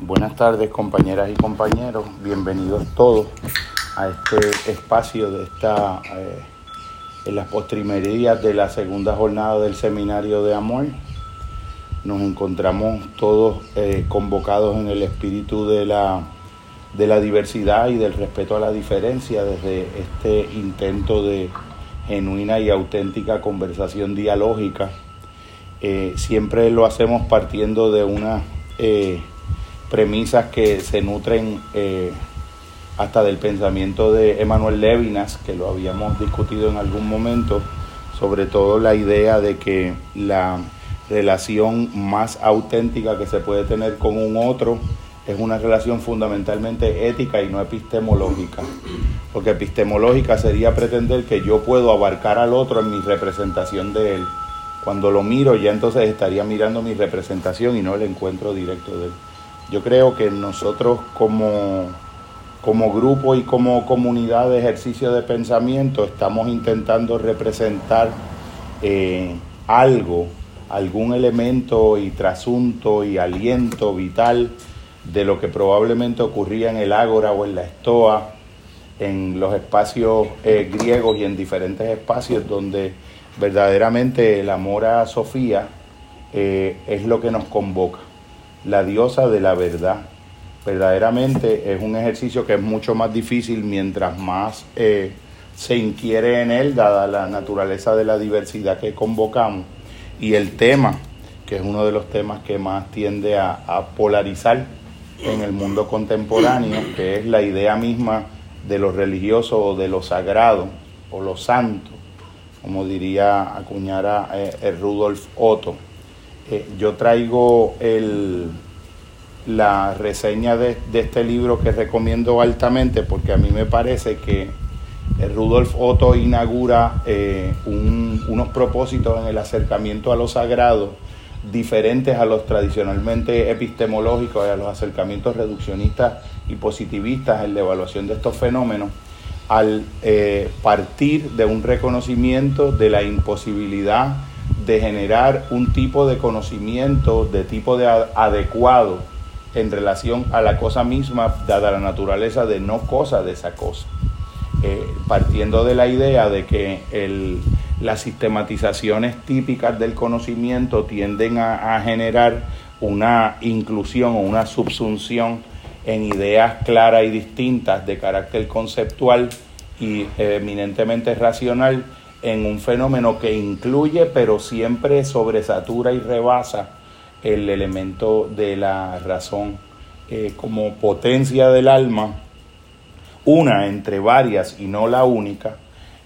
Buenas tardes compañeras y compañeros, bienvenidos todos a este espacio de esta, eh, en las postrimerías de la segunda jornada del Seminario de Amor. Nos encontramos todos eh, convocados en el espíritu de la, de la diversidad y del respeto a la diferencia desde este intento de genuina y auténtica conversación dialógica. Eh, siempre lo hacemos partiendo de unas eh, premisas que se nutren eh, hasta del pensamiento de Emanuel Levinas, que lo habíamos discutido en algún momento, sobre todo la idea de que la relación más auténtica que se puede tener con un otro es una relación fundamentalmente ética y no epistemológica. Porque epistemológica sería pretender que yo puedo abarcar al otro en mi representación de él. Cuando lo miro ya entonces estaría mirando mi representación y no el encuentro directo de él. Yo creo que nosotros como, como grupo y como comunidad de ejercicio de pensamiento estamos intentando representar eh, algo, algún elemento y trasunto y aliento vital de lo que probablemente ocurría en el Ágora o en la Estoa, en los espacios eh, griegos y en diferentes espacios donde verdaderamente el amor a Sofía eh, es lo que nos convoca, la diosa de la verdad. Verdaderamente es un ejercicio que es mucho más difícil mientras más eh, se inquiere en él, dada la naturaleza de la diversidad que convocamos y el tema, que es uno de los temas que más tiende a, polarizar en el mundo contemporáneo, que es la idea misma de lo religioso o de lo sagrado o lo santo, como diría acuñara eh, el Rudolf Otto. Eh, yo traigo la reseña de, este libro que recomiendo altamente porque a mí me parece que Rudolf Otto inaugura eh, un, unos propósitos en el acercamiento a lo sagrado diferentes a los tradicionalmente epistemológicos y a los acercamientos reduccionistas y positivistas en la evaluación de estos fenómenos, al eh, partir de un reconocimiento de la imposibilidad de generar un tipo de conocimiento de tipo de adecuado en relación a la cosa misma, dada la naturaleza de no cosa de esa cosa. Eh, partiendo de la idea de que el, las sistematizaciones típicas del conocimiento tienden a, generar una inclusión o una subsunción en ideas claras y distintas de carácter conceptual y eminentemente racional en un fenómeno que incluye pero siempre sobresatura y rebasa el elemento de la razón eh, como potencia del alma, una entre varias y no la única,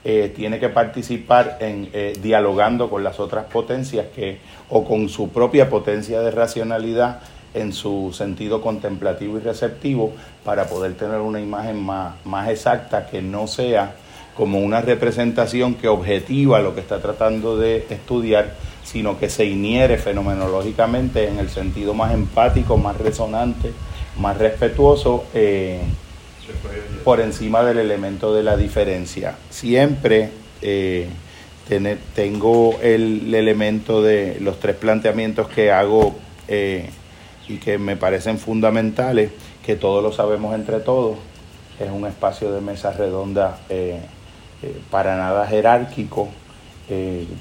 eh, tiene que participar en eh, dialogando con las otras potencias que o con su propia potencia de racionalidad en su sentido contemplativo y receptivo para poder tener una imagen más, más exacta que no sea como una representación que objetiva lo que está tratando de estudiar, sino que se iniere fenomenológicamente en el sentido más empático, más resonante, más respetuoso. Eh, por encima del elemento de la diferencia. Siempre eh, tengo el, elemento de los tres planteamientos que hago eh, y que me parecen fundamentales, que todos lo sabemos entre todos. Es un espacio de mesa redonda eh, para nada jerárquico,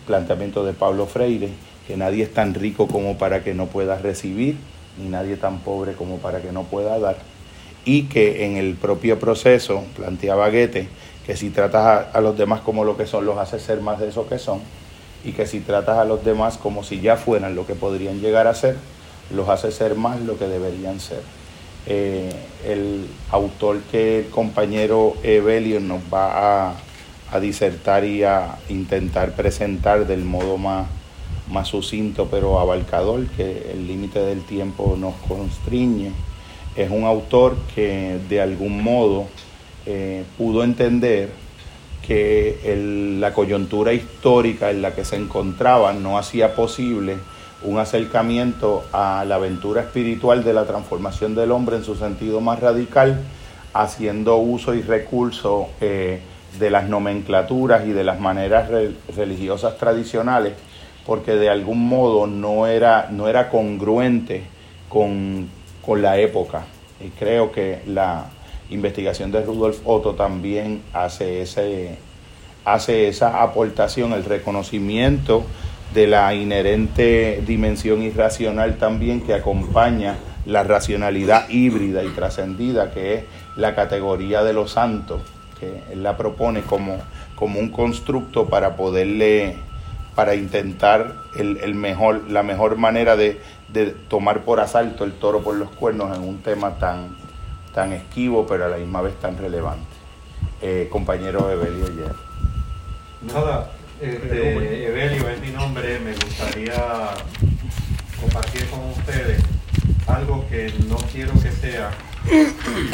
planteamiento de Pablo Freire, que nadie es tan rico como para que no pueda recibir, ni nadie tan pobre como para que no pueda dar y que en el propio proceso, planteaba Goethe, que si tratas a, los demás como lo que son, los hace ser más de eso que son, y que si tratas a los demás como si ya fueran lo que podrían llegar a ser, los hace ser más lo que deberían ser. Eh, el autor que el compañero Evelio nos va a, a, disertar y a intentar presentar del modo más, más sucinto pero abarcador, que el límite del tiempo nos constriñe. Es un autor que de algún modo eh, pudo entender que la coyuntura histórica en la que se encontraba no hacía posible un acercamiento a la aventura espiritual de la transformación del hombre en su sentido más radical, haciendo uso y recurso eh, de las nomenclaturas y de las maneras religiosas tradicionales, porque de algún modo no era, no era congruente con con la época. Y creo que la investigación de Rudolf Otto también hace, ese, hace esa aportación, el reconocimiento de la inherente dimensión irracional también que acompaña la racionalidad híbrida y trascendida que es la categoría de los santos, que él la propone como, como un constructo para poderle, para intentar el, mejor, la mejor manera de, tomar por asalto el toro por los cuernos en un tema tan, tan esquivo, pero a la misma vez tan relevante. Eh, compañero Evelio ayer. Nada, este, Evelio es mi nombre, me gustaría compartir con ustedes algo que no quiero que sea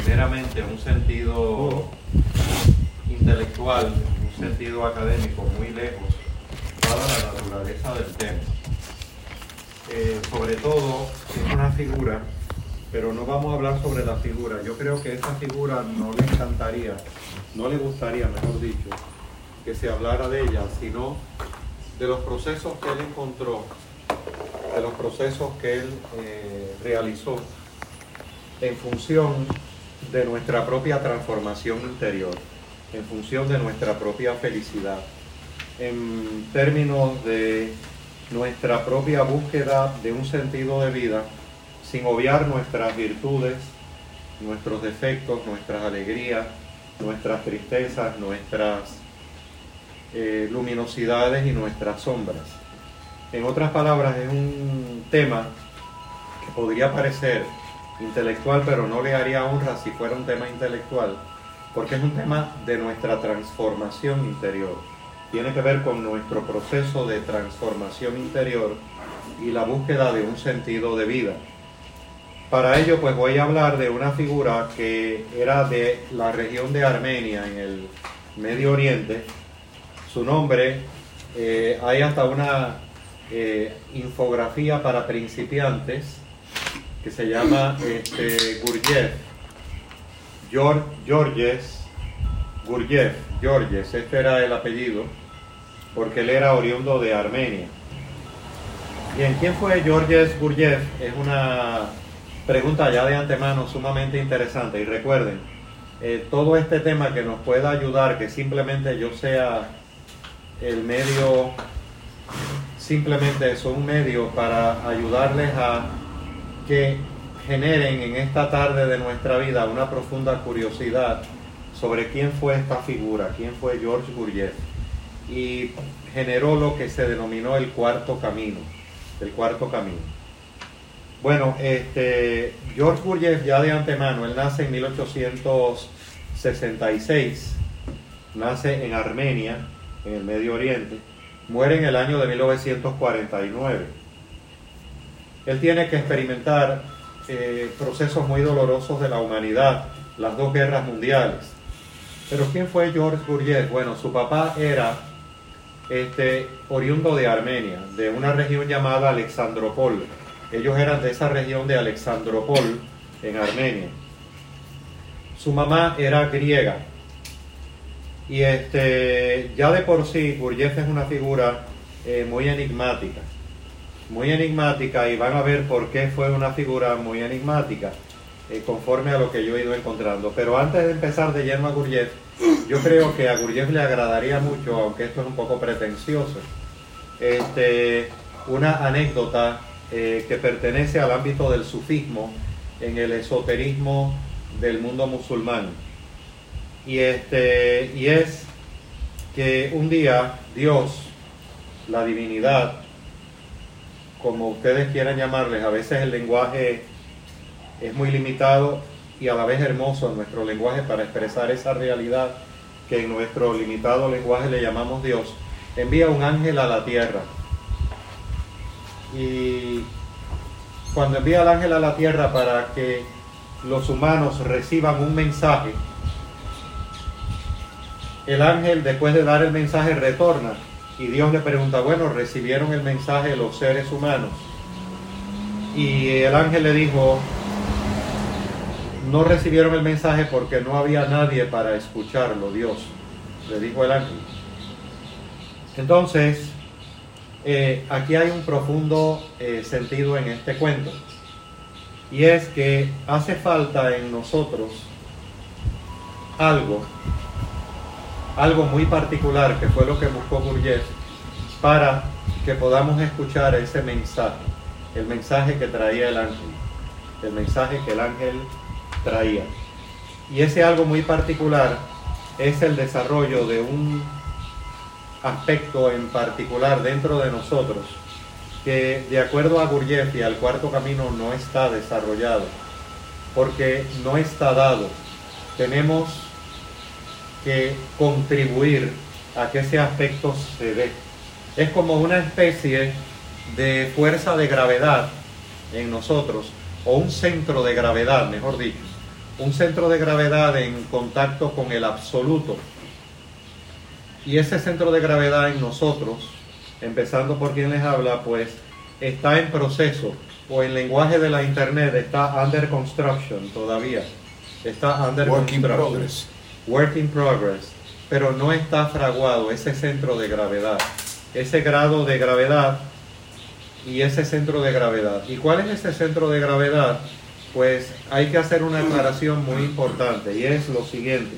meramente un sentido intelectual, un sentido académico muy lejos, dada la naturaleza del tema. Eh, sobre todo es una figura, pero no vamos a hablar sobre la figura. Yo creo que esa figura no le encantaría, no le gustaría, mejor dicho, que se hablara de ella, sino de los procesos que él encontró de los procesos que él eh, realizó en función de nuestra propia transformación interior, en función de nuestra propia felicidad, en términos de nuestra propia búsqueda de un sentido de vida, sin obviar nuestras virtudes, nuestros defectos, nuestras alegrías, nuestras tristezas, nuestras eh, luminosidades y nuestras sombras. En otras palabras, es un tema que podría parecer intelectual, pero no le haría honra si fuera un tema intelectual, porque es un tema de nuestra transformación interior. Tiene que ver con nuestro proceso de transformación interior y la búsqueda de un sentido de vida. Para ello, pues voy a hablar de una figura que era de la región de Armenia, en el Medio Oriente. Su nombre, eh, hay hasta una eh, infografía para principiantes que se llama este, Gurjev. Georges Gurjev, Georges, este era el apellido, porque él era oriundo de Armenia. Bien, ¿quién fue Georges Gurjev? Es una pregunta ya de antemano sumamente interesante. Y recuerden, eh, todo este tema que nos pueda ayudar, que simplemente yo sea el medio simplemente es un medio para ayudarles a que generen en esta tarde de nuestra vida una profunda curiosidad sobre quién fue esta figura, quién fue George Gurdjieff y generó lo que se denominó el cuarto camino, el cuarto camino. Bueno, este, George Gurdjieff ya de antemano, él nace en 1866, nace en Armenia, en el Medio Oriente, muere en el año de 1949. Él tiene que experimentar eh, procesos muy dolorosos de la humanidad, las dos guerras mundiales. Pero ¿quién fue George Gurdjieff? Bueno, su papá era este, oriundo de Armenia, de una región llamada Alexandropol. Ellos eran de esa región de Alexandropol, en Armenia. Su mamá era griega, y este, ya de por sí, Gurdjieff es una figura eh, muy enigmática, muy enigmática y van a ver por qué fue una figura muy enigmática, eh, conforme a lo que yo he ido encontrando. Pero antes de empezar de lleno a Gurdjieff, yo creo que a Gurdjieff le agradaría mucho, aunque esto es un poco pretencioso, este, una anécdota eh, que pertenece al ámbito del sufismo en el esoterismo del mundo musulmán y, este, y es que un día Dios, la divinidad, como ustedes quieran llamarles, a veces el lenguaje es muy limitado y a la vez hermoso nuestro lenguaje para expresar esa realidad que en nuestro limitado lenguaje le llamamos Dios, envía un ángel a la tierra. Y cuando envía al ángel a la tierra para que los humanos reciban un mensaje, el ángel después de dar el mensaje retorna y Dios le pregunta, bueno, recibieron el mensaje los seres humanos. Y el ángel le dijo, no recibieron el mensaje porque no había nadie para escucharlo, Dios, le dijo el ángel. Entonces, eh, aquí hay un profundo eh, sentido en este cuento. y es que hace falta en nosotros algo, algo muy particular que fue lo que buscó Gurdjieff para que podamos escuchar ese mensaje, el mensaje que traía el ángel, el mensaje que el ángel traía. Y ese algo muy particular es el desarrollo de un aspecto en particular dentro de nosotros que de acuerdo a Gurdjieff y al cuarto camino no está desarrollado porque no está dado. Tenemos que contribuir a que ese aspecto se dé. Es como una especie de fuerza de gravedad en nosotros, o un centro de gravedad, mejor dicho, un centro de gravedad en contacto con el absoluto. Y ese centro de gravedad en nosotros, empezando por quien les habla, pues está en proceso, o en lenguaje de la internet está under construction todavía. Está under Work progress. Work in progress. Pero no está fraguado ese centro de gravedad. Ese grado de gravedad y ese centro de gravedad. ¿Y cuál es ese centro de gravedad? Pues hay que hacer una aclaración muy importante y es lo siguiente.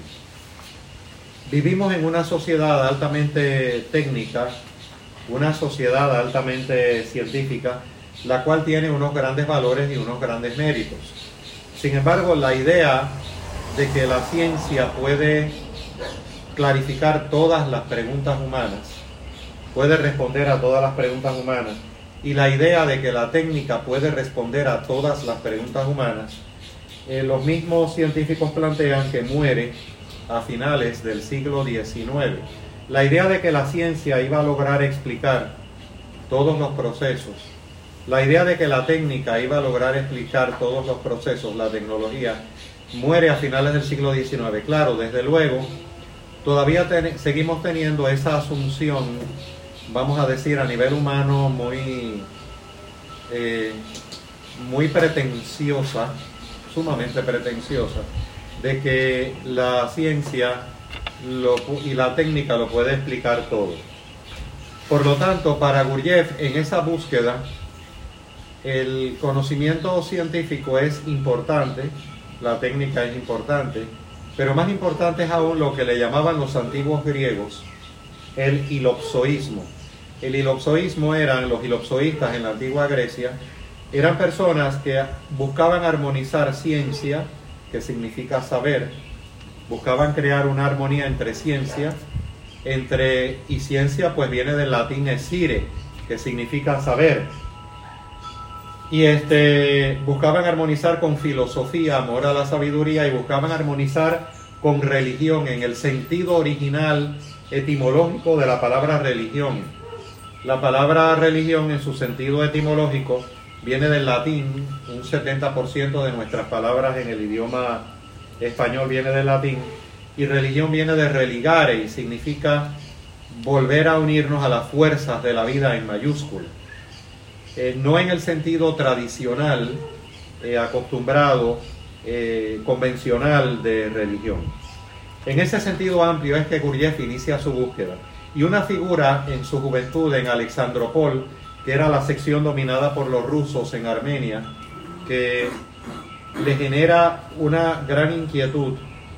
Vivimos en una sociedad altamente técnica, una sociedad altamente científica, la cual tiene unos grandes valores y unos grandes méritos. Sin embargo, la idea de que la ciencia puede clarificar todas las preguntas humanas, puede responder a todas las preguntas humanas, y la idea de que la técnica puede responder a todas las preguntas humanas, eh, los mismos científicos plantean que muere a finales del siglo XIX. La idea de que la ciencia iba a lograr explicar todos los procesos, la idea de que la técnica iba a lograr explicar todos los procesos, la tecnología, muere a finales del siglo XIX. Claro, desde luego, todavía seguimos teniendo esa asunción vamos a decir, a nivel humano muy, eh, muy pretenciosa, sumamente pretenciosa, de que la ciencia y la técnica lo puede explicar todo. Por lo tanto, para Gurdjieff, en esa búsqueda, el conocimiento científico es importante, la técnica es importante, pero más importante es aún lo que le llamaban los antiguos griegos el ilopsoísmo. El ilopsoísmo eran, los ilopsoístas en la antigua Grecia, eran personas que buscaban armonizar ciencia, que significa saber, buscaban crear una armonía entre ciencia, entre, y ciencia pues viene del latín esire, que significa saber, y este, buscaban armonizar con filosofía, amor a la sabiduría, y buscaban armonizar con religión, en el sentido original etimológico de la palabra religión. La palabra religión en su sentido etimológico viene del latín, un 70% de nuestras palabras en el idioma español viene del latín, y religión viene de religare y significa volver a unirnos a las fuerzas de la vida en mayúscula. Eh, no en el sentido tradicional, eh, acostumbrado, eh, convencional de religión. En ese sentido amplio es que Gurdjieff inicia su búsqueda y una figura en su juventud en Alexandropol, que era la sección dominada por los rusos en Armenia, que le genera una gran inquietud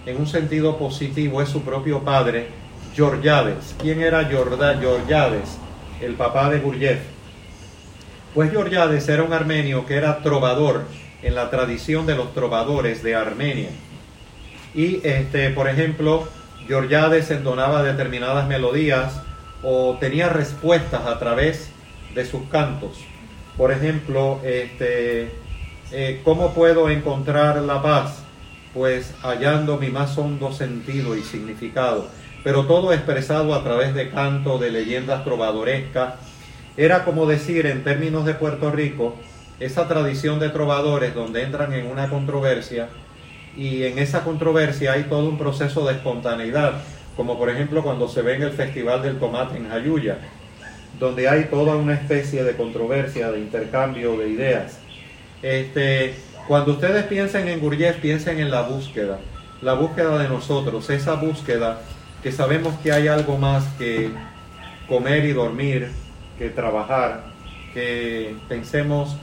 en un sentido positivo es su propio padre, Georgiades. ¿Quién era Georgiades? El papá de Gurdjieff. Pues Georgiades era un armenio que era trovador en la tradición de los trovadores de Armenia. Y este, por ejemplo, Georgiades entonaba determinadas melodías o tenía respuestas a través de sus cantos. Por ejemplo, este, eh, ¿cómo puedo encontrar la paz? Pues hallando mi más hondo sentido y significado, pero todo expresado a través de canto, de leyendas trovadorescas. Era como decir en términos de Puerto Rico, esa tradición de trovadores donde entran en una controversia y en esa controversia hay todo un proceso de espontaneidad, como por ejemplo cuando se ve en el Festival del Tomate en Jayuya, donde hay toda una especie de controversia, de intercambio de ideas. Este, cuando ustedes piensen en Gurdjieff, piensen en la búsqueda, la búsqueda de nosotros, esa búsqueda que sabemos que hay algo más que comer y dormir, que trabajar, que pensemos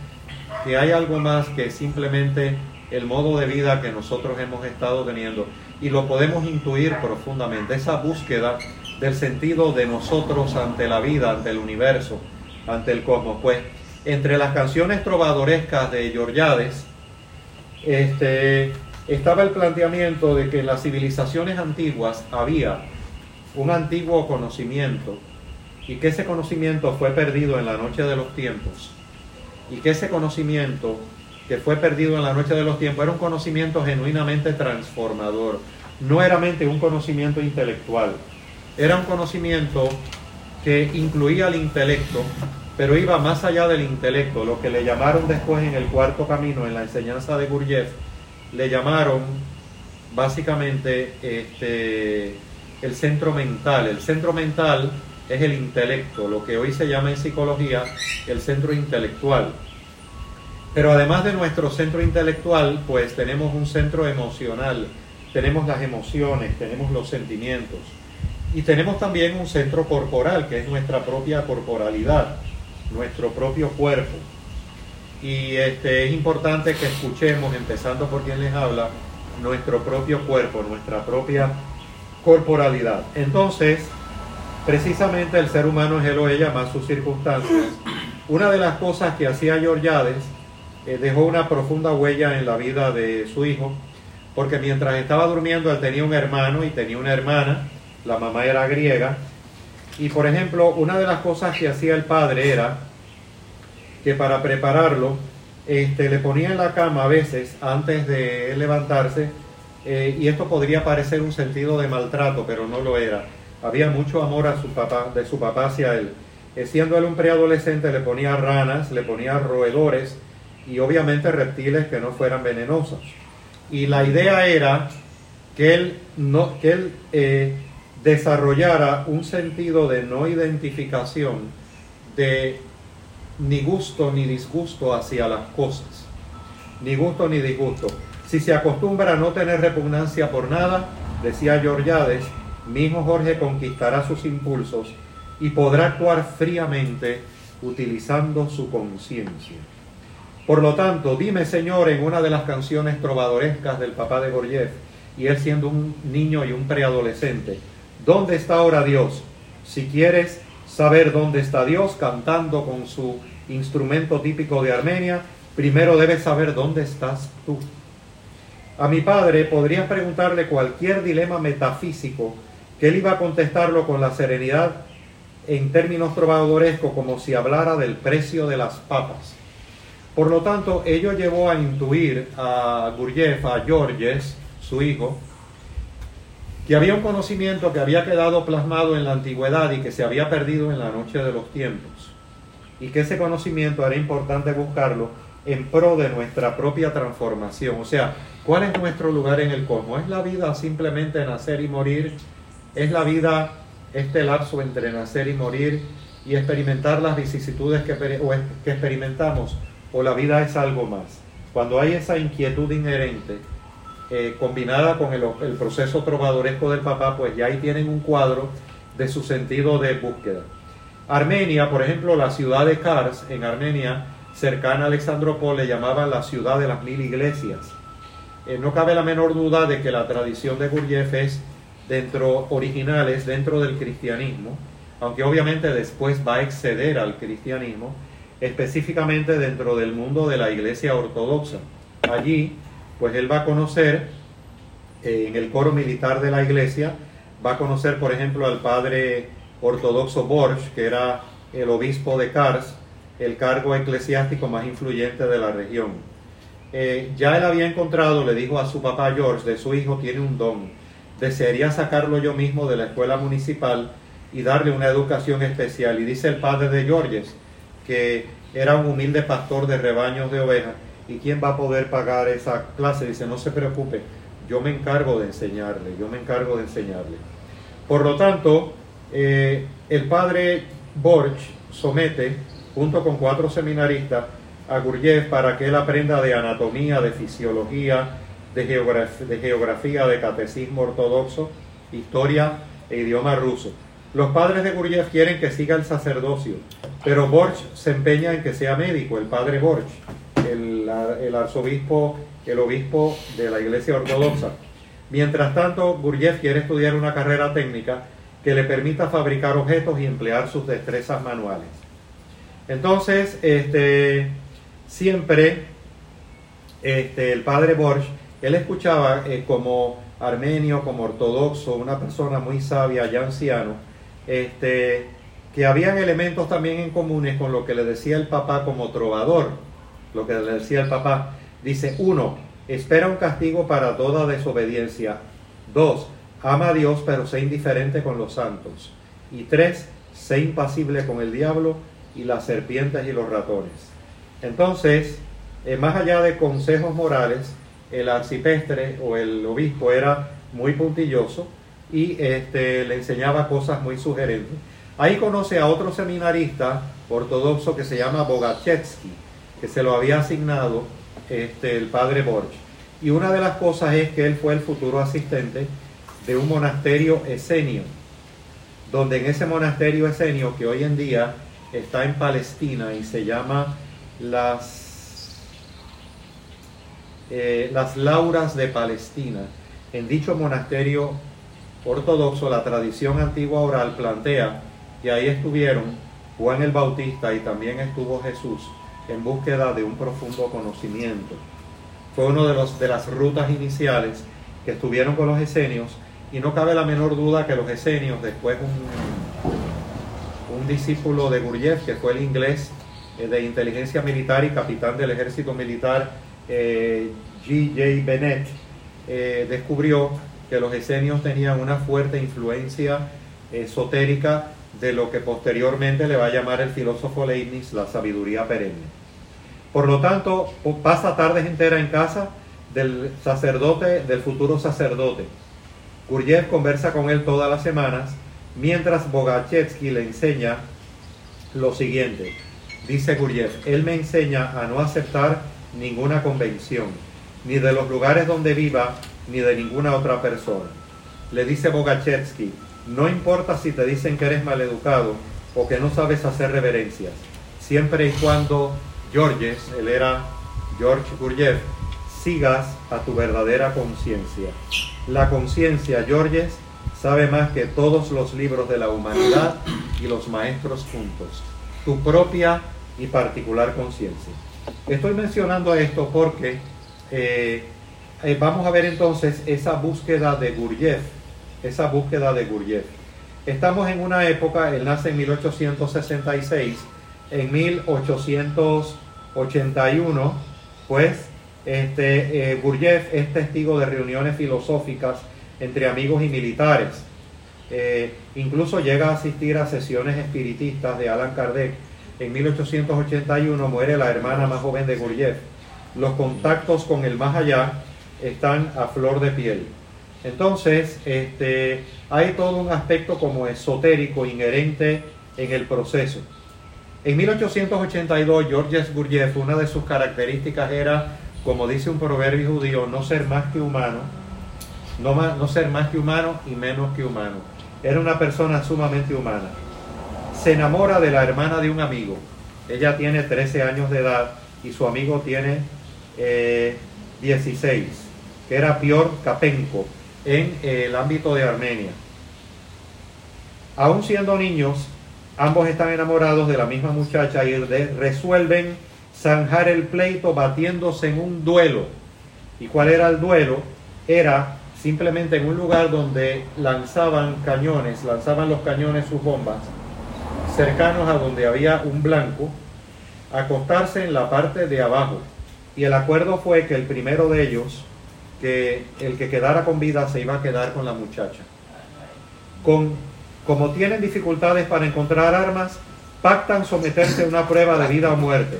que hay algo más que simplemente el modo de vida que nosotros hemos estado teniendo y lo podemos intuir profundamente, esa búsqueda del sentido de nosotros ante la vida, ante el universo, ante el cosmos. Pues entre las canciones trovadorescas de Georgiades, este, estaba el planteamiento de que en las civilizaciones antiguas había un antiguo conocimiento y que ese conocimiento fue perdido en la noche de los tiempos y que ese conocimiento que fue perdido en la noche de los tiempos era un conocimiento genuinamente transformador, no era mente un conocimiento intelectual, era un conocimiento que incluía el intelecto, pero iba más allá del intelecto, lo que le llamaron después en el cuarto camino, en la enseñanza de Gurdjieff, le llamaron básicamente este, el centro mental. El centro mental es el intelecto, lo que hoy se llama en psicología el centro intelectual. Pero además de nuestro centro intelectual, pues tenemos un centro emocional, tenemos las emociones, tenemos los sentimientos y tenemos también un centro corporal, que es nuestra propia corporalidad, nuestro propio cuerpo. Y este, es importante que escuchemos, empezando por quien les habla, nuestro propio cuerpo, nuestra propia corporalidad. Entonces, precisamente el ser humano es él o ella más sus circunstancias. Una de las cosas que hacía Georgiades eh, dejó una profunda huella en la vida de su hijo, porque mientras estaba durmiendo él tenía un hermano y tenía una hermana, la mamá era griega, y por ejemplo, una de las cosas que hacía el padre era que para prepararlo, este, le ponía en la cama a veces, antes de levantarse, eh, y esto podría parecer un sentido de maltrato, pero no lo era había mucho amor su papá, de su papá hacia él. Eh, siendo él un preadolescente, le ponía ranas, le ponía roedores y obviamente reptiles que no fueran venenosos. Y la idea era que él, no, que él eh, desarrollara un sentido de no identificación, de ni gusto ni disgusto hacia las cosas. Ni gusto ni disgusto. Si se acostumbra a no tener repugnancia por nada, decía Georgiades, mi hijo Jorge conquistará sus impulsos y podrá actuar fríamente utilizando su conciencia. Por lo tanto, dime Señor en una de las canciones trovadorescas del papá de Gorjev, y él siendo un niño y un preadolescente, ¿dónde está ahora Dios? Si quieres saber dónde está Dios cantando con su instrumento típico de Armenia, primero debes saber dónde estás tú. A mi padre podrías preguntarle cualquier dilema metafísico que él iba a contestarlo con la serenidad en términos trovadorescos como si hablara del precio de las papas. Por lo tanto, ello llevó a intuir a Gurdjieff, a Georges, su hijo, que había un conocimiento que había quedado plasmado en la antigüedad y que se había perdido en la noche de los tiempos. Y que ese conocimiento era importante buscarlo en pro de nuestra propia transformación. O sea, ¿cuál es nuestro lugar en el cosmos? ¿Es la vida simplemente nacer y morir? ¿Es la vida este lapso entre nacer y morir y experimentar las vicisitudes que, que experimentamos? ¿O la vida es algo más? Cuando hay esa inquietud inherente, eh, combinada con el, proceso trovadoresco del papá, pues ya ahí tienen un cuadro de su sentido de búsqueda. Armenia, por ejemplo, la ciudad de Kars, en Armenia, cercana a Alexandropol, le llamaban la ciudad de las mil iglesias. Eh, no cabe la menor duda de que la tradición de Gurdjieff es dentro originales dentro del cristianismo, aunque obviamente después va a exceder al cristianismo, específicamente dentro del mundo de la iglesia ortodoxa. Allí, pues él va a conocer, eh, en el coro militar de la iglesia, va a conocer, por ejemplo, al padre ortodoxo Borch, que era el obispo de Kars, el cargo eclesiástico más influyente de la región. Eh, ya él había encontrado, le dijo a su papá George, de su hijo tiene un don desearía sacarlo yo mismo de la escuela municipal y darle una educación especial. Y dice el padre de Georges que era un humilde pastor de rebaños de ovejas. ¿Y quién va a poder pagar esa clase? Dice, no se preocupe, yo me encargo de enseñarle, yo me encargo de enseñarle. Por lo tanto, eh, el padre Borch somete, junto con cuatro seminaristas, a Gurdjieff para que él aprenda de anatomía, de fisiología, de geografía, de geografía, de catecismo ortodoxo, historia e idioma ruso. Los padres de Gurdjieff quieren que siga el sacerdocio, pero Borch se empeña en que sea médico, el padre Borch. el, el arzobispo, el obispo de la iglesia ortodoxa. Mientras tanto, Gurdjieff quiere estudiar una carrera técnica que le permita fabricar objetos y emplear sus destrezas manuales. Entonces, este, siempre este, el padre Borch, él escuchaba eh, como armenio, como ortodoxo, una persona muy sabia, ya anciano, este, que habían elementos también en comunes con lo que le decía el papá como trovador, lo que le decía el papá. Dice, uno, espera un castigo para toda desobediencia. Dos, ama a Dios pero sé indiferente con los santos. Y tres, sé impasible con el diablo y las serpientes y los ratones. Entonces, eh, más allá de consejos morales, el arcipestre o el obispo era muy puntilloso y este, le enseñaba cosas muy sugerentes. Ahí conoce a otro seminarista ortodoxo que se llama Bogachevsky, que se lo había asignado este, el padre Borch. Y una de las cosas es que él fue el futuro asistente de un monasterio esenio, donde en ese monasterio esenio, que hoy en día está en Palestina y se llama las, eh, las Lauras de Palestina, en dicho monasterio ortodoxo, la tradición antigua oral plantea que ahí estuvieron Juan el Bautista y también estuvo Jesús en búsqueda de un profundo conocimiento. Fue una de, los, de las rutas iniciales que estuvieron con los esenios y no cabe la menor duda que los esenios, después un, un discípulo de Gurdjieff, que fue el inglés eh, de inteligencia militar y capitán del ejército militar, eh, G.J. Bennett, eh, descubrió que los esenios tenían una fuerte influencia esotérica de lo que posteriormente le va a llamar el filósofo Leibniz la sabiduría perenne. Por lo tanto, pasa tardes enteras en casa del sacerdote, del futuro sacerdote. Gurdjieff conversa con él todas las semanas, mientras Bogachevsky le enseña lo siguiente. Dice Gurdjieff, él me enseña a no aceptar ninguna convención, ni de los lugares donde viva, ni de ninguna otra persona. Le dice Bogachevsky, no importa si te dicen que eres maleducado o que no sabes hacer reverencias, siempre y cuando Georges, él era George Gurdjieff, sigas a tu verdadera conciencia. La conciencia, Georges, sabe más que todos los libros de la humanidad y los maestros juntos. Tu propia y particular conciencia. Estoy mencionando esto porque eh, eh, vamos a ver entonces esa búsqueda de Gurdjieff, esa búsqueda de Gurdjieff. Estamos en una época, él nace en 1866, en 1881, pues este, eh, Gurdjieff es testigo de reuniones filosóficas entre amigos y militares. Eh, incluso llega a asistir a sesiones espiritistas de Alan Kardec. En 1881 muere la hermana más joven de Gurdjieff. Los contactos con el más allá están a flor de piel. Entonces, este, hay todo un aspecto como esotérico inherente en el proceso. En 1882, Georges Gurdjieff, una de sus características era, como dice un proverbio judío, no ser más que humano, no, no ser más que humano y menos que humano. Era una persona sumamente humana. Se enamora de la hermana de un amigo. Ella tiene 13 años de edad y su amigo tiene 16, eh, que era Pior Kapenko, en el ámbito de Armenia. Aún siendo niños, ambos están enamorados de la misma muchacha y resuelven zanjar el pleito batiéndose en un duelo. ¿Y cuál era el duelo? Era simplemente en un lugar donde lanzaban cañones, lanzaban los cañones sus bombas, cercanos a donde había un blanco, acostarse en la parte de abajo. Y el acuerdo fue que el primero de ellos que el que quedara con vida se iba a quedar con la muchacha. Con, como tienen dificultades para encontrar armas, pactan someterse a una prueba de vida o muerte.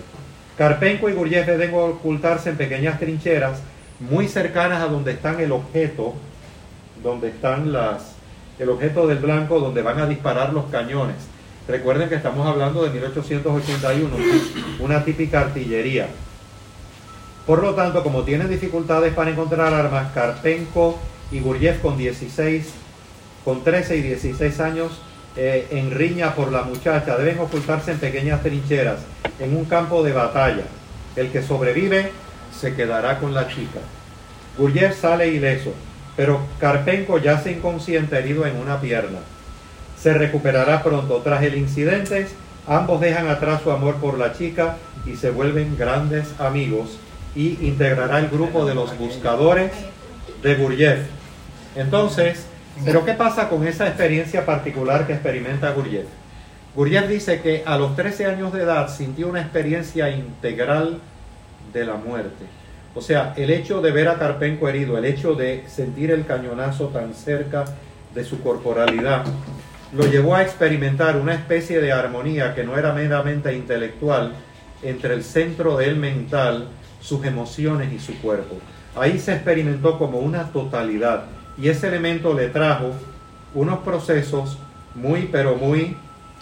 Carpenco y Gurjev deben ocultarse en pequeñas trincheras muy cercanas a donde están el objeto, donde están las, el objeto del blanco, donde van a disparar los cañones. Recuerden que estamos hablando de 1881, una típica artillería. Por lo tanto, como tienen dificultades para encontrar armas, Karpenko y Gurjev con 16, con 13 y 16 años, eh, en riña por la muchacha, deben ocultarse en pequeñas trincheras, en un campo de batalla. El que sobrevive se quedará con la chica. Gurjev sale ileso, pero Karpenko yace inconsciente herido en una pierna. Se recuperará pronto. Tras el incidente, ambos dejan atrás su amor por la chica y se vuelven grandes amigos y integrará el grupo de los buscadores de Gurjev. Entonces, ¿pero qué pasa con esa experiencia particular que experimenta Gurjev? Gurjev dice que a los 13 años de edad sintió una experiencia integral de la muerte. O sea, el hecho de ver a Karpenko herido, el hecho de sentir el cañonazo tan cerca de su corporalidad, lo llevó a experimentar una especie de armonía que no era meramente intelectual entre el centro del mental, sus emociones y su cuerpo. Ahí se experimentó como una totalidad y ese elemento le trajo unos procesos muy, pero muy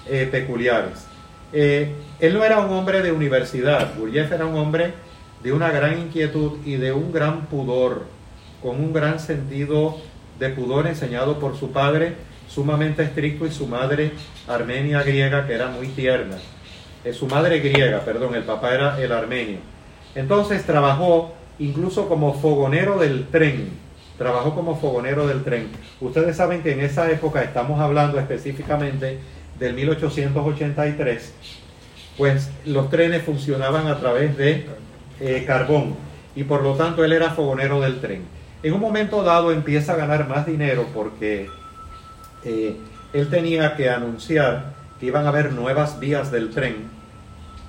eh, peculiares. Eh, él no era un hombre de universidad, Gurdjieff era un hombre de una gran inquietud y de un gran pudor, con un gran sentido de pudor enseñado por su padre, sumamente estricto, y su madre armenia griega, que era muy tierna. Eh, su madre griega, perdón, el papá era el armenio. Entonces trabajó incluso como fogonero del tren. Trabajó como fogonero del tren. Ustedes saben que en esa época estamos hablando específicamente del 1883, pues los trenes funcionaban a través de eh, carbón y por lo tanto él era fogonero del tren. En un momento dado empieza a ganar más dinero porque eh, él tenía que anunciar que iban a haber nuevas vías del tren,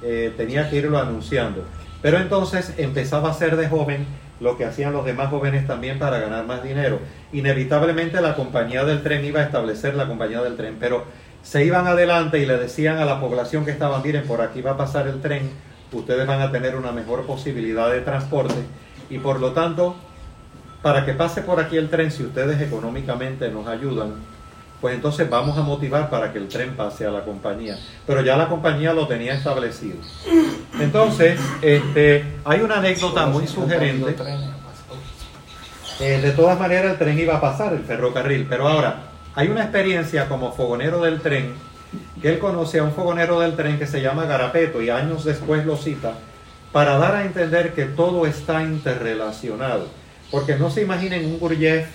eh, tenía que irlo anunciando. Pero entonces empezaba a ser de joven lo que hacían los demás jóvenes también para ganar más dinero. Inevitablemente la compañía del tren iba a establecer la compañía del tren, pero se iban adelante y le decían a la población que estaban, miren, por aquí va a pasar el tren, ustedes van a tener una mejor posibilidad de transporte y por lo tanto, para que pase por aquí el tren, si ustedes económicamente nos ayudan, pues entonces vamos a motivar para que el tren pase a la compañía. Pero ya la compañía lo tenía establecido. Entonces, este, hay una anécdota muy sugerente. Eh, de todas maneras, el tren iba a pasar, el ferrocarril. Pero ahora, hay una experiencia como fogonero del tren, que él conoce a un fogonero del tren que se llama Garapeto y años después lo cita, para dar a entender que todo está interrelacionado. Porque no se imaginen un Gurdjieff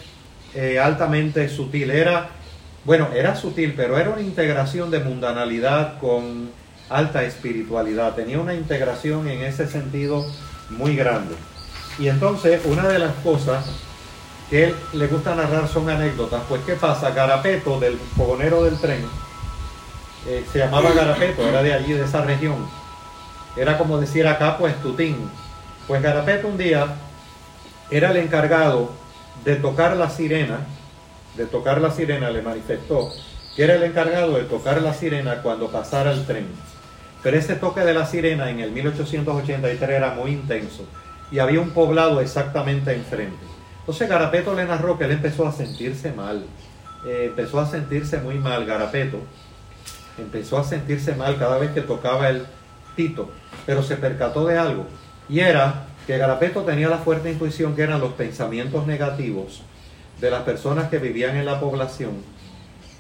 eh, altamente sutil, era bueno, era sutil, pero era una integración de mundanalidad con alta espiritualidad. Tenía una integración en ese sentido muy grande. Y entonces, una de las cosas que él le gusta narrar son anécdotas. Pues, ¿qué pasa? Garapeto, del fogonero del tren, eh, se llamaba Garapeto, era de allí, de esa región. Era como decir acá, pues, Tutín. Pues Garapeto un día era el encargado de tocar la sirena de tocar la sirena le manifestó que era el encargado de tocar la sirena cuando pasara el tren. Pero ese toque de la sirena en el 1883 era muy intenso y había un poblado exactamente enfrente. Entonces Garapeto le narró que él empezó a sentirse mal, eh, empezó a sentirse muy mal Garapeto, empezó a sentirse mal cada vez que tocaba el pito, pero se percató de algo y era que Garapeto tenía la fuerte intuición que eran los pensamientos negativos de las personas que vivían en la población,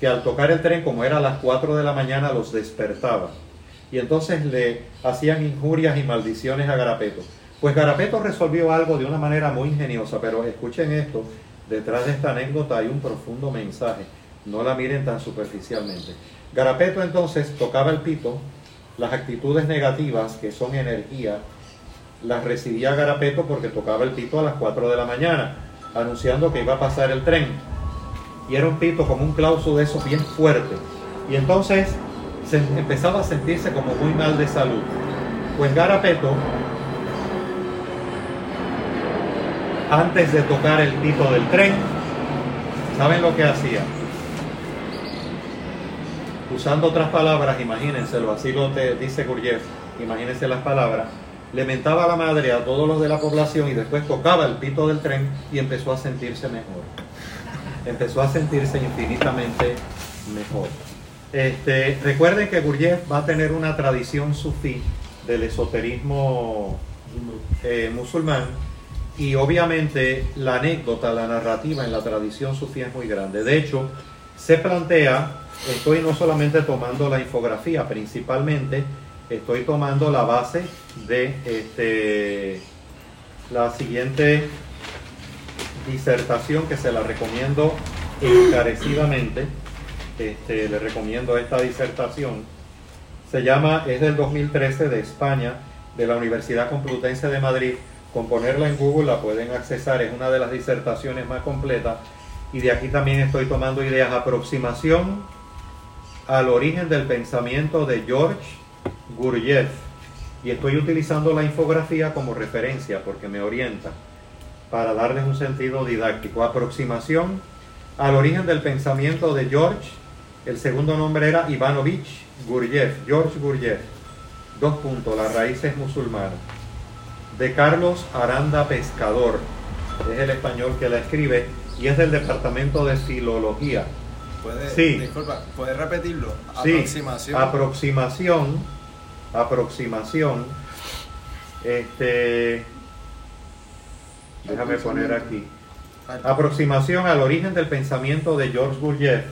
que al tocar el tren, como era a las 4 de la mañana, los despertaba. Y entonces le hacían injurias y maldiciones a Garapeto. Pues Garapeto resolvió algo de una manera muy ingeniosa, pero escuchen esto, detrás de esta anécdota hay un profundo mensaje, no la miren tan superficialmente. Garapeto entonces tocaba el pito, las actitudes negativas, que son energía, las recibía Garapeto porque tocaba el pito a las 4 de la mañana anunciando que iba a pasar el tren. Y era un pito como un clauso de eso bien fuerte. Y entonces se empezaba a sentirse como muy mal de salud. Pues Garapeto, antes de tocar el pito del tren, ¿saben lo que hacía? Usando otras palabras, imagínenselo, así lo te dice Gurjev, imagínense las palabras le mentaba a la madre a todos los de la población y después tocaba el pito del tren y empezó a sentirse mejor. Empezó a sentirse infinitamente mejor. Este, recuerden que Gurdjieff va a tener una tradición sufí del esoterismo eh, musulmán y obviamente la anécdota, la narrativa en la tradición sufí es muy grande. De hecho, se plantea, estoy no solamente tomando la infografía, principalmente estoy tomando la base de este, la siguiente disertación que se la recomiendo encarecidamente. Este, le recomiendo esta disertación. Se llama, es del 2013 de España, de la Universidad Complutense de Madrid. Con ponerla en Google la pueden accesar, es una de las disertaciones más completas. Y de aquí también estoy tomando ideas. Aproximación al origen del pensamiento de George Gurdjieff. Y estoy utilizando la infografía como referencia porque me orienta para darles un sentido didáctico. Aproximación al origen del pensamiento de George. El segundo nombre era Ivanovich Gurdjieff, George Gurdjieff. Dos puntos, las raíces musulmanas. De Carlos Aranda Pescador. Es el español que la escribe y es del Departamento de Filología. ¿Puede, Sí. Disculpa, ¿puedes repetirlo? Sí, Aproximación. aproximación, aproximación, este, déjame poner aquí, aproximación al origen del pensamiento de George Gurdjieff.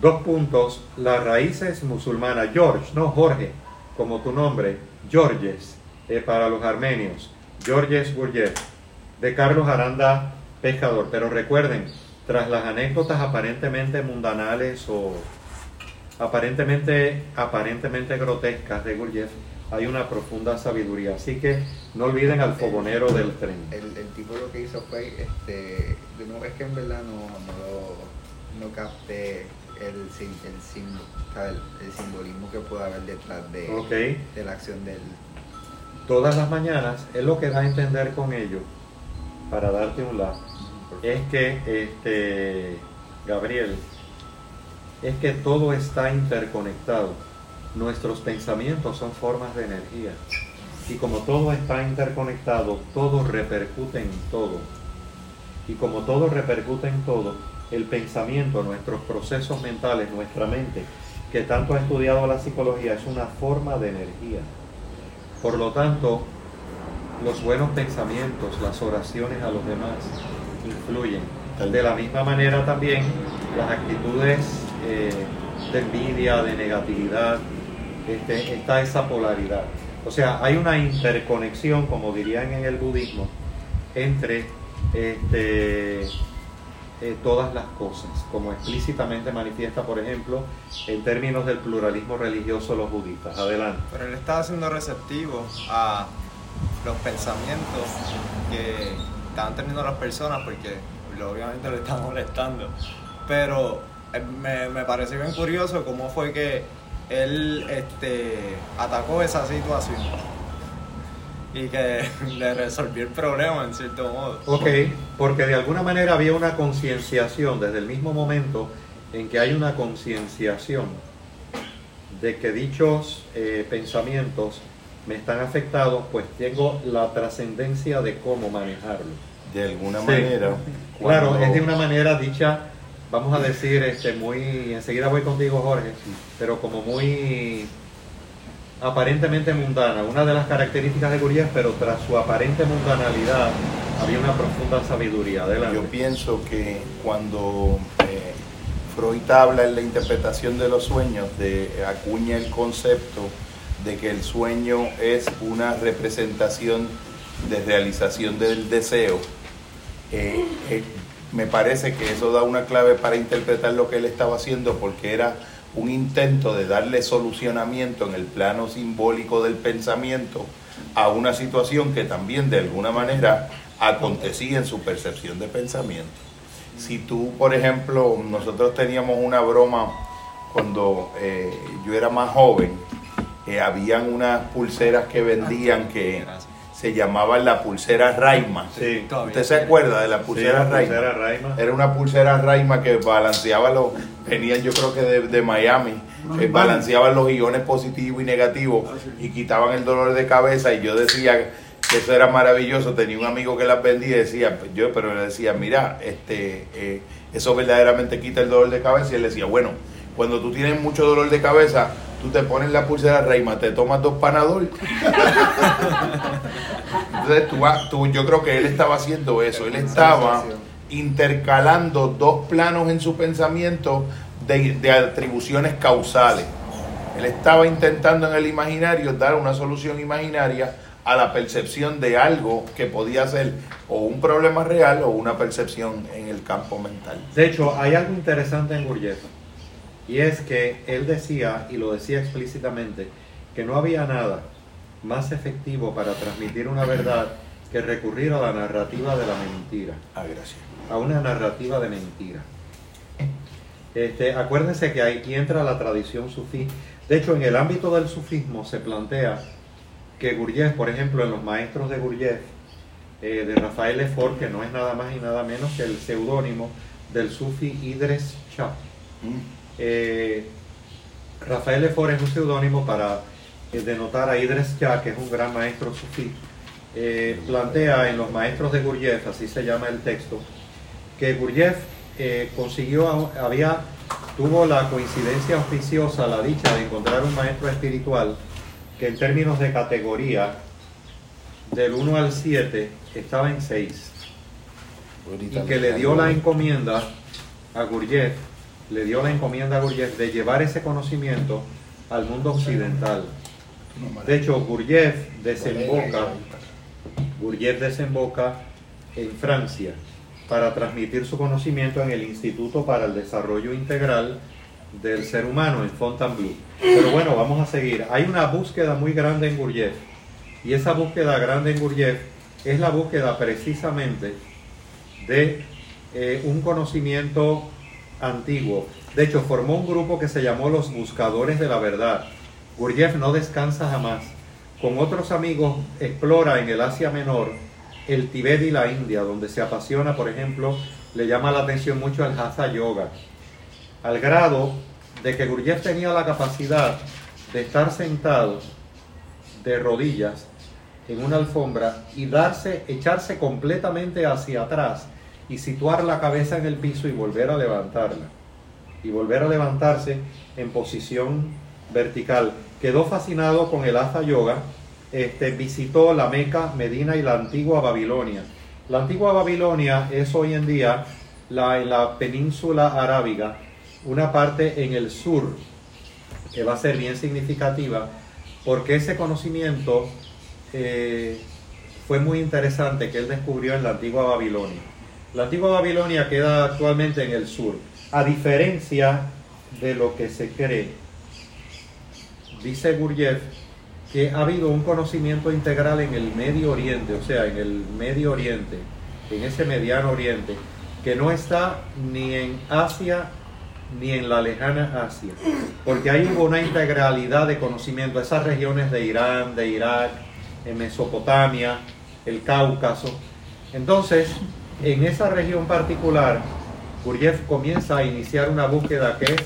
Dos puntos, las raíces musulmanas, George, no Jorge, como tu nombre, Georges, eh, para los armenios, Georges Gurdjieff, de Carlos Aranda Pescador. Pero recuerden, tras las anécdotas aparentemente mundanales o aparentemente, aparentemente grotescas de Gurdjieff, hay una profunda sabiduría. Así que no olviden al fogonero del tren. El, el tipo lo que hizo fue, este, de nuevo, es que en verdad no, no, lo- no capté el, sim- el, sim- el, el simbolismo que puede haber detrás de, Ok. de la acción del... Todas las mañanas es lo que da a entender con ello, para darte un lado, es que, este, Gabriel, es que todo está interconectado. Nuestros pensamientos son formas de energía. Y como todo está interconectado, todo repercute en todo. Y como todo repercute en todo, el pensamiento, nuestros procesos mentales, nuestra mente, que tanto ha estudiado la psicología, es una forma de energía. Por lo tanto, los buenos pensamientos, las oraciones a los demás, influyen. De la misma manera también las actitudes eh, de envidia, de negatividad, este, está esa polaridad. O sea, hay una interconexión, como dirían en el budismo, entre este, eh, todas las cosas, como explícitamente manifiesta, por ejemplo, en términos del pluralismo religioso los budistas. Adelante. Pero él estaba siendo receptivo a los pensamientos que estaban teniendo las personas porque lo- obviamente le estaban molestando. Pero eh, me, me pareció bien curioso cómo fue que él este, atacó esa situación y que le resolvió el problema en cierto modo. Ok, porque de alguna manera había una concienciación desde el mismo momento en que hay una concienciación de que dichos eh, pensamientos me están afectados, pues tengo la trascendencia de cómo manejarlo. De alguna Sí. manera. Claro, es de una manera dicha, vamos a decir, este, muy, enseguida voy contigo Jorge, pero como muy aparentemente mundana, una de las características de Gurdjieff, pero tras su aparente mundanalidad había una profunda sabiduría. Adelante. Yo pienso que cuando eh, Freud habla en la interpretación de los sueños, de acuña el concepto de que el sueño es una representación de realización del deseo, eh, eh, me parece que eso da una clave para interpretar lo que él estaba haciendo porque era un intento de darle solucionamiento en el plano simbólico del pensamiento a una situación que también de alguna manera acontecía en su percepción de pensamiento. Si tú, por ejemplo, nosotros teníamos una broma cuando eh, yo era más joven, eh, habían unas pulseras que vendían que Gracias. se llamaban la pulsera Raima. Sí, ¿Usted se acuerda de la Sí, pulsera la Raima? pulsera Raima. Era una pulsera Raima que balanceaba los, venían yo creo que de, de Miami, que balanceaban los iones positivos y negativos y quitaban el dolor de cabeza y yo decía que eso era maravilloso, tenía un amigo que las vendía y decía, yo pero le decía, mira, este, eh, eso verdaderamente quita el dolor de cabeza y él decía, bueno, cuando tú tienes mucho dolor de cabeza, tú te pones la pulsera Raima, te tomas dos panadol. Entonces tú, vas- tú- yo creo que él estaba haciendo eso, él estaba intercalando dos planos en su pensamiento de, de atribuciones causales. Él estaba intentando en el imaginario dar una solución imaginaria a la percepción de algo que podía ser o un problema real o una percepción en el campo mental. De hecho, hay algo interesante en Gurdjieff y es que él decía, y lo decía explícitamente, que no había nada más efectivo para transmitir una verdad que recurrir a la narrativa de la mentira. Ah, gracias. A una narrativa de mentira. Este, acuérdense que aquí entra la tradición sufí. De hecho, en el ámbito del sufismo se plantea que Gurdjieff, por ejemplo, en los maestros de Gurdjieff, eh, de Rafael Lefort, que no es nada más y nada menos que el seudónimo del sufi Idris Shah. Mm. Eh, Rafael Lefort es un seudónimo para eh, denotar a Idris Shah, que es un gran maestro sufí. Eh, plantea en los maestros de Gurdjieff, así se llama el texto, que Gurdjieff consiguió, había, tuvo la coincidencia oficiosa, la dicha de encontrar un maestro espiritual que en términos de categoría, del 1 al 7, estaba en 6 y que le dio la encomienda a Gurdjieff, le dio la encomienda a Gurdjieff de llevar ese conocimiento al mundo occidental. De hecho, Gurdjieff desemboca, Gurdjieff desemboca en Francia para transmitir su conocimiento en el Instituto para el Desarrollo Integral del Ser Humano en Fontainebleau. Pero bueno, vamos a seguir. Hay una búsqueda muy grande en Gurdjieff y esa búsqueda grande en Gurdjieff es la búsqueda precisamente de eh, un conocimiento antiguo. De hecho, formó un grupo que se llamó los Buscadores de la Verdad. Gurdjieff no descansa jamás. Con otros amigos explora en el Asia Menor el Tibet y la India, donde se apasiona, por ejemplo, le llama la atención mucho el Hatha Yoga, al grado de que Gurdjieff tenía la capacidad de estar sentado de rodillas en una alfombra y darse, echarse completamente hacia atrás y situar la cabeza en el piso y volver a levantarla. Y volver a levantarse en posición vertical. Quedó fascinado con el Hatha Yoga, este, visitó la Meca, Medina y la antigua Babilonia. La antigua Babilonia es hoy en día la, en la península arábiga, una parte en el sur que va a ser bien significativa porque ese conocimiento eh, fue muy interesante que él descubrió en la antigua Babilonia. La antigua Babilonia queda actualmente en el sur, a diferencia de lo que se cree. Dice Gurdjieff que ha habido un conocimiento integral en el Medio Oriente, o sea, en el Medio Oriente, en ese mediano Oriente, que no está ni en Asia ni en la lejana Asia, porque hay una integralidad de conocimiento, esas regiones de Irán, de Irak, en Mesopotamia, el Cáucaso. Entonces, en esa región particular, Gurdjieff comienza a iniciar una búsqueda que es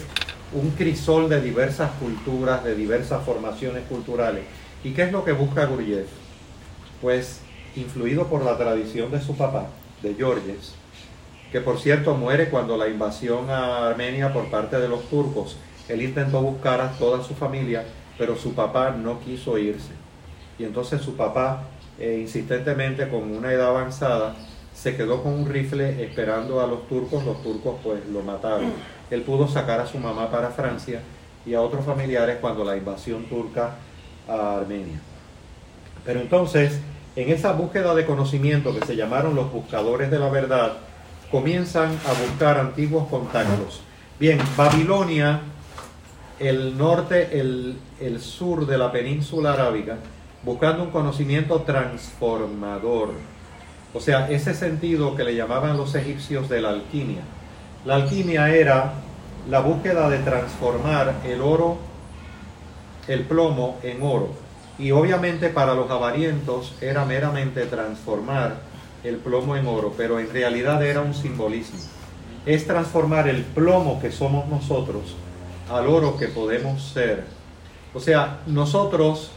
un crisol de diversas culturas, de diversas formaciones culturales. ¿Y qué es lo que busca Gurdjieff? Pues, influido por la tradición de su papá, de Georges, que por cierto muere cuando la invasión a Armenia por parte de los turcos. Él intentó buscar a toda su familia, pero su papá no quiso irse. Y entonces su papá, eh, insistentemente, con una edad avanzada, se quedó con un rifle esperando a los turcos. Los turcos pues lo mataron. Él pudo sacar a su mamá para Francia y a otros familiares cuando la invasión turca a Armenia. Pero entonces, en esa búsqueda de conocimiento que se llamaron los buscadores de la verdad, comienzan a buscar antiguos contactos. Bien, Babilonia, el norte, el, el sur de la península arábiga, buscando un conocimiento transformador. O sea, ese sentido que le llamaban los egipcios de la alquimia. La alquimia era la búsqueda de transformar el oro, el plomo en oro. Y obviamente para los avarientos era meramente transformar el plomo en oro, pero en realidad era un simbolismo. Es transformar el plomo que somos nosotros al oro que podemos ser. O sea, nosotros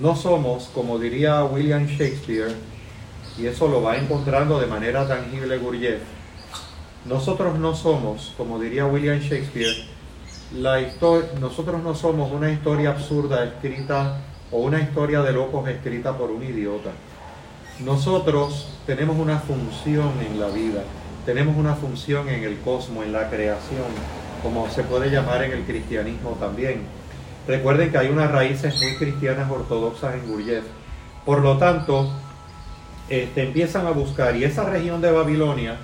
no somos, como diría William Shakespeare, y eso lo va encontrando de manera tangible Gurdjieff, nosotros no somos, como diría William Shakespeare, la nosotros no somos una historia absurda escrita o una historia de locos escrita por un idiota. Nosotros tenemos una función en la vida, tenemos una función en el cosmos, en la creación, como se puede llamar en el cristianismo también. Recuerden que hay unas raíces muy cristianas ortodoxas en Gurdjieff. Por lo tanto, este, empiezan a buscar y esa región de Babilonia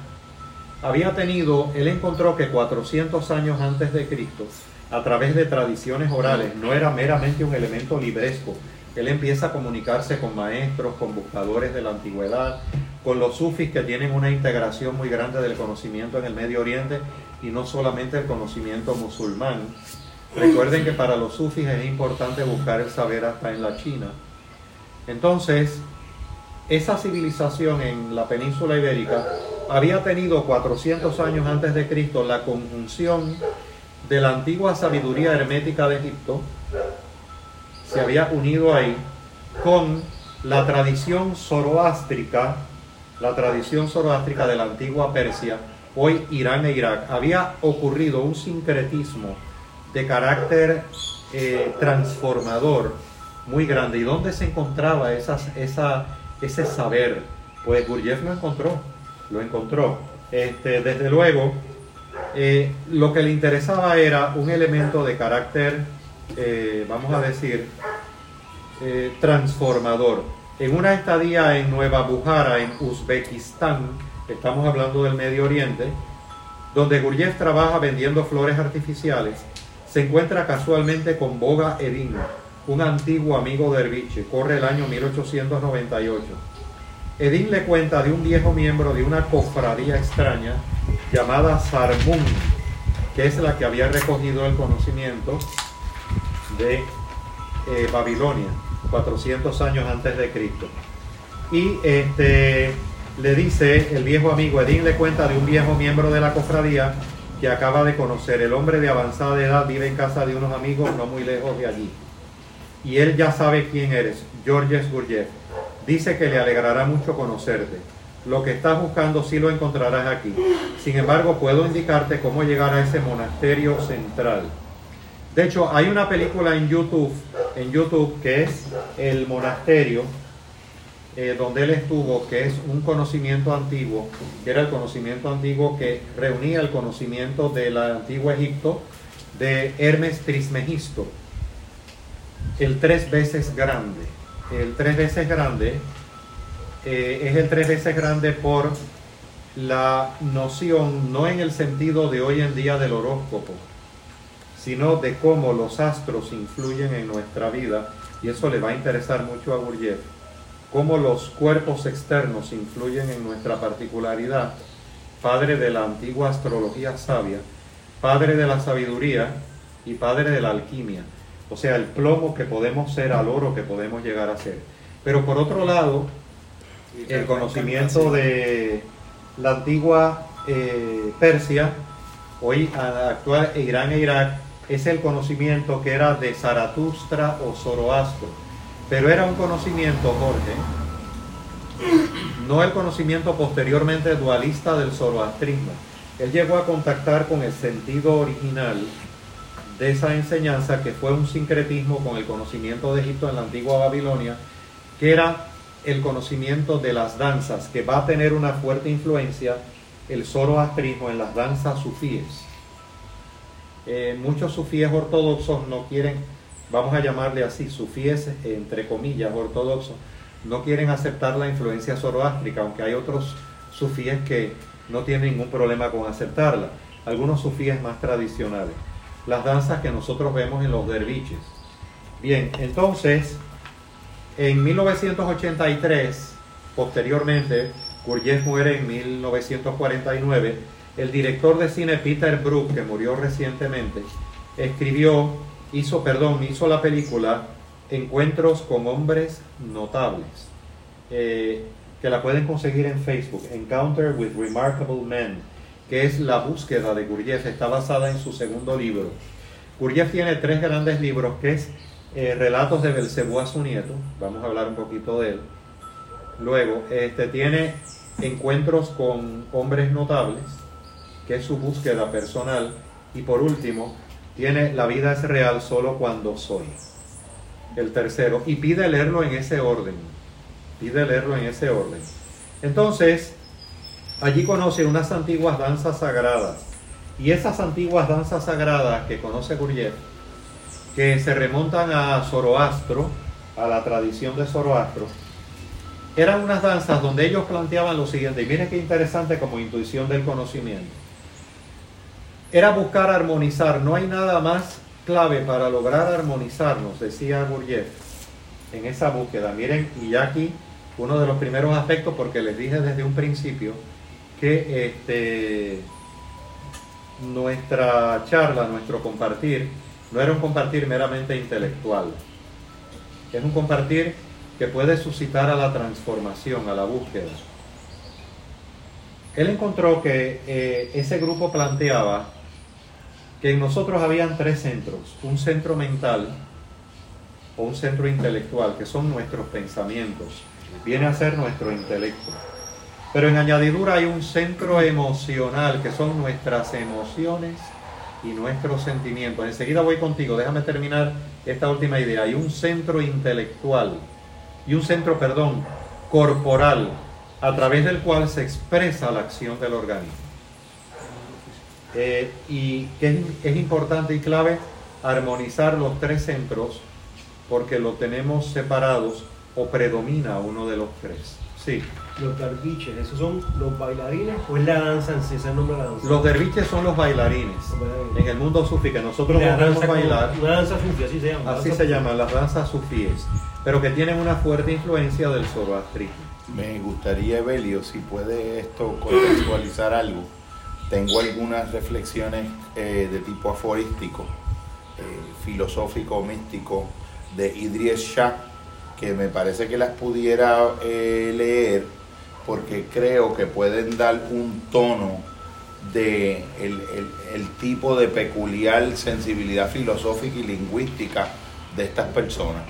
había tenido, él encontró que 400 años antes de Cristo, a través de tradiciones orales, no era meramente un elemento libresco. Él empieza a comunicarse con maestros, con buscadores de la antigüedad, con los sufis que tienen una integración muy grande del conocimiento en el Medio Oriente y no solamente el conocimiento musulmán. Recuerden que para los sufis es importante buscar el saber hasta en la China. Entonces, esa civilización en la península ibérica había tenido 400 años antes de Cristo la conjunción de la antigua sabiduría hermética de Egipto, se había unido ahí con la tradición zoroástrica, la tradición zoroástrica de la antigua Persia, hoy Irán e Irak. Había ocurrido un sincretismo de carácter eh, transformador muy grande. ¿Y dónde se encontraba esa, ese saber? Pues Gurdjieff lo encontró, lo encontró. Este, desde luego, eh, lo que le interesaba era un elemento de carácter, eh, vamos a decir, eh, transformador. En una estadía en Nueva Bujara, en Uzbekistán, estamos hablando del Medio Oriente, donde Gurdjieff trabaja vendiendo flores artificiales, se encuentra casualmente con Boga Edin, un antiguo amigo de Erbiche, corre el año 1898. Edin le cuenta de un viejo miembro de una cofradía extraña llamada Sarmun, que es la que había recogido el conocimiento de eh, Babilonia, 400 años antes de Cristo. Y este, le dice, el viejo amigo Edín le cuenta de un viejo miembro de la cofradía que acaba de conocer. El hombre de avanzada edad vive en casa de unos amigos no muy lejos de allí. Y él ya sabe quién eres, Georges Gurdjieff. Dice que le alegrará mucho conocerte. Lo que estás buscando sí lo encontrarás aquí. Sin embargo, puedo indicarte cómo llegar a ese monasterio central. De hecho, hay una película en YouTube, en YouTube que es El monasterio, eh, donde él estuvo, que es un conocimiento antiguo, que era el conocimiento antiguo que reunía el conocimiento del antiguo Egipto de Hermes Trismegisto, el tres veces grande. El tres veces grande eh, es el tres veces grande por la noción, no en el sentido de hoy en día del horóscopo, sino de cómo los astros influyen en nuestra vida, y eso le va a interesar mucho a Gurdjieff, cómo los cuerpos externos influyen en nuestra particularidad, padre de la antigua astrología sabia, padre de la sabiduría y padre de la alquimia, o sea, el plomo que podemos ser al oro que podemos llegar a ser. Pero por otro lado, el conocimiento de la antigua eh, Persia, hoy actual Irán e Irak, es el conocimiento que era de Zaratustra o Zoroastro. Pero era un conocimiento, Jorge, no el conocimiento posteriormente dualista del zoroastrismo. Él llegó a contactar con el sentido original de esa enseñanza que fue un sincretismo con el conocimiento de Egipto en la antigua Babilonia, que era el conocimiento de las danzas, que va a tener una fuerte influencia el zoroastrismo en las danzas sufíes. Eh, muchos sufíes ortodoxos no quieren, vamos a llamarle así, sufíes entre comillas ortodoxos, no quieren aceptar la influencia zoroástrica, aunque hay otros sufíes que no tienen ningún problema con aceptarla. Algunos sufíes más tradicionales. Las danzas que nosotros vemos en los derviches. Bien, entonces, en 1983, posteriormente, Gurdjieff muere en 1949, el director de cine Peter Brook, que murió recientemente, escribió, hizo, perdón, hizo la película Encuentros con hombres notables, eh, que la pueden conseguir en Facebook, Encounter with Remarkable Men, que es la búsqueda de Gurdjieff, está basada en su segundo libro. Gurdjieff tiene tres grandes libros, que es eh, relatos de Belcebú a su nieto, vamos a hablar un poquito de él. Luego, este, tiene encuentros con hombres notables, que es su búsqueda personal. Y por último, tiene La vida es real solo cuando soy. El tercero, y pide leerlo en ese orden. Pide leerlo en ese orden. Entonces, allí conoce unas antiguas danzas sagradas. Y esas antiguas danzas sagradas que conoce Gurdjieff que se remontan a Zoroastro, a la tradición de Zoroastro, eran unas danzas donde ellos planteaban lo siguiente, y miren qué interesante como intuición del conocimiento. Era buscar armonizar, no hay nada más clave para lograr armonizarnos, decía Gurdjieff, en esa búsqueda. Miren, y aquí uno de los primeros aspectos, porque les dije desde un principio que este, nuestra charla, nuestro compartir, no era un compartir meramente intelectual, es un compartir que puede suscitar a la transformación, a la búsqueda. Él encontró que eh, ese grupo planteaba que en nosotros habían tres centros, un centro mental o un centro intelectual, que son nuestros pensamientos, viene a ser nuestro intelecto. Pero en añadidura hay un centro emocional, que son nuestras emociones y nuestros sentimientos. Enseguida voy contigo, déjame terminar esta última idea. Hay un centro intelectual y un centro, perdón, corporal, a través del cual se expresa la acción del organismo. Eh, y que es, importante y clave armonizar los tres centros porque lo tenemos separados o predomina uno de los tres. Sí. Los derviches, ¿esos son los bailarines o es la danza en sí? ¿Es el nombre de la danza? Los derviches son los bailarines. En el mundo sufí, que nosotros podemos bailar. Una danza sufí, así se llama. Así se llama, las danzas sufíes, pero que tienen una fuerte influencia del zoroastrismo. Me gustaría, Evelio, si puede esto contextualizar algo. Tengo algunas reflexiones eh, de tipo aforístico, eh, filosófico, místico, de Idries Shah, que me parece que las pudiera eh, leer porque creo que pueden dar un tono de el, tipo de peculiar sensibilidad filosófica y lingüística de estas personas.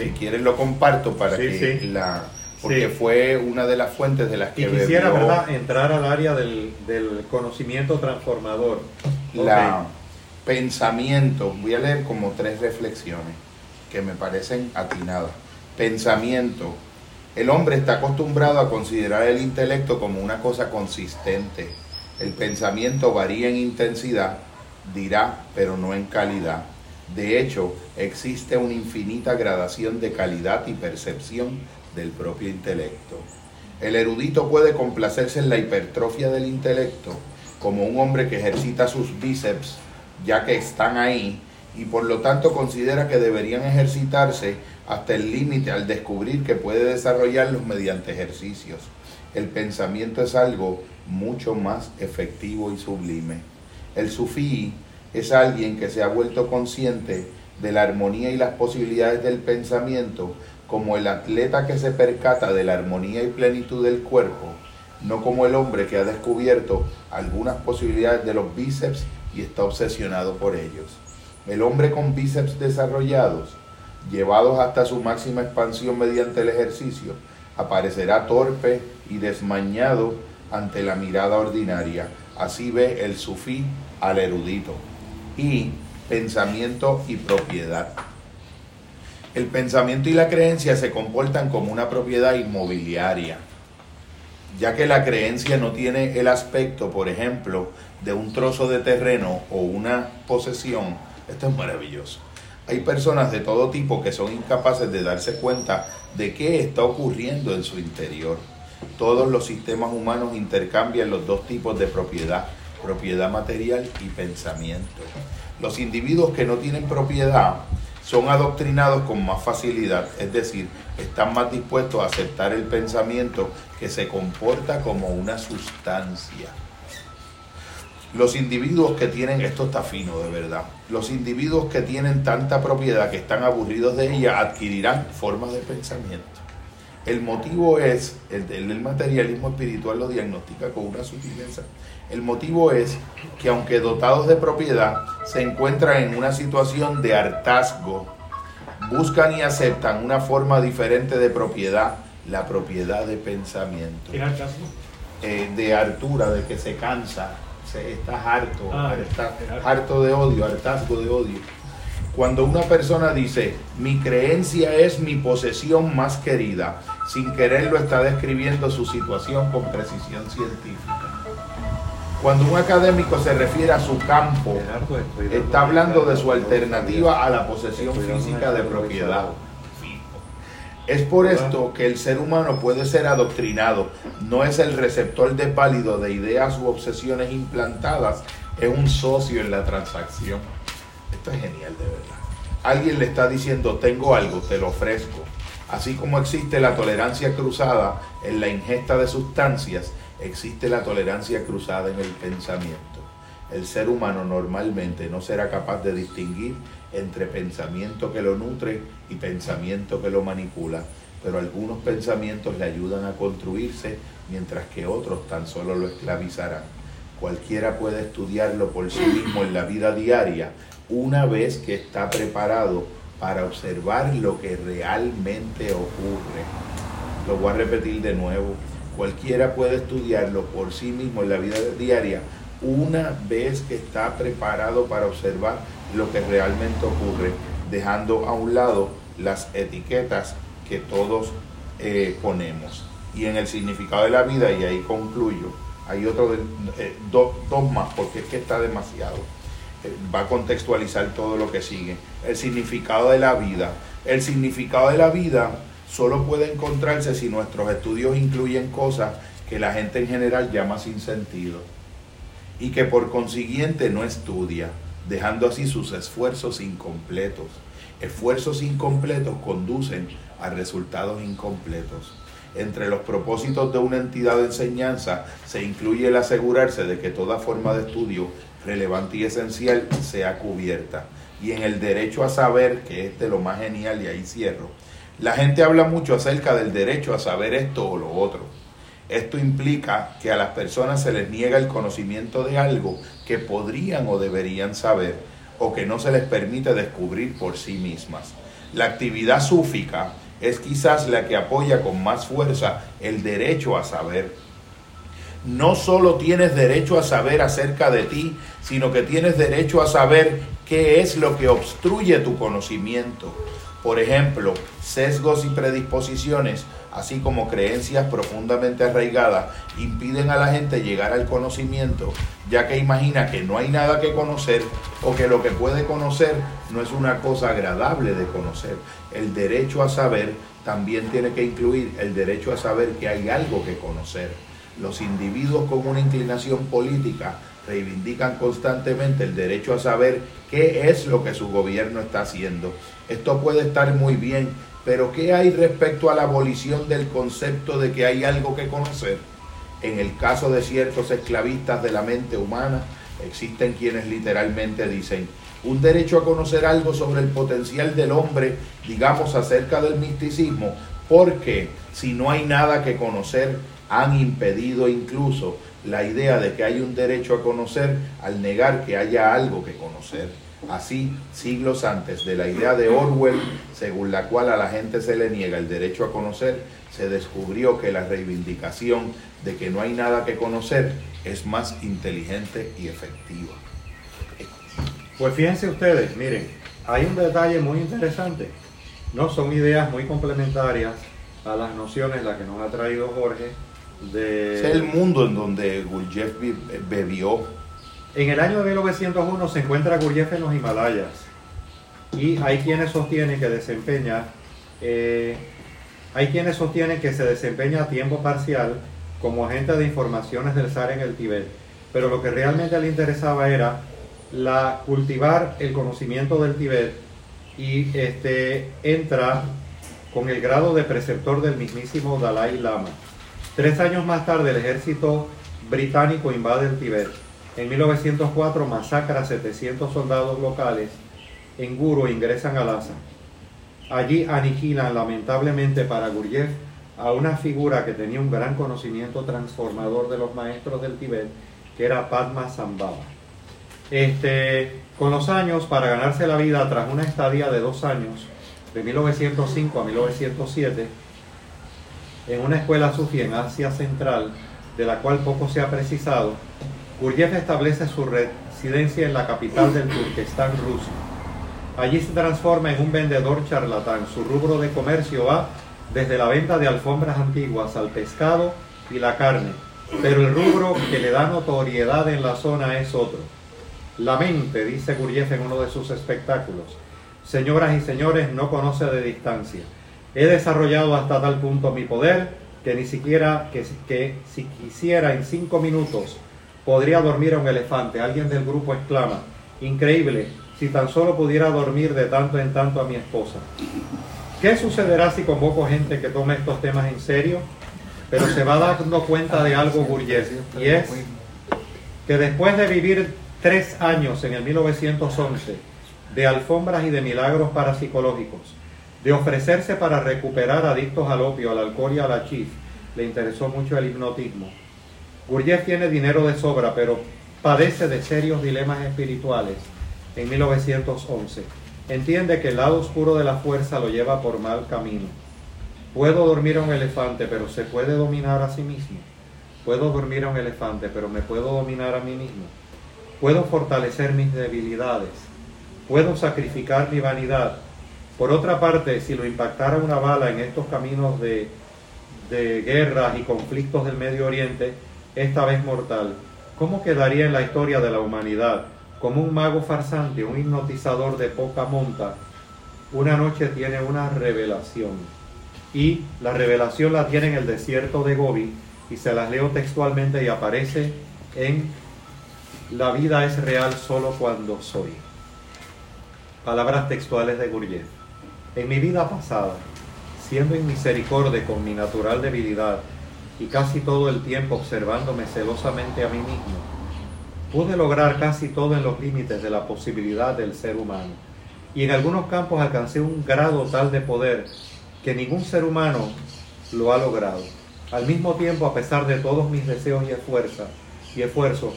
Si quieres lo comparto para que la porque fue una de las fuentes de las que y quisiera ¿verdad? entrar al área del, conocimiento transformador. La pensamiento, voy a leer como tres reflexiones que me parecen atinadas. Pensamiento, el hombre está acostumbrado a considerar el intelecto como una cosa consistente. El pensamiento varía en intensidad, dirá, pero no en calidad. De hecho, existe una infinita gradación de calidad y percepción del propio intelecto. El erudito puede complacerse en la hipertrofia del intelecto, como un hombre que ejercita sus bíceps, ya que están ahí, y por lo tanto considera que deberían ejercitarse hasta el límite al descubrir que puede desarrollarlos mediante ejercicios. El pensamiento es algo mucho más efectivo y sublime. El sufí es alguien que se ha vuelto consciente de la armonía y las posibilidades del pensamiento como el atleta que se percata de la armonía y plenitud del cuerpo, no como el hombre que ha descubierto algunas posibilidades de los bíceps y está obsesionado por ellos. El hombre con bíceps desarrollados llevados hasta su máxima expansión mediante el ejercicio, aparecerá torpe y desmañado ante la mirada ordinaria. Así ve el sufí al erudito. Y pensamiento y propiedad. El pensamiento y la creencia se comportan como una propiedad inmobiliaria, ya que la creencia no tiene el aspecto, por ejemplo, de un trozo de terreno o una posesión. Esto es maravilloso hay personas de todo tipo que son incapaces de darse cuenta de qué está ocurriendo en su interior. Todos los sistemas humanos intercambian los dos tipos de propiedad, propiedad material y pensamiento. Los individuos que no tienen propiedad son adoctrinados con más facilidad, es decir, están más dispuestos a aceptar el pensamiento que se comporta como una sustancia. Los individuos que tienen, esto está fino de verdad, los individuos que tienen tanta propiedad que están aburridos de ella adquirirán formas de pensamiento. El motivo es, el, materialismo espiritual lo diagnostica con una sutileza. El motivo es que aunque dotados de propiedad, se encuentran en una situación de hartazgo, buscan y aceptan una forma diferente de propiedad, la propiedad de pensamiento. ¿Qué hartazgo? Eh, de hartura, de que se cansa, estás harto, ah, harto de odio, hartazgo de odio. Cuando una persona dice, mi creencia es mi posesión más querida, sin querer, quererlo está describiendo su situación con precisión científica. Cuando un académico se refiere a su campo, está hablando de su alternativa a la posesión física de propiedad. Es por esto que el ser humano puede ser adoctrinado. No es el receptor de pálido de ideas u obsesiones implantadas, es un socio en la transacción. Esto es genial de verdad. Alguien le está diciendo, tengo algo, te lo ofrezco. Así como existe la tolerancia cruzada en la ingesta de sustancias, existe la tolerancia cruzada en el pensamiento. El ser humano normalmente no será capaz de distinguir entre pensamiento que lo nutre y pensamiento que lo manipula, pero algunos pensamientos le ayudan a construirse, mientras que otros tan solo lo esclavizarán. Cualquiera puede estudiarlo por sí mismo en la vida diaria una vez que está preparado para observar lo que realmente ocurre. Lo voy a repetir de nuevo. Cualquiera puede estudiarlo por sí mismo en la vida diaria una vez que está preparado para observar lo que realmente ocurre, dejando a un lado las etiquetas que todos eh, ponemos. Y en el significado de la vida, y ahí concluyo, hay otro, de- eh, do- dos más, porque es que está demasiado. Eh, va a contextualizar todo lo que sigue. El significado de la vida. El significado de la vida solo puede encontrarse si nuestros estudios incluyen cosas que la gente en general llama sin sentido y que por consiguiente no estudia, dejando así sus esfuerzos incompletos. Esfuerzos incompletos conducen a resultados incompletos. Entre los propósitos de una entidad de enseñanza se incluye el asegurarse de que toda forma de estudio relevante y esencial sea cubierta. Y en el derecho a saber, que es de lo más genial, y ahí cierro, la gente habla mucho acerca del derecho a saber esto o lo otro. Esto implica que a las personas se les niega el conocimiento de algo que podrían o deberían saber o que no se les permite descubrir por sí mismas. La actividad súfica es quizás la que apoya con más fuerza el derecho a saber. No solo tienes derecho a saber acerca de ti, sino que tienes derecho a saber qué es lo que obstruye tu conocimiento. Por ejemplo, sesgos y predisposiciones, así como creencias profundamente arraigadas, impiden a la gente llegar al conocimiento, ya que imagina que no hay nada que conocer o que lo que puede conocer no es una cosa agradable de conocer. El derecho a saber también tiene que incluir el derecho a saber que hay algo que conocer. Los individuos con una inclinación política reivindican constantemente el derecho a saber qué es lo que su gobierno está haciendo. Esto puede estar muy bien, pero ¿qué hay respecto a la abolición del concepto de que hay algo que conocer? En el caso de ciertos esclavistas de la mente humana, existen quienes literalmente dicen, un derecho a conocer algo sobre el potencial del hombre, digamos acerca del misticismo, porque si no hay nada que conocer, han impedido incluso la idea de que hay un derecho a conocer al negar que haya algo que conocer. Así, siglos antes de la idea de Orwell, según la cual a la gente se le niega el derecho a conocer, se descubrió que la reivindicación de que no hay nada que conocer es más inteligente y efectiva. Pues fíjense ustedes, miren, hay un detalle muy interesante. No son ideas muy complementarias a las nociones las que nos ha traído Jorge de es el mundo en donde Gurdjieff bebió. En el año de 1901 se encuentra Gurdjieff en los Himalayas y hay quienes sostienen que desempeña, eh, hay quienes sostienen que se desempeña a tiempo parcial como agente de informaciones del zar en el Tíbet, pero lo que realmente le interesaba era la cultivar el conocimiento del Tíbet y este entra con el grado de preceptor del mismísimo Dalai Lama. Tres años más tarde el ejército británico invade el Tíbet. En 1904 masacra a 700 soldados locales. En Guru ingresan a Lhasa. Allí aniquilan lamentablemente para Gurdjieff a una figura que tenía un gran conocimiento transformador de los maestros del Tíbet, que era Padma Sambhava. Este, con los años, para ganarse la vida tras una estadía de dos años, de 1905 a 1907, en una escuela sufi en Asia Central, de la cual poco se ha precisado, Gurdjieff establece su residencia en la capital del Turquestán ruso. Allí se transforma en un vendedor charlatán. Su rubro de comercio va desde la venta de alfombras antiguas al pescado y la carne, pero el rubro que le da notoriedad en la zona es otro. La mente, dice Gurjev en uno de sus espectáculos, señoras y señores, no conoce de distancia. He desarrollado hasta tal punto mi poder que ni siquiera que, que si quisiera en cinco minutos podría dormir a un elefante. Alguien del grupo exclama, increíble, si tan solo pudiera dormir de tanto en tanto a mi esposa. ¿Qué sucederá si convoco gente que tome estos temas en serio? Pero se va dando cuenta de algo Gurjes, y es que después de vivir tres años en el 1911 de alfombras y de milagros parapsicológicos, de ofrecerse para recuperar adictos al opio, al alcohol y a la chif, le interesó mucho el hipnotismo. Gurjev tiene dinero de sobra, pero padece de serios dilemas espirituales en 1911 Entiende que el lado oscuro de la fuerza lo lleva por mal camino. Puedo dormir a un elefante, pero se puede dominar a sí mismo. Puedo dormir a un elefante, pero me puedo dominar a mí mismo. Puedo fortalecer mis debilidades. Puedo sacrificar mi vanidad. Por otra parte, si lo impactara una bala en estos caminos de guerras y conflictos del Medio Oriente, esta vez mortal, ¿cómo quedaría en la historia de la humanidad? como un mago farsante, un hipnotizador de poca monta, una noche tiene una revelación. Y la revelación la tiene en el desierto de Gobi, y se las leo textualmente y aparece en La vida es real solo cuando soy. Palabras textuales de Gurjev. En mi vida pasada, siendo en misericordia con mi natural debilidad y casi todo el tiempo observándome celosamente a mí mismo, pude lograr casi todo en los límites de la posibilidad del ser humano. Y en algunos campos alcancé un grado tal de poder que ningún ser humano lo ha logrado. Al mismo tiempo, a pesar de todos mis deseos y esfuerzos, y esfuerzos,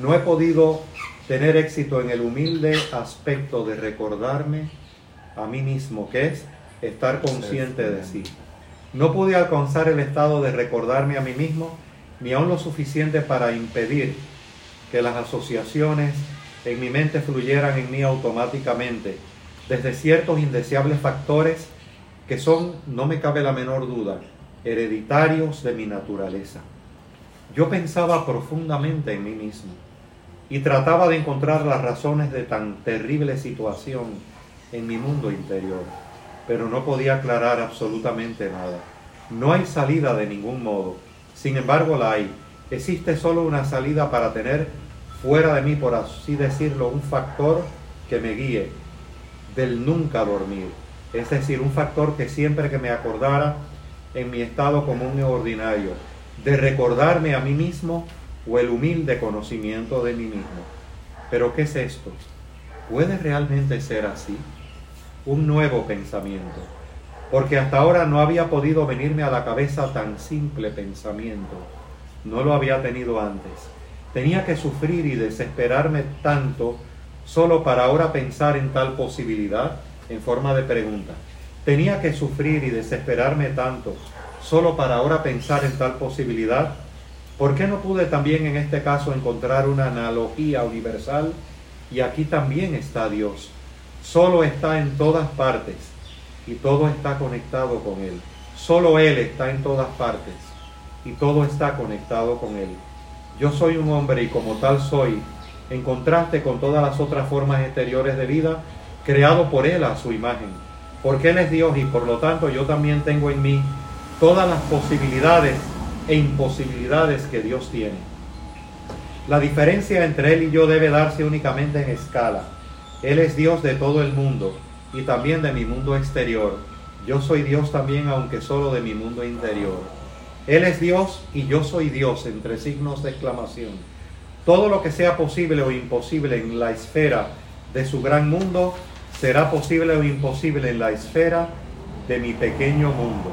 no he podido tener éxito en el humilde aspecto de recordarme a mí mismo, que es estar consciente de sí. No pude alcanzar el estado de recordarme a mí mismo, ni aún lo suficiente para impedir que las asociaciones en mi mente fluyeran en mí automáticamente desde ciertos indeseables factores que son, no me cabe la menor duda, hereditarios de mi naturaleza. Yo pensaba profundamente en mí mismo y trataba de encontrar las razones de tan terrible situación en mi mundo interior, pero no podía aclarar absolutamente nada. No hay salida de ningún modo, sin embargo la hay existe solo una salida para tener fuera de mí, por así decirlo, un factor que me guíe del nunca dormir. Es decir, un factor que siempre que me acordara en mi estado común y ordinario, de recordarme a mí mismo o el humilde conocimiento de mí mismo. Pero ¿qué es esto? ¿Puede realmente ser así? Un nuevo pensamiento. Porque hasta ahora no había podido venirme a la cabeza tan simple pensamiento no lo había tenido antes. Tenía que sufrir y desesperarme tanto solo para ahora pensar en tal posibilidad en forma de pregunta. Tenía que sufrir y desesperarme tanto solo para ahora pensar en tal posibilidad. ¿Por qué no pude también en este caso encontrar una analogía universal? Y aquí también está Dios. Solo está en todas partes y todo está conectado con Él. Solo Él está en todas partes y todo está conectado con Él. Yo soy un hombre y como tal soy, en contraste con todas las otras formas exteriores de vida, creado por Él a su imagen. Porque Él es Dios y por lo tanto yo también tengo en mí todas las posibilidades e imposibilidades que Dios tiene. La diferencia entre Él y yo debe darse únicamente en escala. Él es Dios de todo el mundo y también de mi mundo exterior. Yo soy Dios también aunque solo de mi mundo interior. Él es Dios y yo soy Dios, entre signos de exclamación. Todo lo que sea posible o imposible en la esfera de su gran mundo será posible o imposible en la esfera de mi pequeño mundo.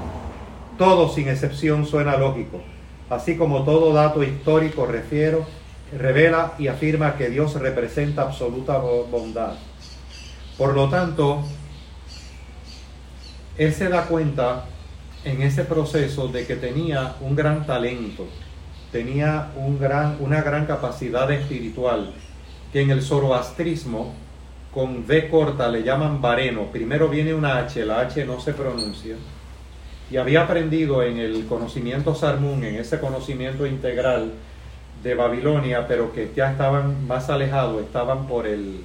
Todo sin excepción suena lógico, así como todo dato histórico refiero, revela y afirma que Dios representa absoluta bondad. Por lo tanto, Él se da cuenta en ese proceso de que tenía un gran talento, tenía un gran, una gran capacidad espiritual, que en el zoroastrismo, con V corta, le llaman vareno. Primero viene una H, la H no se pronuncia, y había aprendido en el conocimiento Sarmún, en ese conocimiento integral de Babilonia, pero que ya estaban más alejados, estaban por el,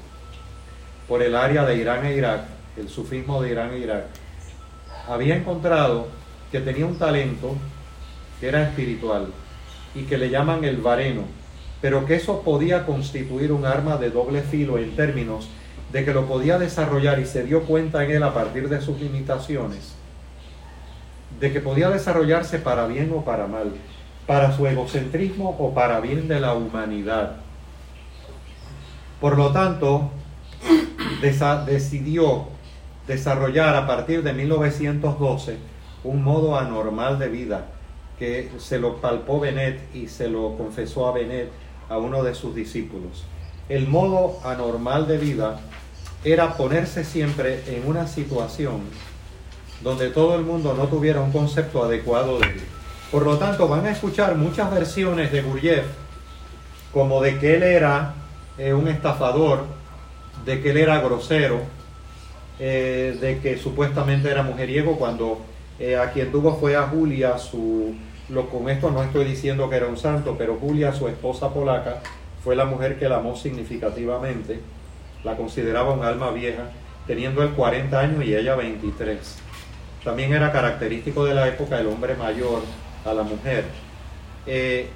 por el área de Irán e Irak, el sufismo de Irán e Irak, había encontrado que tenía un talento que era espiritual y que le llaman el vareno, pero que eso podía constituir un arma de doble filo en términos de que lo podía desarrollar y se dio cuenta en él a partir de sus limitaciones, de que podía desarrollarse para bien o para mal, para su egocentrismo o para bien de la humanidad. Por lo tanto, decidió desarrollar a partir de 1912 un modo anormal de vida que se lo palpó Benet y se lo confesó a Benet, a uno de sus discípulos. El modo anormal de vida era ponerse siempre en una situación donde todo el mundo no tuviera un concepto adecuado de él. Por lo tanto, van a escuchar muchas versiones de Gurdjieff como de que él era eh, un estafador, de que él era grosero, eh, de que supuestamente era mujeriego cuando eh, a quien tuvo fue a Julia, su, lo, con esto no estoy diciendo que era un santo, pero Julia, su esposa polaca, fue la mujer que la amó significativamente, la consideraba un alma vieja, teniendo él 40 años y ella 23. También era característico de la época el hombre mayor a la mujer. Eh,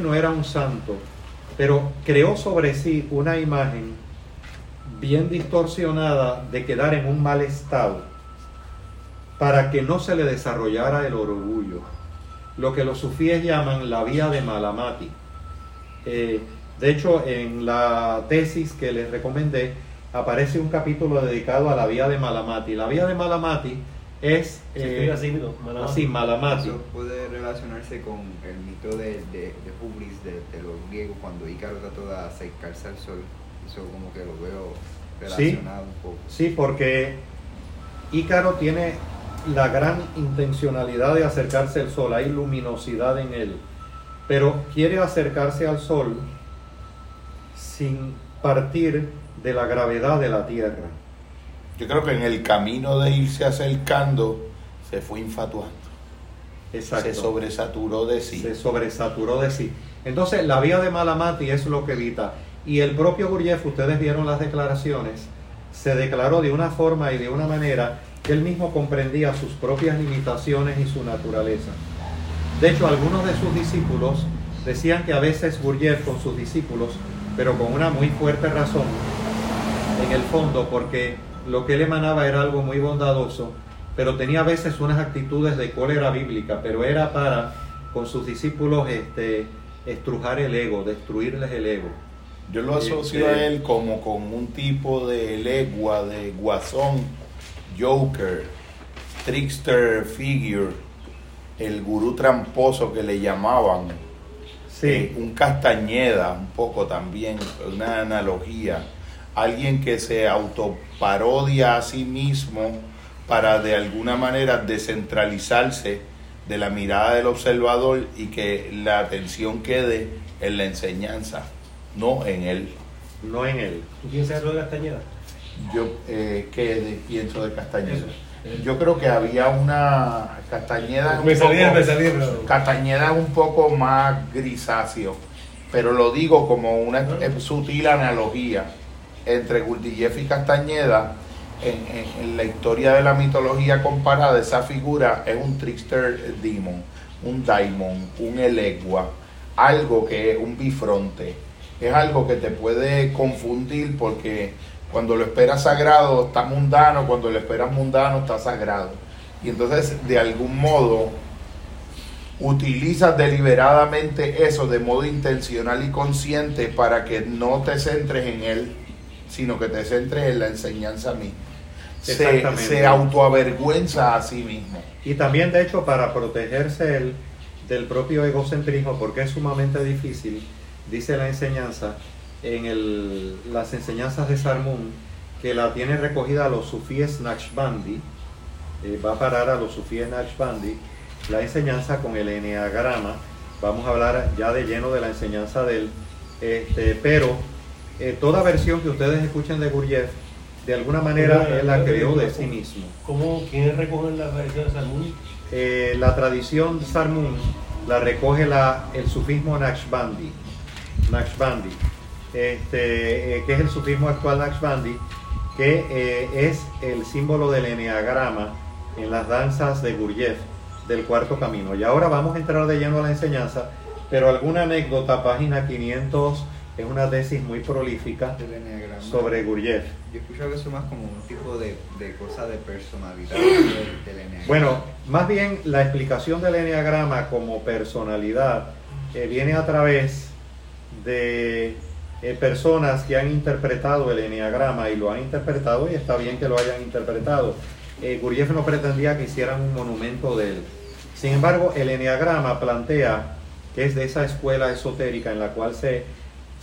no era un santo, pero creó sobre sí una imagen bien distorsionada de quedar en un mal estado para que no se le desarrollara el orgullo, lo que los sufíes llaman la vía de Malamati. Eh, de hecho, en la tesis que les recomendé aparece un capítulo dedicado a la vía de Malamati. La vía de Malamati es eh, así, Malamati. Eso puede relacionarse con el mito de, de, de Hubris de, los griegos cuando Ícaro trató de acercarse al sol. Eso como que lo veo relacionado un poco. Sí, porque Ícaro tiene la gran intencionalidad de acercarse al sol, hay luminosidad en él, pero quiere acercarse al sol sin partir de la gravedad de la tierra. Yo creo que en el camino de irse acercando se fue infatuando. Exacto. Se sobresaturó de sí. Se sobresaturó de sí. Entonces, la vía de Malamati es lo que evita. Y el propio Gurdjieff, ustedes vieron las declaraciones, se declaró de una forma y de una manera que él mismo comprendía sus propias limitaciones y su naturaleza. De hecho, algunos de sus discípulos decían que a veces Gurdjieff con sus discípulos, pero con una muy fuerte razón, en el fondo, porque lo que él emanaba era algo muy bondadoso, pero tenía a veces unas actitudes de cólera bíblica, pero era para con sus discípulos este, estrujar el ego, destruirles el ego. Yo lo asocio a él como con un tipo de legua, de guasón, joker, trickster figure, el gurú tramposo que le llamaban. Sí. Eh, un Castañeda, un poco también, una analogía. Alguien que se autoparodia a sí mismo para de alguna manera descentralizarse de la mirada del observador y que la atención quede en la enseñanza no en él. No en él. ¿Tú piensas algo de Castañeda? Yo, eh, ¿qué pienso de Castañeda? Yo creo que había una Castañeda. Me salía, me salía. Castañeda un poco más grisáceo, pero lo digo como una sutil analogía entre Gurdjieff y Castañeda. En, en, la historia de la mitología comparada, esa figura es un trickster demon, un daimon, un elegua, algo que es un bifronte es algo que te puede confundir porque cuando lo esperas sagrado está mundano, cuando lo esperas mundano está sagrado. Y entonces de algún modo utilizas deliberadamente eso de modo intencional y consciente para que no te centres en él, sino que te centres en la enseñanza misma. Se, se autoavergüenza a sí mismo. Y también de hecho para protegerse él del propio egocentrismo, porque es sumamente difícil, dice la enseñanza, en el, las enseñanzas de Sarmún, que la tiene recogida a los sufíes Naqshbandi, eh, va a parar a los sufíes Naqshbandi, la enseñanza con el eneagrama, vamos a hablar ya de lleno de la enseñanza de él, este, pero eh, toda versión que ustedes escuchen de Gurdjieff de alguna manera Pero, él la creó de sí mismo. ¿Cómo, ¿Quiénes recogen la tradición de Salmón? Eh, la tradición Sarmun la recoge la, el sufismo Naqshbandi, Naqshbandi este, eh, que es el sufismo actual Naqshbandi, que eh, es el símbolo del eneagrama en las danzas de Gurdjieff del cuarto camino. Y ahora vamos a entrar de lleno a la enseñanza, pero alguna anécdota, página 500, es una tesis muy prolífica sobre Gurdjieff. Yo escucho que eso más como un tipo de, de cosa de personalidad del, del enneagrama. Bueno, más bien la explicación del enneagrama como personalidad eh, viene a través de eh, personas que han interpretado el enneagrama y lo han interpretado y está bien que lo hayan interpretado. Eh, no pretendía que hicieran un monumento de él. Sin embargo, el enneagrama plantea que es de esa escuela esotérica en la cual se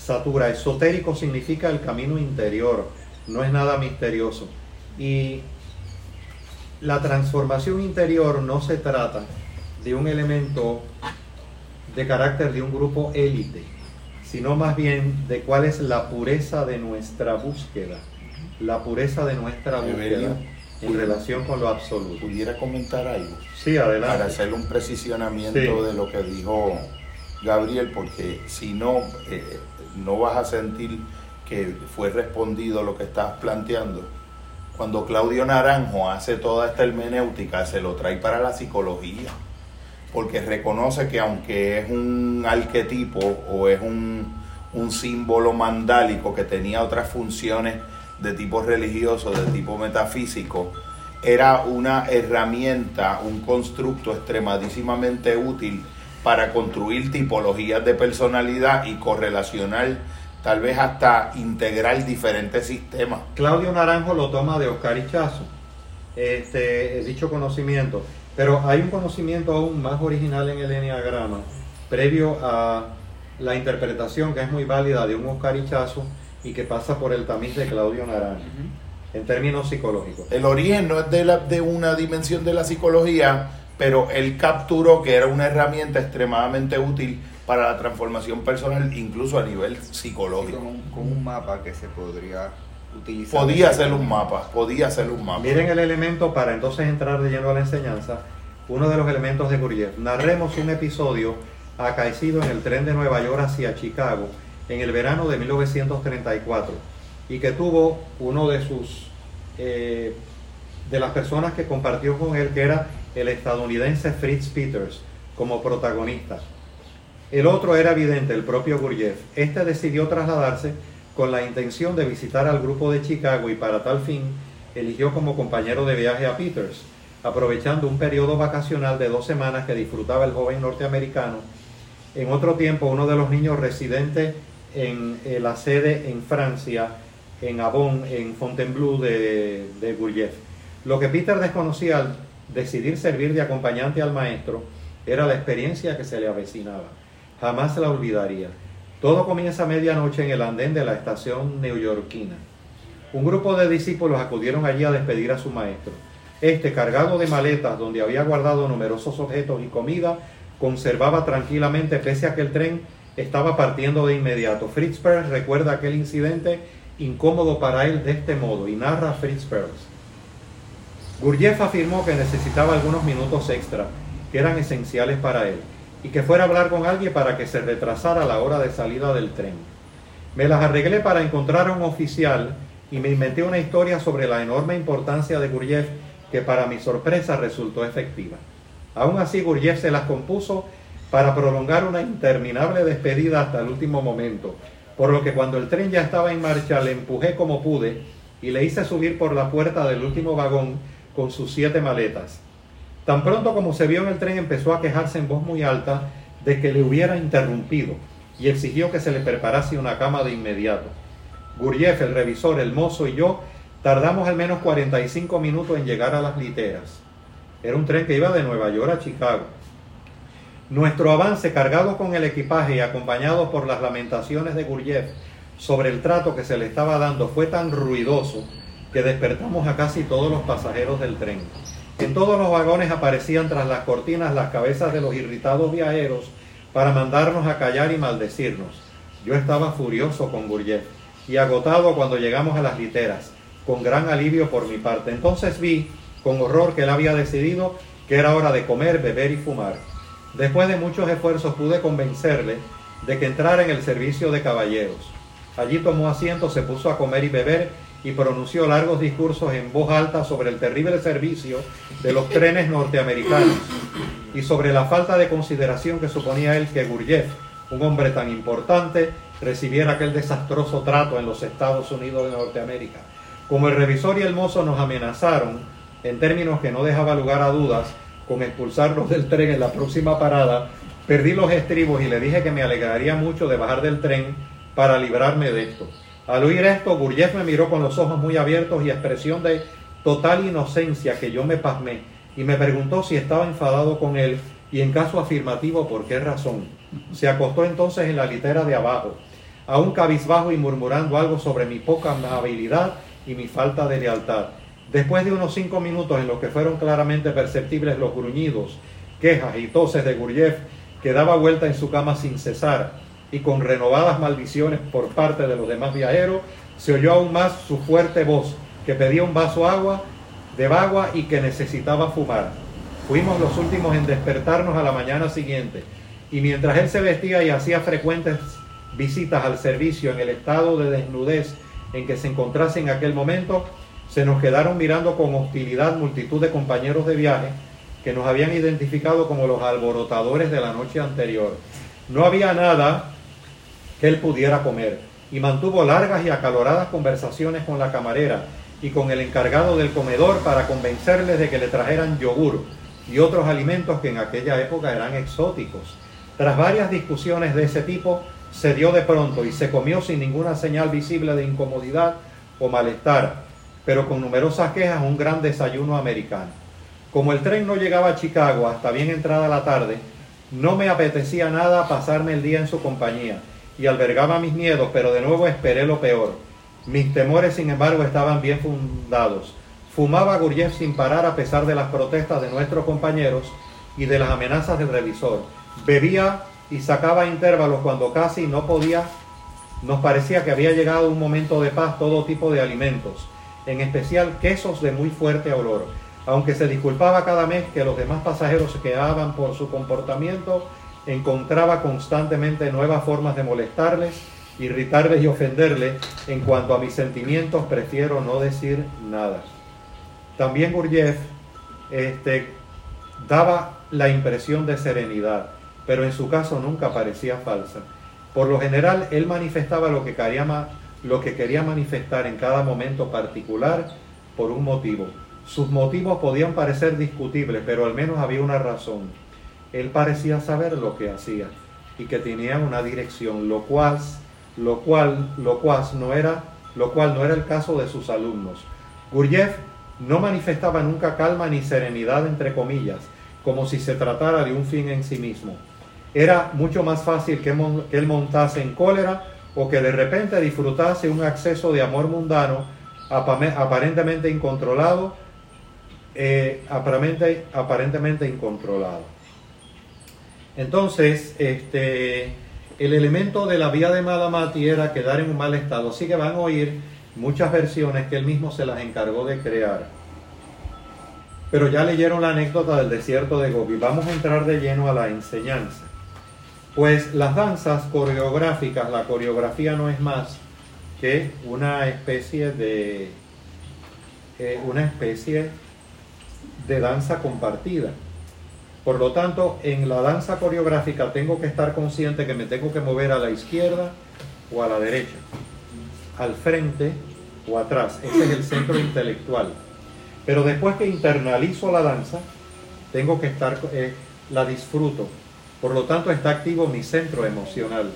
satura. Esotérico significa el camino interior, no es nada misterioso. Y la transformación interior no se trata de un elemento de carácter de un grupo élite, sino más bien de cuál es la pureza de nuestra búsqueda, la pureza de nuestra búsqueda en relación con lo absoluto. ¿Pudiera comentar algo? Sí, Para adelante. hacer un precisionamiento Sí. de lo que dijo Gabriel, porque si no, eh, no vas a sentir que fue respondido lo que estás planteando. Cuando Claudio Naranjo hace toda esta hermenéutica, se lo trae para la psicología, porque reconoce que aunque es un arquetipo o es un, un símbolo mandálico que tenía otras funciones de tipo religioso, de tipo metafísico, era una herramienta, un constructo extremadísimamente útil para construir tipologías de personalidad y correlacionar, tal vez hasta integrar diferentes sistemas. Claudio Naranjo lo toma de Oscar Ichazo, este, dicho conocimiento. Pero hay un conocimiento aún más original en el Enneagrama, previo a la interpretación que es muy válida de un Oscar Ichazo y que pasa por el tamiz de Claudio Naranjo, en términos psicológicos. El origen no es de, la, de una dimensión de la psicología, pero él capturó que era una herramienta extremadamente útil para la transformación personal, incluso a nivel Sí, psicológico. como, un, mapa que se podría utilizar. Podía ser un mapa, podía ser un mapa. Miren el elemento para entonces entrar de lleno a la enseñanza. Uno de los elementos de Gurdjieff. Narremos un episodio acaecido en el tren de Nueva York hacia Chicago en el verano de 1934 y que tuvo uno de sus eh, de las personas que compartió con él que era el estadounidense Fritz Peters como protagonista. El otro era evidente, el propio Gurdjieff. Este decidió trasladarse con la intención de visitar al grupo de Chicago y para tal fin eligió como compañero de viaje a Peters, aprovechando un periodo vacacional de dos semanas que disfrutaba el joven norteamericano. En otro tiempo, uno de los niños residentes en la sede en Francia, en Avon, en Fontainebleau de, de Gurdjieff. Lo que Peter desconocía al decidir servir de acompañante al maestro era la experiencia que se le avecinaba. Jamás la olvidaría. Todo comienza a medianoche en el andén de la estación neoyorquina. Un grupo de discípulos acudieron allí a despedir a su maestro. Este, cargado de maletas donde había guardado numerosos objetos y comida, conservaba tranquilamente pese a que el tren estaba partiendo de inmediato. Fritz Perls recuerda aquel incidente incómodo para él de este modo y narra Fritz Perls. Gurdjieff afirmó que necesitaba algunos minutos extra, que eran esenciales para él, y que fuera a hablar con alguien para que se retrasara la hora de salida del tren. Me las arreglé para encontrar a un oficial y me inventé una historia sobre la enorme importancia de Gurdjieff que para mi sorpresa resultó efectiva. Aún así, Gurdjieff se las compuso para prolongar una interminable despedida hasta el último momento, por lo que cuando el tren ya estaba en marcha le empujé como pude y le hice subir por la puerta del último vagón con sus siete maletas. Tan pronto como se vio en el tren empezó a quejarse en voz muy alta de que le hubiera interrumpido y exigió que se le preparase una cama de inmediato. Gurdjieff, el revisor, el mozo y yo tardamos al menos 45 minutos en llegar a las literas. Era un tren que iba de Nueva York a Chicago. Nuestro avance, cargado con el equipaje y acompañado por las lamentaciones de Gurdjieff sobre el trato que se le estaba dando, fue tan ruidoso que despertamos a casi todos los pasajeros del tren. En todos los vagones aparecían tras las cortinas las cabezas de los irritados viajeros para mandarnos a callar y maldecirnos. Yo estaba furioso con Gurdjieff y agotado cuando llegamos a las literas. con gran alivio por mi parte. Entonces vi con horror que él había decidido que era hora de comer, beber y fumar. Después de muchos esfuerzos pude convencerle de que entrara en el servicio de caballeros. Allí tomó asiento, se puso a comer y beber y pronunció largos discursos en voz alta sobre el terrible servicio de los trenes norteamericanos y sobre la falta de consideración que suponía él que Gurdjieff, un hombre tan importante, recibiera aquel desastroso trato en los Estados Unidos de Norteamérica. Como el revisor y el mozo nos amenazaron, en términos que no dejaba lugar a dudas, con expulsarnos del tren en la próxima parada, perdí los estribos y le dije que me alegraría mucho de bajar del tren para librarme de esto. Al oír esto, Gurdjieff me miró con los ojos muy abiertos y expresión de total inocencia que yo me pasmé y me preguntó si estaba enfadado con él y en caso afirmativo por qué razón. Se acostó entonces en la litera de abajo, aún cabizbajo y murmurando algo sobre mi poca amabilidad y mi falta de lealtad. Después de unos cinco minutos en los que fueron claramente perceptibles los gruñidos, quejas y toses de Gurdjieff, que daba vuelta en su cama sin cesar, y con renovadas maldiciones por parte de los demás viajeros, se oyó aún más su fuerte voz, que pedía un vaso agua, de agua y que necesitaba fumar. Fuimos los últimos en despertarnos a la mañana siguiente, y mientras él se vestía y hacía frecuentes visitas al servicio en el estado de desnudez en que se encontrase en aquel momento, se nos quedaron mirando con hostilidad multitud de compañeros de viaje que nos habían identificado como los alborotadores de la noche anterior. No había nada él pudiera comer y mantuvo largas y acaloradas conversaciones con la camarera y con el encargado del comedor para convencerles de que le trajeran yogur y otros alimentos que en aquella época eran exóticos. Tras varias discusiones de ese tipo, se dio de pronto y se comió sin ninguna señal visible de incomodidad o malestar pero con numerosas quejas un gran desayuno americano. Como el tren no llegaba a Chicago hasta bien entrada la tarde, no me apetecía nada pasarme el día en su compañía y albergaba mis miedos, pero de nuevo esperé lo peor. Mis temores, sin embargo, estaban bien fundados. Fumaba Gurjev sin parar a pesar de las protestas de nuestros compañeros y de las amenazas del revisor. Bebía y sacaba intervalos cuando casi no podía. Nos parecía que había llegado un momento de paz todo tipo de alimentos en especial quesos de muy fuerte olor. Aunque se disculpaba cada mes que los demás pasajeros se quedaban por su comportamiento, encontraba constantemente nuevas formas de molestarles, irritarles y ofenderles. En cuanto a mis sentimientos, prefiero no decir nada. También Gurdjieff este, daba la impresión de serenidad, pero en su caso nunca parecía falsa. Por lo general, él manifestaba lo que quería manifestar en cada momento particular por un motivo. Sus motivos podían parecer discutibles, pero al menos había una razón. Él parecía saber lo que hacía y que tenía una dirección, lo cual, lo cual, lo cual no era, lo cual no era el caso de sus alumnos. Gurdjieff no manifestaba nunca calma ni serenidad entre comillas, como si se tratara de un fin en sí mismo. Era mucho más fácil que, él montase en cólera o que de repente disfrutase un acceso de amor mundano aparentemente incontrolado, eh, aparentemente incontrolado. Entonces, este, el elemento de la vía de Malamati era quedar en un mal estado. Así que van a oír muchas versiones que él mismo se las encargó de crear. Pero ya leyeron la anécdota del desierto de Gobi. Vamos a entrar de lleno a la enseñanza. Pues las danzas coreográficas, la coreografía no es más que una especie de eh, una especie de danza compartida. Por lo tanto, en la danza coreográfica tengo que estar consciente que me tengo que mover a la izquierda o a la derecha, al frente o atrás. Ese es el centro intelectual. Pero después que internalizo la danza, tengo que estar, eh, la disfruto, por lo tanto, está activo mi centro emocional.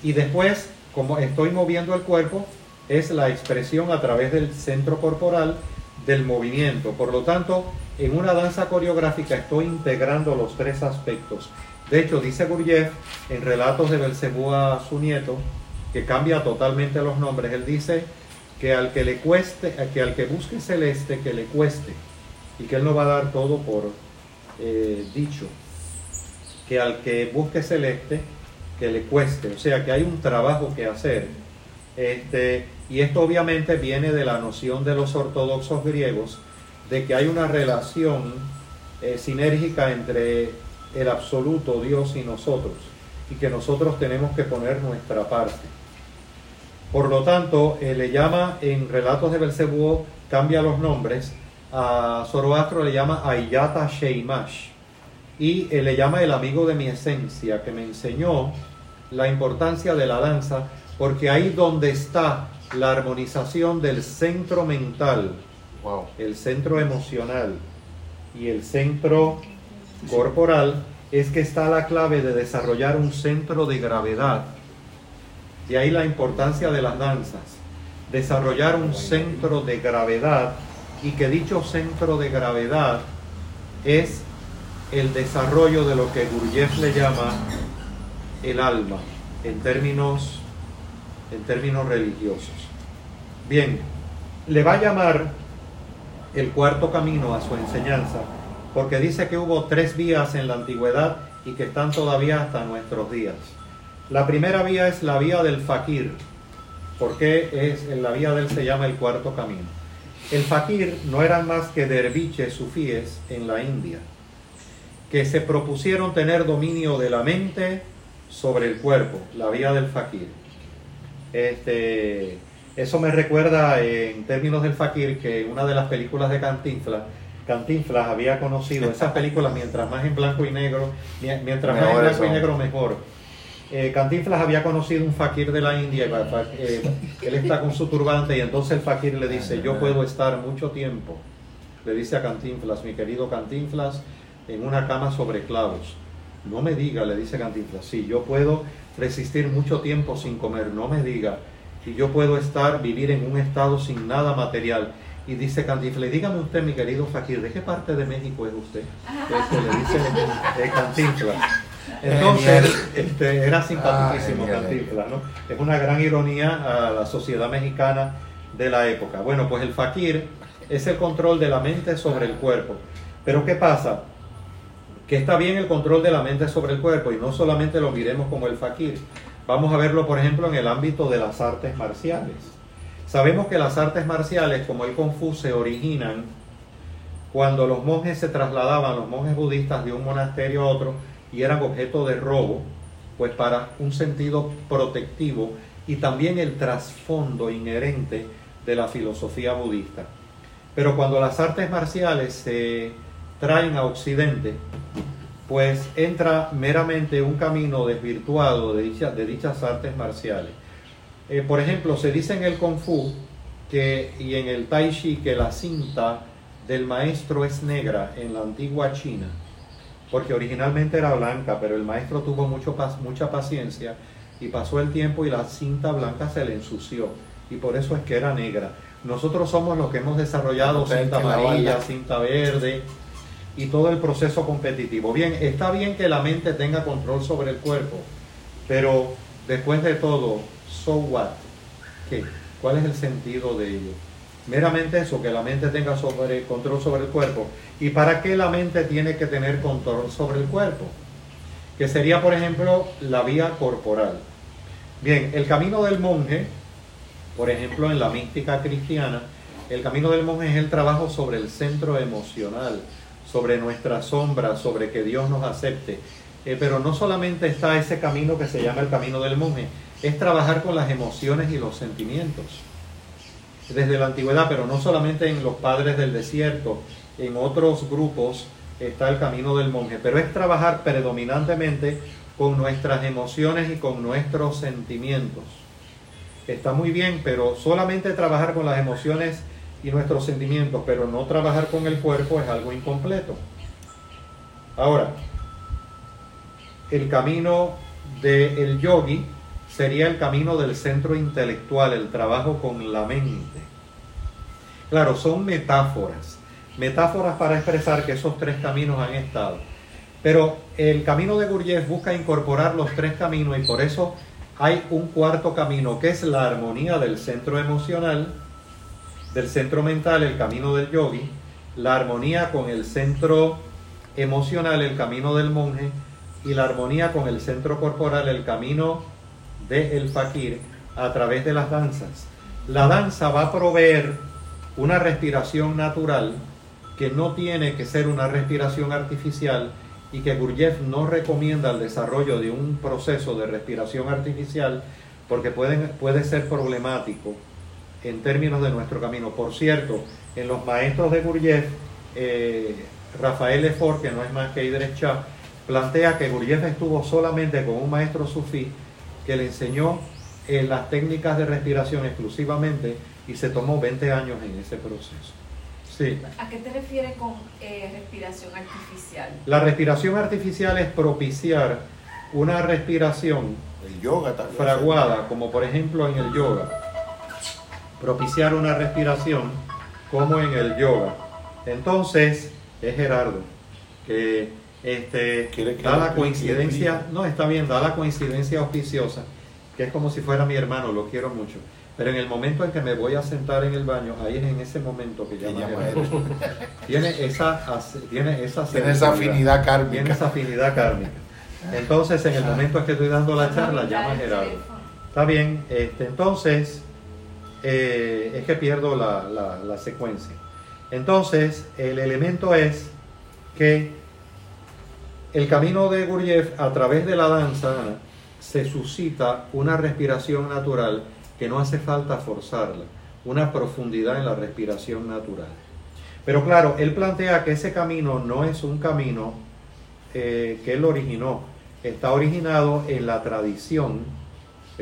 Y después, como estoy moviendo el cuerpo, es la expresión a través del centro corporal del movimiento. Por lo tanto, en una danza coreográfica estoy integrando los tres aspectos. De hecho, dice Gurdjieff en Relatos de Belcebú a su nieto, que cambia totalmente los nombres, él dice que al que le cueste, que al que busque celeste, que le cueste, y que él no va a dar todo por eh, dicho que al que busque celeste, que le cueste. O sea que hay un trabajo que hacer Este, y esto obviamente viene de la noción de los ortodoxos griegos de que hay una relación eh, sinérgica entre el absoluto Dios y nosotros y que nosotros tenemos que poner nuestra parte. Por lo tanto, eh, le llama en Relatos de Belcebú, cambia los nombres, a Zoroastro le llama Ayata Sheimash y eh, le llama el amigo de mi esencia, que me enseñó la importancia de la danza, porque ahí donde está la armonización del centro mental, el centro emocional y el centro corporal, es que está la clave de desarrollar un centro de gravedad. De ahí la importancia de las danzas. Desarrollar un centro de gravedad y que dicho centro de gravedad es el desarrollo de lo que Gurdjieff le llama el alma en términos, en términos religiosos. Bien, le va a llamar el cuarto camino a su enseñanza porque dice que hubo tres vías en la antigüedad y que están todavía hasta nuestros días. La primera vía es la vía del fakir. ¿Por qué es la vía del se llama el cuarto camino? El fakir no eran más que derviches sufíes en la India, que se propusieron tener dominio de la mente sobre el cuerpo, la vía del fakir. Este, eso me recuerda en términos del fakir que una de las películas de Cantinflas Cantinflas había conocido esas películas mientras más en blanco y negro, mientras más en blanco y negro mejor. Eh, Cantinflas había conocido un fakir de la India, eh, él está con su turbante y entonces el fakir le dice, yo puedo estar mucho tiempo, le dice a Cantinflas, mi querido Cantinflas, en una cama sobre clavos. No me diga, le dice Cantinflas, sí, yo puedo resistir mucho tiempo sin comer, no me diga, y yo puedo estar, vivir en un estado sin nada material. Y dice Cantinflas, dígame usted, mi querido Fakir, ¿de qué parte de México es usted? Este, le dice eh, Cantinflas. Entonces, este, era simpaticísimo Cantinflas, ¿no? Es una gran ironía a la sociedad mexicana de la época. Bueno, pues el Fakir es el control de la mente sobre el cuerpo. Pero ¿qué pasa? Que está bien el control de la mente sobre el cuerpo y no solamente lo miremos como el Fakir. Vamos a verlo, por ejemplo, en el ámbito de las artes marciales. Sabemos que las artes marciales, como el Kung se originan cuando los monjes se trasladaban, los monjes budistas, de un monasterio a otro y eran objeto de robo, pues para un sentido protectivo y también el trasfondo inherente de la filosofía budista. Pero cuando las artes marciales se traen a Occidente, pues entra meramente un camino desvirtuado de, de dichas artes marciales. Eh, por ejemplo, se dice en el Kung Fu que, y en el Tai Chi que la cinta del maestro es negra en la antigua China, porque originalmente era blanca, pero el maestro tuvo mucho, mucha paciencia y pasó el tiempo y la cinta blanca se le ensució y por eso es que era negra. Nosotros somos los que hemos desarrollado cinta amarilla, cinta verde y todo el proceso competitivo. Bien, está bien que la mente tenga control sobre el cuerpo, pero después de todo, so what? ¿Qué? ¿Cuál es el sentido de ello? Meramente eso, que la mente tenga sobre, control sobre el cuerpo. ¿Y para qué la mente tiene que tener control sobre el cuerpo? Que sería, por ejemplo, la vía corporal. Bien, el camino del monje, por ejemplo, en la mística cristiana, el camino del monje es el trabajo sobre el centro emocional, sobre nuestra sombra, sobre que Dios nos acepte. Eh, pero no solamente está ese camino que se llama el camino del monje, es trabajar con las emociones y los sentimientos. Desde la antigüedad, pero no solamente en los padres del desierto, en otros grupos está el camino del monje, pero es trabajar predominantemente con nuestras emociones y con nuestros sentimientos. Está muy bien, pero solamente trabajar con las emociones y nuestros sentimientos, pero no trabajar con el cuerpo es algo incompleto. Ahora, el camino del yogi sería el camino del centro intelectual, el trabajo con la mente. Claro, son metáforas, metáforas para expresar que esos tres caminos han estado. Pero el camino de Gurdjieff busca incorporar los tres caminos y por eso hay un cuarto camino que es la armonía del centro emocional, del centro mental, el camino del yogi, la armonía con el centro emocional, el camino del monje, y la armonía con el centro corporal, el camino del fakir a través de las danzas. La danza va a proveer una respiración natural que no tiene que ser una respiración artificial y que Gurdjieff no recomienda el desarrollo de un proceso de respiración artificial porque pueden, puede ser problemático en términos de nuestro camino. Por cierto, en los maestros de Gurdjieff, eh, Rafael Lefort, que no es más que Idris Shah, plantea que Gurdjieff estuvo solamente con un maestro sufí que le enseñó eh, las técnicas de respiración exclusivamente y se tomó 20 años en ese proceso. Sí. ¿A qué te refieres con eh, respiración artificial? La respiración artificial es propiciar una respiración El yoga fraguada, como por ejemplo en el yoga. Propiciar una respiración como en el yoga. Entonces, es Gerardo, que este, ¿Quiere que da la coincidencia, no, está bien, da la coincidencia auspiciosa, que es como si fuera mi hermano, lo quiero mucho. Pero en el momento en que me voy a sentar en el baño, ahí es en ese momento que llama llama Gerardo. Tiene esa, tiene esa, Tiene esa afinidad kármica. Tiene esa afinidad kármica. Entonces, en el momento en que estoy dando la charla, llama Gerardo. Está bien, este, entonces eh, es que pierdo la, la- secuencia. Entonces, el elemento es que el camino de Gurdjieff a través de la danza se suscita una respiración natural que no hace falta forzarla, una profundidad en la respiración natural. Pero claro, él plantea que ese camino no es un camino eh, que él originó, está originado en la tradición.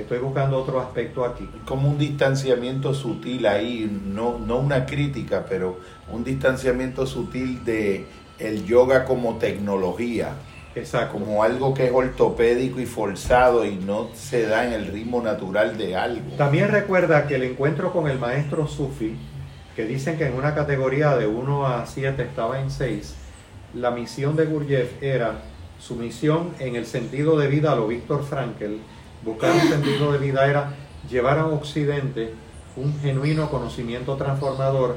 Estoy buscando otro aspecto aquí. como un distanciamiento sutil ahí, no, no una crítica, pero un distanciamiento sutil de el yoga como tecnología, Exacto. como algo que es ortopédico y forzado y no se da en el ritmo natural de algo. También recuerda que el encuentro con el maestro Sufi, que dicen que en una categoría de 1 a 7 estaba en 6, la misión de Gurdjieff era su misión en el sentido de vida a lo Víctor Frankl, buscar un sentido de vida era llevar a Occidente un genuino conocimiento transformador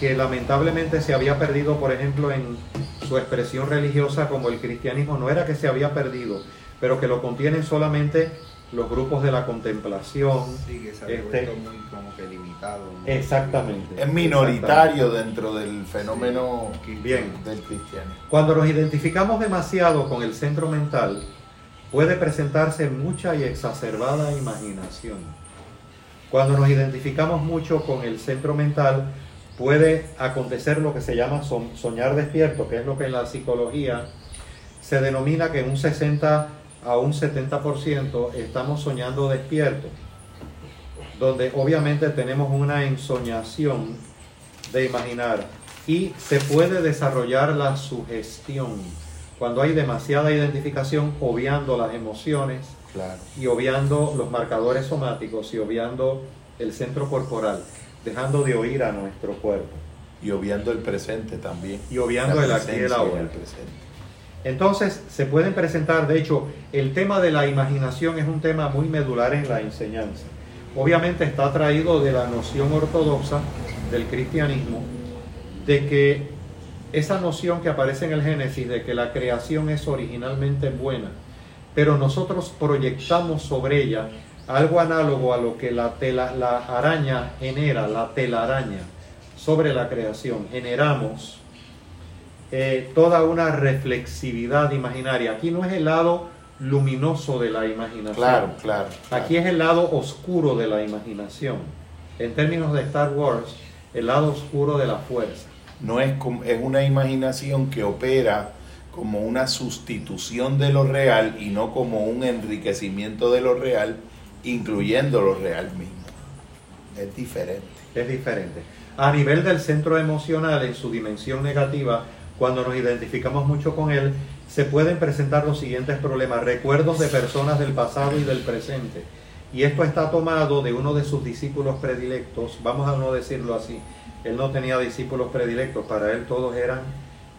que lamentablemente se había perdido, por ejemplo, en su expresión religiosa como el cristianismo. No era que se había perdido, pero que lo contienen solamente los grupos de la contemplación. Sí, que se ha Este- muy como que limitado. ¿no? Exactamente. Es minoritario dentro del fenómeno Bien. del cristianismo. Cuando nos identificamos demasiado con el centro mental, puede presentarse mucha y exacerbada imaginación. Cuando nos identificamos mucho con el centro mental, puede acontecer lo que se llama soñar despierto, que es lo que en la psicología se denomina que un 60 a un 70% estamos soñando despierto, donde obviamente tenemos una ensoñación de imaginar y se puede desarrollar la sugestión cuando hay demasiada identificación obviando las emociones Claro. y obviando los marcadores somáticos y obviando el centro corporal, dejando de oír a nuestro cuerpo Y obviando el presente también. y obviando el aquí y el ahora. presente. Entonces, se pueden presentar, de hecho, el tema de la imaginación es un tema muy medular en la enseñanza. Obviamente está traído de la noción ortodoxa del cristianismo, de que esa noción que aparece en el Génesis, de que la creación es originalmente buena, pero nosotros proyectamos sobre ella algo análogo a lo que la, tela, la araña genera, la telaraña, sobre la creación. Generamos eh, toda una reflexividad imaginaria. Aquí no es el lado luminoso de la imaginación. Claro, claro. claro. Aquí es el lado oscuro de la imaginación. En términos de Star Wars, el lado oscuro de la fuerza. No es, es una imaginación que opera como una sustitución de lo real y no como un enriquecimiento de lo real, incluyendo lo real mismo. Es diferente. Es diferente. A nivel del centro emocional, en su dimensión negativa, cuando nos identificamos mucho con él, se pueden presentar los siguientes problemas. Recuerdos de personas del pasado y del presente. Y esto está tomado de uno de sus discípulos predilectos, vamos a no decirlo así. Él no tenía discípulos predilectos, para él todos eran...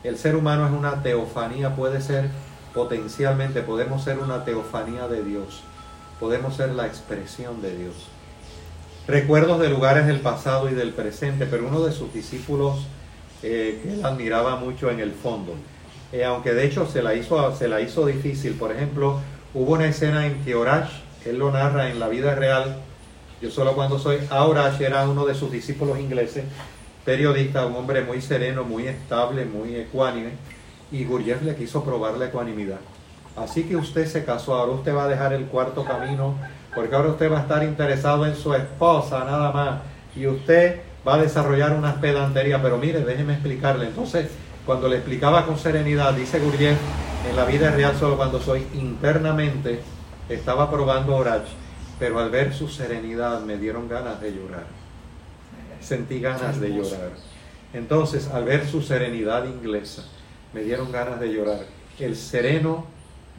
El ser humano es una teofanía, puede ser potencialmente, podemos ser una teofanía de Dios, podemos ser la expresión de Dios recuerdos de lugares del pasado y del presente, pero uno de sus discípulos eh, que él admiraba mucho en el fondo, Eh, aunque de hecho se la, hizo, se la hizo difícil. Por ejemplo, hubo una escena en que Orash, él lo narra en la vida real, Yo solo cuando soy. Aurach era uno de sus discípulos ingleses, periodista, un hombre muy sereno, muy estable, muy ecuánime, y Gurdjieff le quiso probar la ecuanimidad. Así que usted se casó, ahora usted va a dejar el cuarto camino, porque ahora usted va a estar interesado en su esposa nada más, y usted va a desarrollar unas pedanterías, pero mire, déjeme explicarle. Entonces, cuando le explicaba con serenidad, dice Gurdjieff, en la vida real solo cuando soy internamente, estaba probando Orach, pero al ver su serenidad me dieron ganas de llorar. Sentí ganas de llorar. Entonces, al ver su serenidad inglesa, me dieron ganas de llorar. El sereno,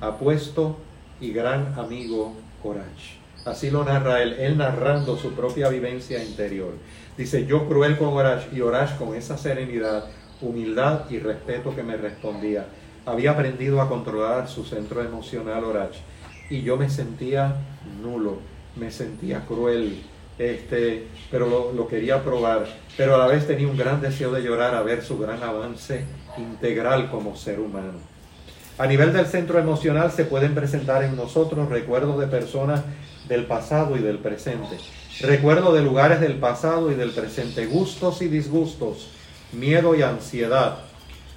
apuesto y gran amigo Orach. Así lo narra él, él narrando su propia vivencia interior. Dice, yo cruel con Orach y Orach con esa serenidad, humildad y respeto que me respondía. Había aprendido a controlar su centro emocional Orach y yo me sentía nulo, me sentía cruel, este, pero lo, lo, quería probar, pero a la vez tenía un gran deseo de llorar a ver su gran avance integral como ser humano. A nivel del centro emocional se pueden presentar en nosotros recuerdos de personas del pasado y del presente, recuerdos de lugares del pasado y del presente, gustos y disgustos, miedo y ansiedad.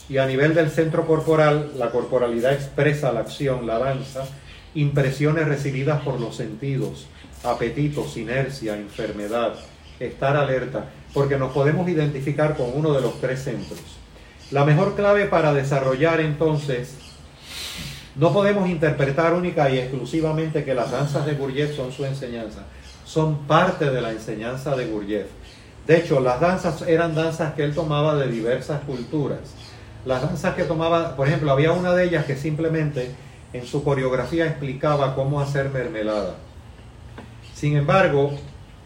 Y a nivel del centro corporal, la corporalidad expresa la acción, la danza, impresiones recibidas por los sentidos, apetitos, inercia, enfermedad, estar alerta, porque nos podemos identificar con uno de los tres centros. La mejor clave para desarrollar entonces, no podemos interpretar única y exclusivamente que las danzas de Gurdjieff son su enseñanza, son parte de la enseñanza de Gurdjieff. De hecho, las danzas eran danzas que él tomaba de diversas culturas. Las danzas que tomaba, por ejemplo, había una de ellas que simplemente en su coreografía explicaba cómo hacer mermelada. Sin embargo,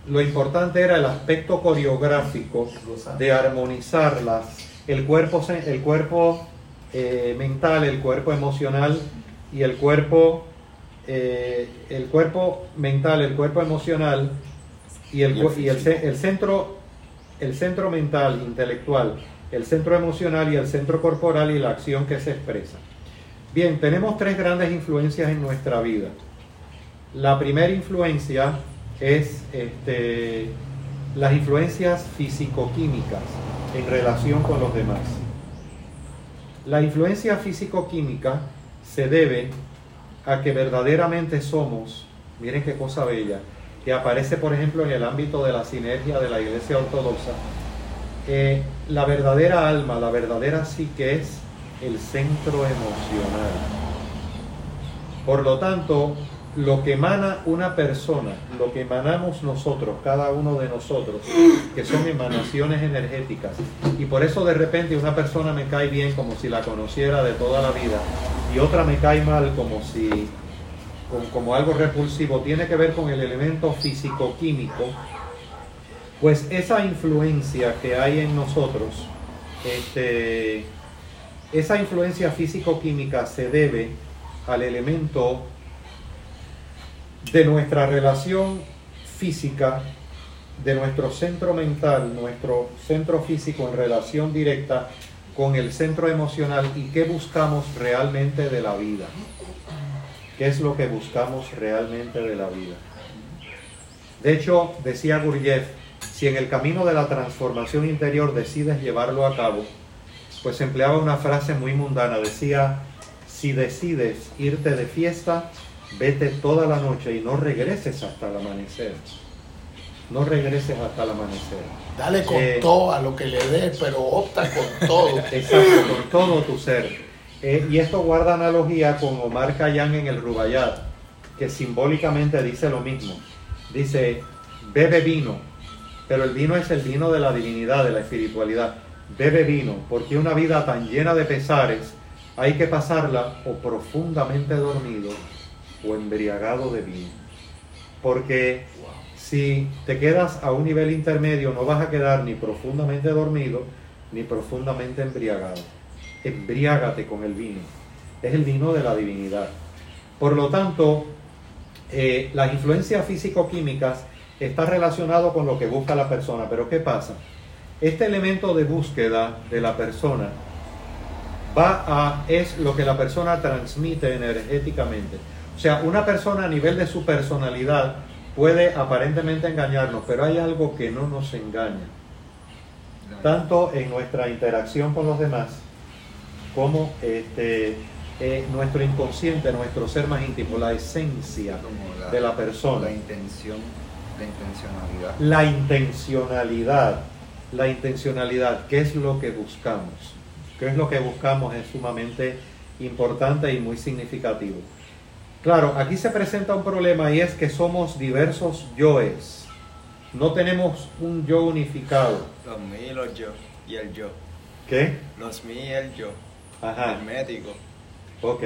lo importante era el aspecto coreográfico de armonizar el cuerpo, el cuerpo eh, mental, el cuerpo emocional y el cuerpo, eh, el cuerpo mental, el cuerpo emocional y el, y el, el centro, el centro mental, intelectual, el centro emocional y el centro corporal y la acción que se expresa. Bien, tenemos tres grandes influencias en nuestra vida. La primera influencia es este, las influencias físico-químicas en relación con los demás. La influencia físico-química se debe a que verdaderamente somos, miren qué cosa bella, que aparece por ejemplo en el ámbito de la sinergia de la Iglesia Ortodoxa, la verdadera alma, la verdadera psique es el centro emocional. Por lo tanto, lo que emana una persona, lo que emanamos nosotros, cada uno de nosotros, que son emanaciones energéticas, y por eso de repente una persona me cae bien como si la conociera de toda la vida, y otra me cae mal como si, como, algo repulsivo, tiene que ver con el elemento físico-químico, pues esa influencia que hay en nosotros, este, esa influencia físico-química se debe al elemento de nuestra relación física, de nuestro centro mental, nuestro centro físico en relación directa con el centro emocional y qué buscamos realmente de la vida. ¿Qué es lo que buscamos realmente de la vida? De hecho, decía Gurdjieff, si en el camino de la transformación interior decides llevarlo a cabo, pues empleaba una frase muy mundana, decía, si decides irte de fiesta, vete toda la noche y no regreses hasta el amanecer. No regreses hasta el amanecer. Dale con Eh, todo a lo que le des, pero opta con todo. Exacto, con todo tu ser. Eh, y esto guarda analogía con Omar Khayyam en el Rubayat, que simbólicamente dice lo mismo. Dice, bebe vino, pero el vino es el vino de la divinidad, de la espiritualidad. Bebe vino, porque una vida tan llena de pesares hay que pasarla o profundamente dormido o embriagado de vino. Porque si te quedas a un nivel intermedio no vas a quedar ni profundamente dormido ni profundamente embriagado. Embriágate con el vino. Es el vino de la divinidad. Por lo tanto, eh, las influencias físico-químicas está relacionado con lo que busca la persona. Pero ¿qué pasa? Este elemento de búsqueda de la persona va a es lo que la persona transmite energéticamente. O sea, una persona a nivel de su personalidad puede aparentemente engañarnos, pero hay algo que no nos engaña, tanto en nuestra interacción con los demás como este, eh, nuestro inconsciente, nuestro ser más íntimo, la esencia de la persona. La intención, la intencionalidad. La intencionalidad, la intencionalidad, ¿qué es lo que buscamos? ¿Qué es lo que buscamos? Es sumamente importante y muy significativo. Claro, aquí se presenta un problema y es que somos diversos yoes. No tenemos un yo unificado. Los mí y los yo. Y el yo. ¿Qué? Los mí y el yo. Ajá, Hermético. ok,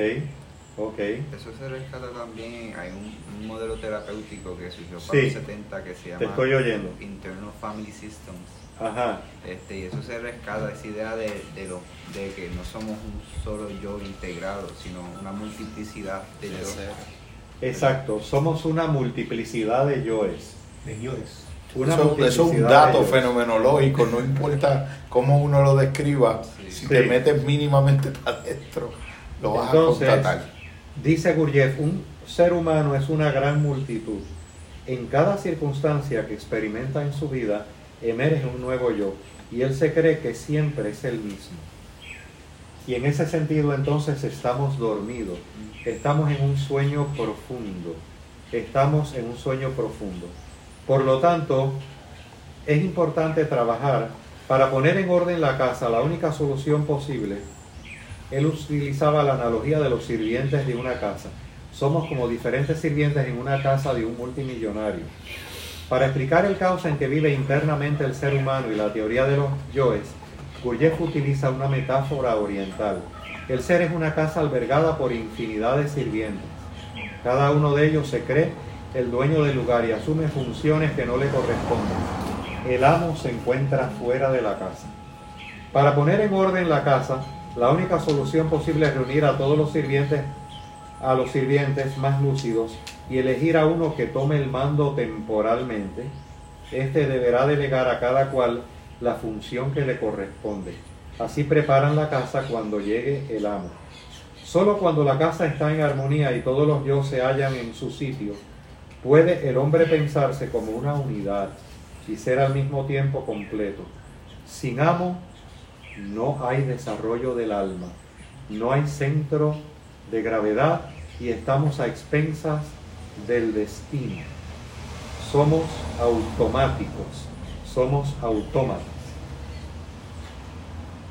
ok. Eso se rescata también, hay un, un modelo terapéutico que surgió Sí. para los 70 que se Te llama estoy oyendo. Internal Family Systems. Ajá, Este, y eso se rescata, esa idea de, de, lo, de que no somos un solo yo integrado, sino una multiplicidad de yo. ser. exacto. Somos una multiplicidad de yoes. De yoes. Una Eso, eso es un dato fenomenológico, no importa cómo uno lo describa, Sí. si Sí. te metes mínimamente para adentro, lo vas Entonces, a constatar. Dice Gurdjieff, un ser humano es una gran multitud. En cada circunstancia que experimenta en su vida, emerge un nuevo yo, y él se cree que siempre es el mismo. Y en ese sentido entonces estamos dormidos, estamos en un sueño profundo, estamos en un sueño profundo. Por lo tanto, es importante trabajar para poner en orden la casa. La única solución posible él utilizaba la analogía de los sirvientes de una casa. Somos como diferentes sirvientes en una casa de un multimillonario. Para explicar el caos en que vive internamente el ser humano y la teoría de los yoes, Gurdjieff utiliza una metáfora oriental. El ser es una casa albergada por infinidad de sirvientes. Cada uno de ellos se cree el dueño del lugar y asume funciones que no le corresponden. El amo se encuentra fuera de la casa. Para poner en orden la casa, la única solución posible es reunir a todos los sirvientes, a los sirvientes más lúcidos y elegir a uno que tome el mando temporalmente. Este deberá delegar a cada cual la función que le corresponde. Así preparan la casa cuando llegue el amo. Solo cuando la casa está en armonía y todos los yo se hallan en su sitio, puede el hombre pensarse como una unidad y ser al mismo tiempo completo. Sin amo, no hay desarrollo del alma, no hay centro de gravedad y estamos a expensas del destino. Somos automáticos, somos autómatas.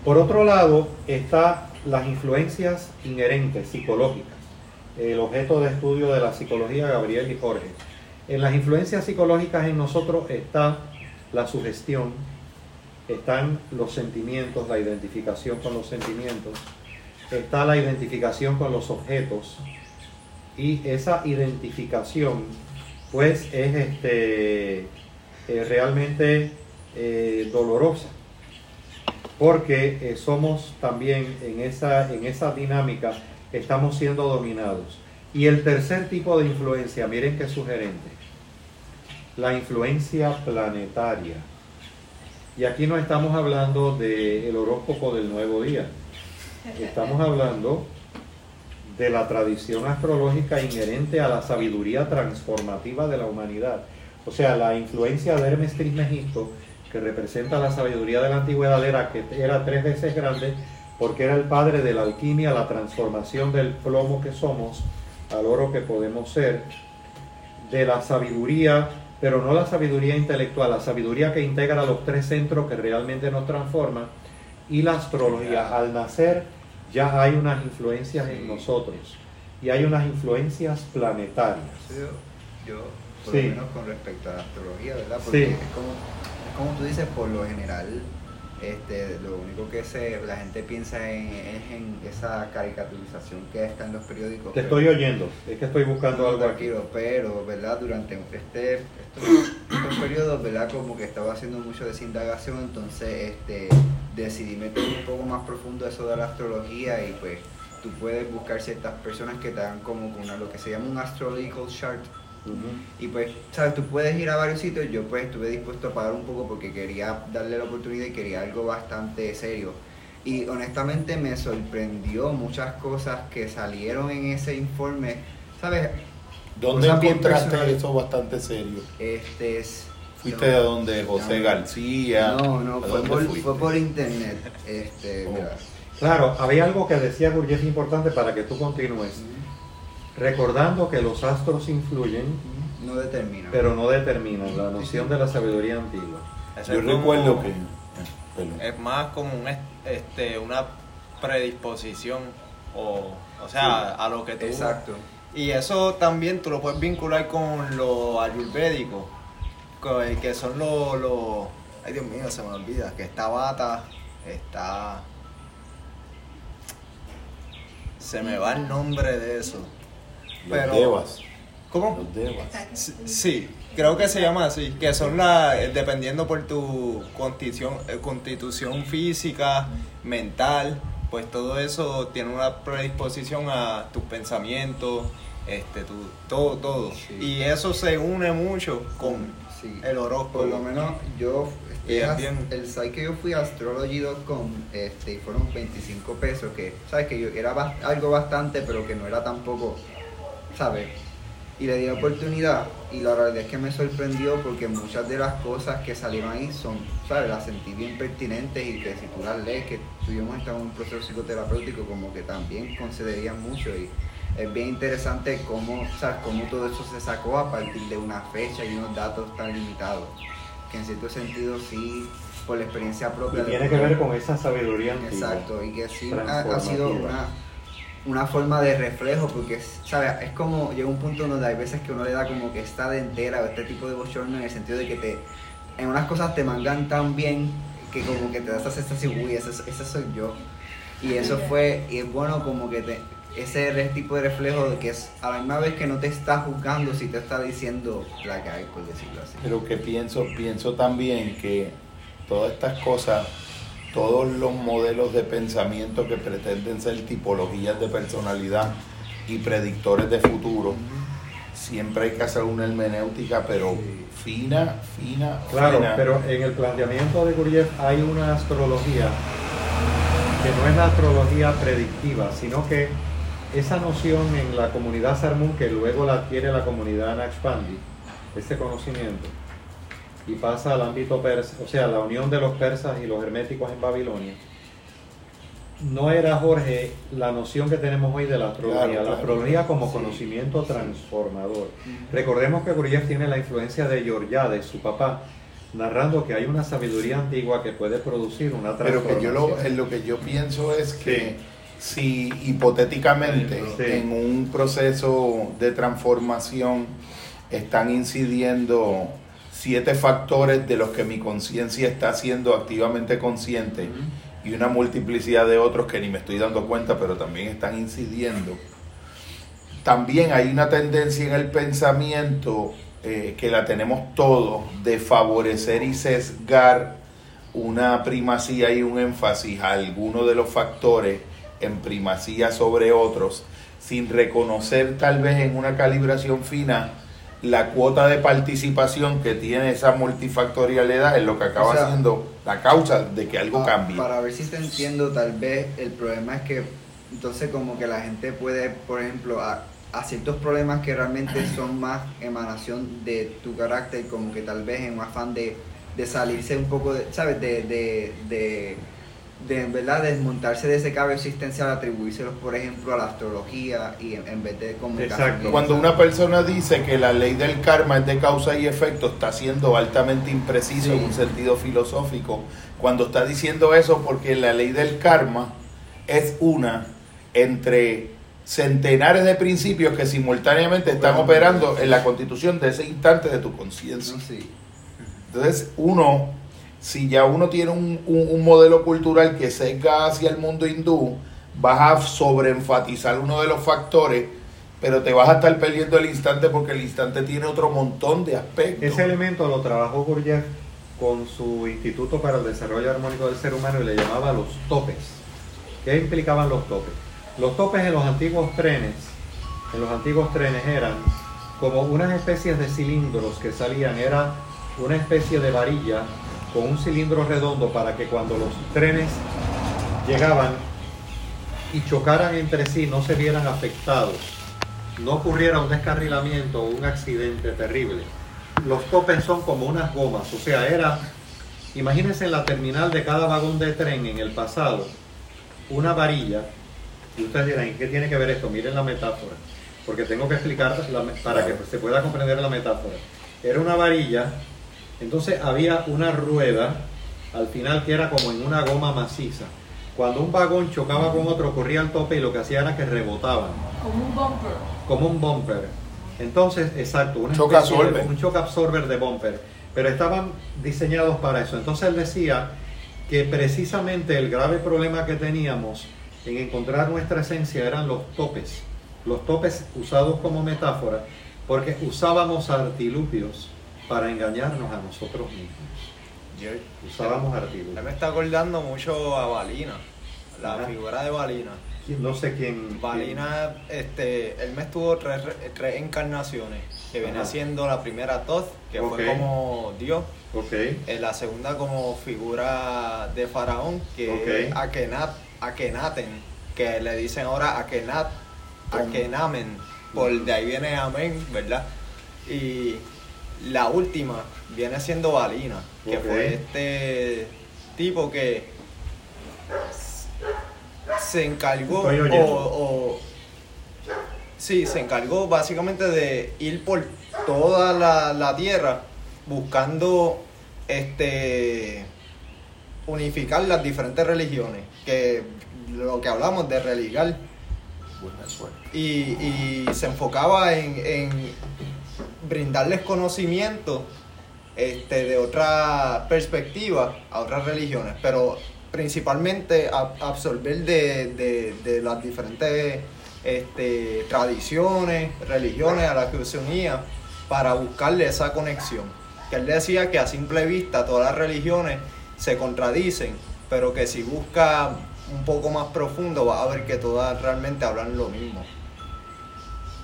Por otro lado, están las influencias inherentes psicológicas, el objeto de estudio de la psicología Gabriel y Jorge. En las influencias psicológicas en nosotros está la sugestión, están los sentimientos, la identificación con los sentimientos, está la identificación con los objetos y esa identificación pues es este, eh, realmente eh, dolorosa porque eh, somos también en esa, en esa dinámica, estamos siendo dominados. Y el tercer tipo de influencia, miren qué sugerente, la influencia planetaria. Y aquí no estamos hablando del horóscopo del nuevo día, estamos hablando de la tradición astrológica inherente a la sabiduría transformativa de la humanidad. O sea, la influencia de Hermes Trismegisto, que representa la sabiduría de la antigüedad, era que era tres veces grande porque era el padre de la alquimia, la transformación del plomo que somos al oro que podemos ser, de la sabiduría, pero no la sabiduría intelectual, la sabiduría que integra los tres centros que realmente nos transforman, y la astrología. Al nacer ya hay unas influencias en nosotros y hay unas influencias planetarias. Yo, yo, por Sí. lo menos con respecto a la astrología, ¿verdad? Porque Sí. es, como, es como tú dices, por lo general, este, lo único que se, la gente piensa en, es en esa caricaturización que está en los periódicos. Te estoy oyendo, es que estoy buscando No, algo aquí. tranquilo, pero, ¿verdad? Durante este, estos, estos periodos, ¿verdad? Como que estaba haciendo mucho de esa indagación, entonces este, decidí meterme un poco más profundo eso de la astrología y pues tú puedes buscar ciertas personas que te dan como una, lo que se llama un astrological chart Y pues, ¿sabes? Tú puedes ir a varios sitios, yo pues estuve dispuesto a pagar un poco porque quería darle la oportunidad y quería algo bastante serio. Y honestamente me sorprendió muchas cosas que salieron en ese informe, ¿sabes? ¿Dónde encontraste eso bastante serio? Este es. ¿Fuiste a donde José No. García? No, no, ¿A fue por, fue por internet. Este, Oh. mira. Claro, había algo que decía Gurdjieff importante para que tú continúes. Recordando que los astros influyen, No determina. pero no determinan la noción de la sabiduría antigua. Yo es como- recuerdo que... perdón. Es más como un, este, una predisposición o, o sea, a lo que tú... Exacto. Y eso también tú lo puedes vincular con lo ayurvédico, el que son los... los- ay Dios mío, se me olvida, que está bata, está... Se me va el nombre de eso. Los Pero- devas. ¿Cómo? Los devas. Sí, Sí, creo que se llama así, que son las, dependiendo por tu constitución, eh, constitución física, mental, pues todo eso tiene una predisposición a tus pensamientos, este, tu, todo, todo. Sí. Y eso se une mucho con Sí. el horóscopo. Por lo menos yo, Y es es- bien- el site que yo fui a astrology.com este, y fueron 25 pesos, que sabes que yo era algo bastante, pero que no era tampoco, ¿sabes? Y le di la oportunidad y la realidad es que me sorprendió porque muchas de las cosas que salieron ahí son, ¿sabes? Las sentí bien pertinentes y que si tú las lees, que tuvimos en un proceso psicoterapéutico, como que también concederían mucho y es bien interesante cómo, ¿sabes? cómo todo eso se sacó a partir de una fecha y unos datos tan limitados, que en cierto sentido sí, por la experiencia propia. tiene que ver con esa sabiduría antigua. Exacto, y que sí ha, ha sido una, una forma de reflejo, porque, ¿sabes? Es como, llega un punto donde hay veces que uno le da como que esta de entera o este tipo de bochorno en el sentido de que te, en unas cosas te mangan tan bien que como que te das esa sensación, uy, ese, ese soy yo. Y eso fue, y es bueno como que te, ese tipo de reflejo de que es a la misma vez que no te está juzgando, si te está diciendo la que hay, por decirlo así. Pero que pienso, pienso también que todas estas cosas, todos los modelos de pensamiento que pretenden ser tipologías de personalidad y predictores de futuro, siempre hay que hacer una hermenéutica, pero fina, fina, Claro, fina. pero en el planteamiento de Gurdjieff hay una astrología que no es la astrología predictiva, sino que esa noción en la comunidad Sarmun, que luego la adquiere la comunidad Nakshbandi, este conocimiento, y pasa al ámbito persa, o sea, la unión de los persas y los herméticos en Babilonia, no era, Jorge, la noción que tenemos hoy de la astrología, Claro, la astrología como Sí. conocimiento transformador. Recordemos que Gurdjieff tiene la influencia de Georgiades, su papá, narrando que hay una sabiduría antigua que puede producir una Pero transformación. que yo lo, en lo que yo pienso es que si hipotéticamente en un proceso de transformación están incidiendo siete factores de los que mi conciencia está siendo activamente consciente y una multiplicidad de otros que ni me estoy dando cuenta, pero también están incidiendo. También hay una tendencia en el pensamiento eh, que la tenemos todos de favorecer y sesgar una primacía y un énfasis a alguno de los factores en primacía sobre otros, sin reconocer tal vez en una calibración fina la cuota de participación que tiene esa multifactorialidad en lo que acaba O sea, siendo la causa de que algo cambie. Para ver si te entiendo, tal vez el problema es que entonces como que la gente puede, por ejemplo, a, a ciertos problemas que realmente son más emanación de tu carácter, como que tal vez en un afán de, de salirse un poco, de, ¿sabes? De, de, de, de, en verdad desmontarse de ese cabo existencial, atribuírselos, por ejemplo, a la astrología y en, en vez de comunicación. Exacto. Cuando una persona dice que la ley del karma es de causa y efecto, está siendo altamente impreciso Sí. en un sentido filosófico. Cuando está diciendo eso, porque la ley del karma es una entre centenares de principios que simultáneamente están operando en la constitución de ese instante de tu conciencia. No, sí. Entonces, uno, si ya uno tiene un, un- modelo cultural que sesga hacia el mundo hindú, vas a sobreenfatizar uno de los factores, pero te vas a estar perdiendo el instante porque el instante tiene otro montón de aspectos. Ese elemento lo trabajó Gurdjieff con su Instituto para el Desarrollo Armónico del Ser Humano y le llamaba los topes. ¿Qué implicaban los topes? Los topes en los antiguos trenes, en los antiguos trenes eran como unas especies de cilindros que salían, era una especie de varilla con un cilindro redondo para que cuando los trenes llegaban y chocaran entre sí no se vieran afectados no ocurriera un descarrilamiento o un accidente terrible. Los topes son como unas gomas, o sea, era, imagínense en la terminal de cada vagón de tren en el pasado, una varilla, y ustedes dirán, ¿qué tiene que ver esto? Miren la metáfora, porque tengo que explicar la- para que se pueda comprender la metáfora. Era una varilla, entonces había una rueda al final que era como en una goma maciza. Cuando un vagón chocaba con otro, corría al tope y lo que hacía era que rebotaban Como un bumper. como un bumper. Entonces, exacto, una especie de- absorber. un shock absorber de bumper. Pero estaban diseñados para eso. Entonces él decía que precisamente el grave problema que teníamos en encontrar nuestra esencia eran los topes. Los topes usados como metáfora, porque usábamos artilugios para engañarnos a nosotros mismos. Yo, Usábamos él artilugios. me está acordando mucho a Balina, la Ajá. figura de Balina. No sé quién. Balina, este, él me estuvo tres, tres encarnaciones, que viene Ajá. siendo la primera Thoth, que fue como Dios, quién- Ok. eh, la segunda como figura de Faraón, que es Akenat, Akenaten, que le dicen ahora Akenat, Akenamen, por de ahí viene Amén, ¿verdad? Y la última viene siendo Balina, que fue este tipo que se encargó o, sí, se encargó básicamente de ir por toda la, la tierra buscando este unificar las diferentes religiones, que lo que hablamos de religar. Y, y se enfocaba en, en brindarles conocimiento este, de otra perspectiva a otras religiones, pero principalmente absorber de, de- las diferentes este, tradiciones, religiones a las que se unía para buscarle esa conexión. Que él decía que a simple vista todas las religiones se contradicen, pero que si busca un poco más profundo va a ver que todas realmente hablan lo mismo.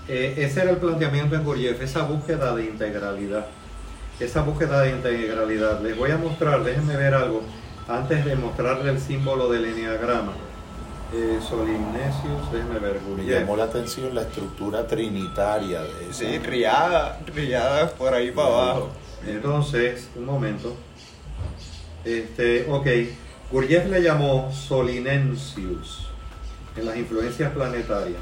Eh, ese era el planteamiento en Gurdjieff, esa búsqueda de integralidad. Esa búsqueda de integralidad. Les voy a mostrar, déjenme ver algo, antes de mostrarle el símbolo del enneagrama. Eh, Solimnesius, déjenme ver, Me Gurdjieff. llamó la atención la estructura trinitaria de eso. Sí, riada, riada por ahí para abajo. Entonces, un momento. Este, ok, Gurdjieff le llamó Solinensius en las influencias planetarias.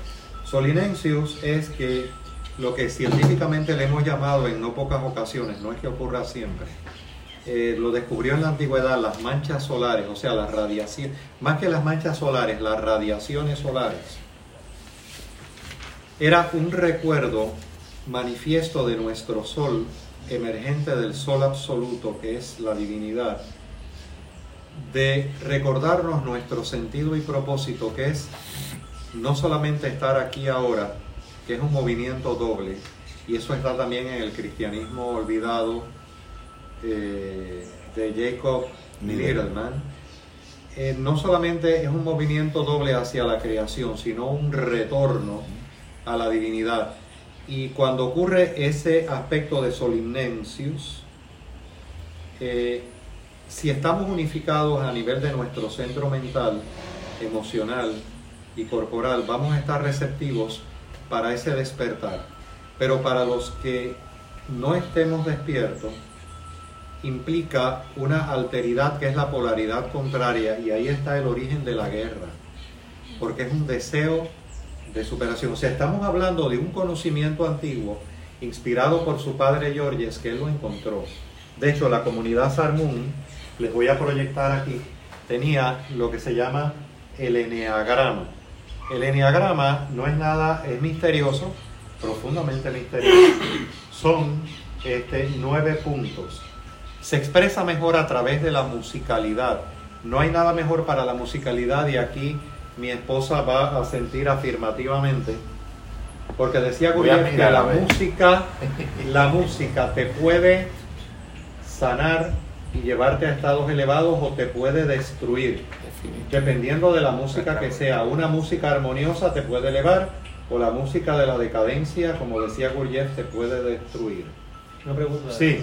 Solinensius es que lo que científicamente le hemos llamado en no pocas ocasiones, no es que ocurra siempre, eh, lo descubrió en la antigüedad las manchas solares, o sea, las radiaciones, más que las manchas solares, las radiaciones solares. Era un recuerdo manifiesto de nuestro sol, emergente del sol absoluto, que es la divinidad, de recordarnos nuestro sentido y propósito, que es no solamente estar aquí ahora, que es un movimiento doble, y eso está también en el cristianismo olvidado eh, de Jacob Littleman, eh, no solamente es un movimiento doble hacia la creación, sino un retorno a la divinidad. Y cuando ocurre ese aspecto de Solimnensius, eh, si estamos unificados a nivel de nuestro centro mental, emocional y corporal, vamos a estar receptivos para ese despertar. Pero para los que no estemos despiertos, implica una alteridad que es la polaridad contraria y ahí está el origen de la guerra, porque es un deseo de superación. O sea, estamos hablando de un conocimiento antiguo inspirado por su padre Georges, que él lo encontró. De hecho, la comunidad Sarmun, les voy a proyectar aquí, tenía lo que se llama el eneagrama. El eneagrama no es nada, es misterioso, profundamente misterioso. Son este, nueve puntos. Se expresa mejor a través de la musicalidad. No hay nada mejor para la musicalidad y aquí mi esposa va a sentir afirmativamente. Porque decía Gurdjieff que la música, la música te puede sanar y llevarte a estados elevados o te puede destruir. Dependiendo de la música que sea. Una música armoniosa te puede elevar o la música de la decadencia, como decía Gurdjieff, te puede destruir. Una pregunta. Sí.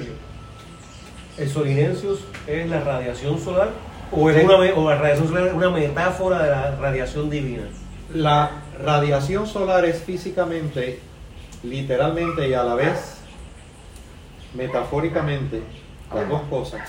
¿El solinensius es la radiación solar o, Sí. es una, o la radiación solar es una metáfora de la radiación divina? La radiación solar es físicamente literalmente y a la vez metafóricamente las dos cosas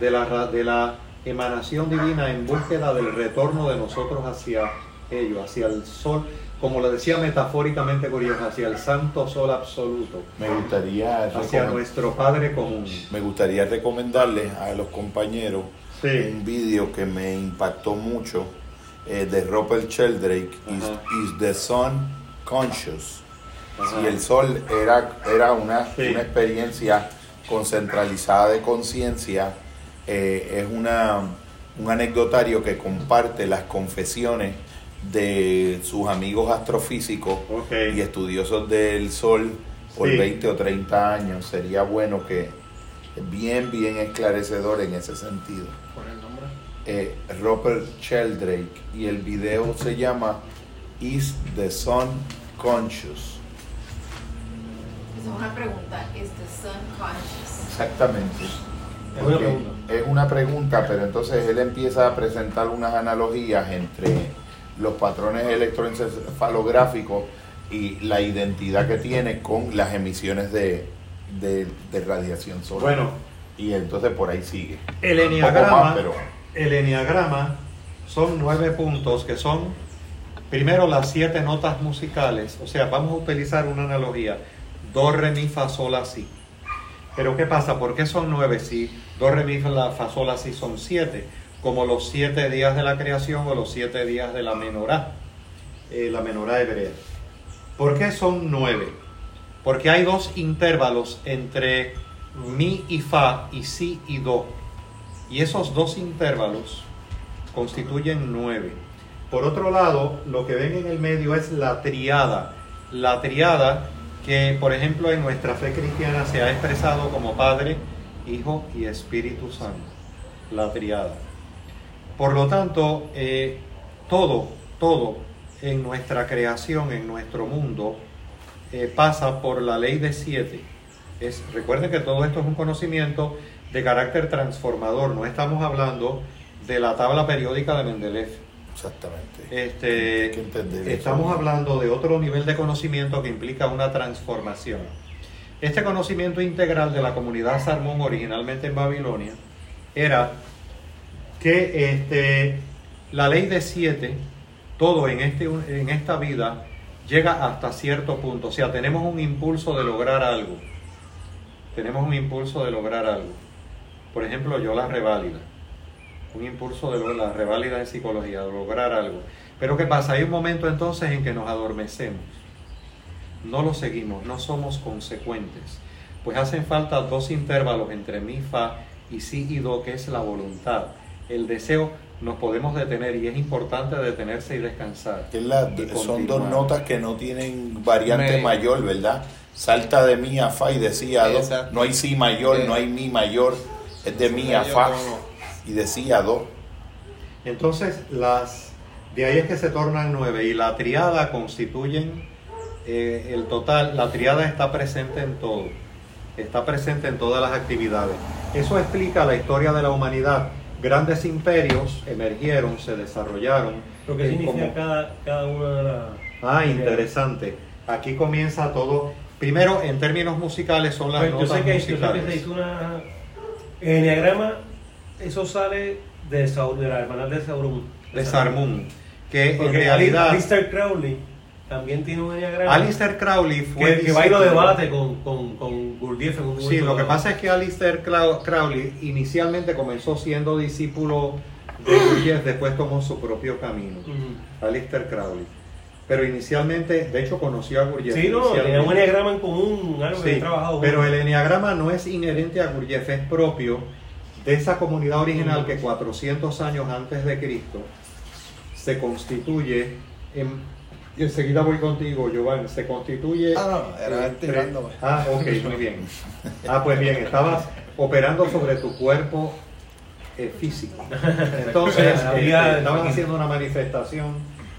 de la, de la emanación divina en búsqueda del retorno de nosotros hacia ellos, hacia el sol, como lo decía metafóricamente Guriel, hacia el santo sol absoluto, Me gustaría, hacia nuestro Padre común. me gustaría recomendarles a los compañeros Sí. un vídeo que me impactó mucho eh, de Robert Sheldrake, is. Is the Sun Conscious? Ajá. Si el sol era, era una, Sí. una experiencia concentralizada de conciencia, eh, es una, un anecdotario que comparte las confesiones de sus amigos astrofísicos y estudiosos del sol por Sí. 20 o 30 años. Sería bueno que, bien, bien esclarecedor en ese sentido. Por el nombre. Eh, Robert Sheldrake y el video se llama Is the Sun Conscious? Esa es una pregunta. ¿Es the sun conscious? Exactamente. Es una pregunta. Es una pregunta, pero entonces él empieza a presentar unas analogías entre los patrones electroencefalográficos y la identidad que tiene con las emisiones de, de- de radiación solar. Bueno, y entonces por ahí sigue. el eniagrama, más, pero el eniagrama son nueve puntos que son primero las siete notas musicales, o sea, vamos a utilizar una analogía, do, re, mi, fa, sol, la, si. Pero ¿qué pasa? ¿Por qué son nueve si do, re, mi, la, fa, sol, son siete? Como los siete días de la creación o los siete días de la menorá, eh, la menorá hebrea. ¿Por qué son nueve? Porque hay dos intervalos entre mi y fa y si y do. Y esos dos intervalos constituyen nueve. Por otro lado, lo que ven en el medio es la triada. La triada que, por ejemplo, en nuestra fe cristiana se ha expresado como Padre, Hijo y Espíritu Santo. La triada. Por lo tanto, eh, todo, todo en nuestra creación, en nuestro mundo, eh, pasa por la ley de siete. Es, recuerden que todo esto es un conocimiento de carácter transformador. No estamos hablando de la tabla periódica de Mendeleev. exactamente. Este, estamos hablando de otro nivel de conocimiento que implica una transformación. Este conocimiento integral de la comunidad Salmón originalmente en Babilonia era que este, la ley de siete, todo en, este, en esta vida llega hasta cierto punto. O sea, tenemos un impulso de lograr algo. Tenemos un impulso de lograr algo. Por ejemplo, yo la reválida. Un impulso de la reválida en psicología, de lograr algo. Pero ¿qué pasa? Hay un momento entonces en que nos adormecemos. No lo seguimos, no somos consecuentes. Pues hacen falta dos intervalos entre mi, fa y si y do, que es la voluntad. El deseo nos podemos detener y es importante detenerse y descansar. Es la- Y son dos notas que no tienen variante Me- mayor, ¿verdad? Salta de mi a fa y de si a do. Exacto. No hay si mayor, Eh, no hay mi mayor. Es de mi a fa como- y de si a do. Entonces, las, de ahí es que se tornan nueve y la triada constituyen eh, el total. La triada está presente en todo, está presente en todas las actividades. Eso explica la historia de la humanidad. Grandes imperios emergieron, se desarrollaron. Lo que eh, significa como- cada, cada una de las. Ah, interesante. Aquí comienza todo. Primero, en términos musicales, son las Pues, yo, notas sé que, yo sé que musicales. se hizo una. En Enneagrama, eso sale de, Sau- de la hermandad de Sauron. de Sarmun, que en Porque realidad Alistair Crowley también tiene un Enneagrama. Alistair Crowley fue que, que va y lo debate con, con, con Gurdjieff en un Sí, lo que pasa es que Alistair Crow- Crowley inicialmente comenzó siendo discípulo de Gurdjieff, después tomó su propio camino. Ujú. Alistair Crowley. Pero inicialmente, de hecho, conoció a Gurdjieff. Sí, no, tenía un Enneagrama en común, algo que Sí, he trabajado. pero el enneagrama no es inherente a Gurdjieff, es propio de esa comunidad original que 400 años antes de Cristo se constituye en... Y enseguida voy contigo, Giovanni. Se constituye... Ah, no, era eh, tirándome. Ah, ok, muy bien. Ah, pues bien, estabas operando sobre tu cuerpo eh, físico. Entonces, eh, vida estabas haciendo una manifestación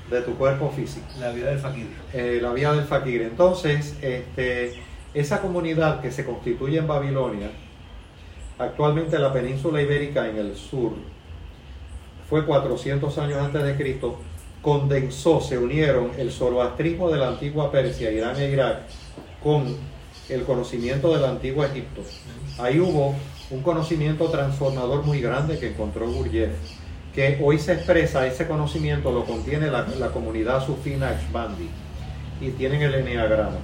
de tu cuerpo físico La vida del fakir. eh, la vía del fakir. Entonces, este, esa comunidad que se constituye en Babilonia, actualmente la península ibérica en el sur, fue 400 años antes de Cristo, condensó, se unieron el zoroastrismo de la antigua Persia, Irán e Irak, con el conocimiento del antiguo Egipto. Ahí hubo un conocimiento transformador muy grande que encontró Gurdjieff, que hoy se expresa, ese conocimiento lo contiene la, la comunidad sufí Naqshbandi y tienen el eneagrama.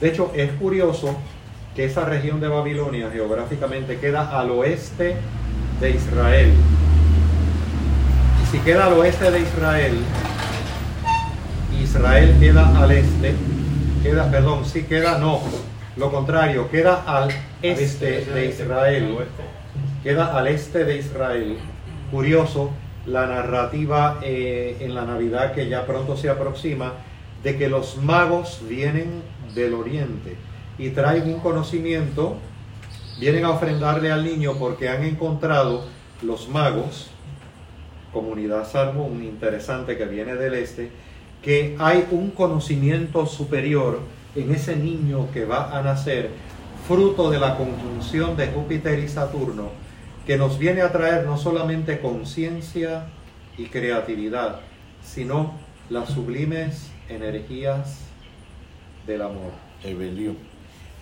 De hecho, es curioso que esa región de Babilonia geográficamente queda al oeste de Israel. Si queda al oeste de Israel, Israel queda al este, queda, perdón, si queda no, lo contrario, queda al este de Israel, queda al este de Israel. Curioso la narrativa eh, en la Navidad que ya pronto se aproxima de que los magos vienen del oriente y traen un conocimiento, vienen a ofrendarle al niño porque han encontrado los magos, comunidad un interesante que viene del este, que hay un conocimiento superior en ese niño que va a nacer, fruto de la conjunción de Júpiter y Saturno, que nos viene a traer no solamente conciencia y creatividad, sino las sublimes energías del amor. Evelio,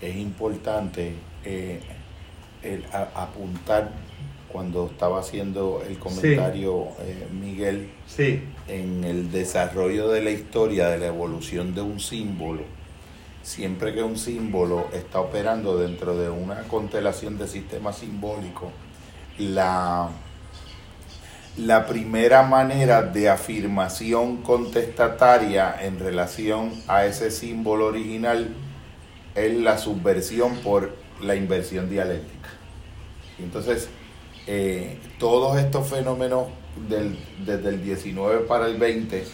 es importante eh, apuntar cuando estaba haciendo el comentario eh, Miguel Sí, en el desarrollo de la historia de la evolución de un símbolo, siempre que un símbolo está operando dentro de una constelación de sistemas simbólicos, la, la primera manera de afirmación contestataria en relación a ese símbolo original es la subversión por la inversión dialéctica. Entonces, eh, todos estos fenómenos del, desde el 19 para el 20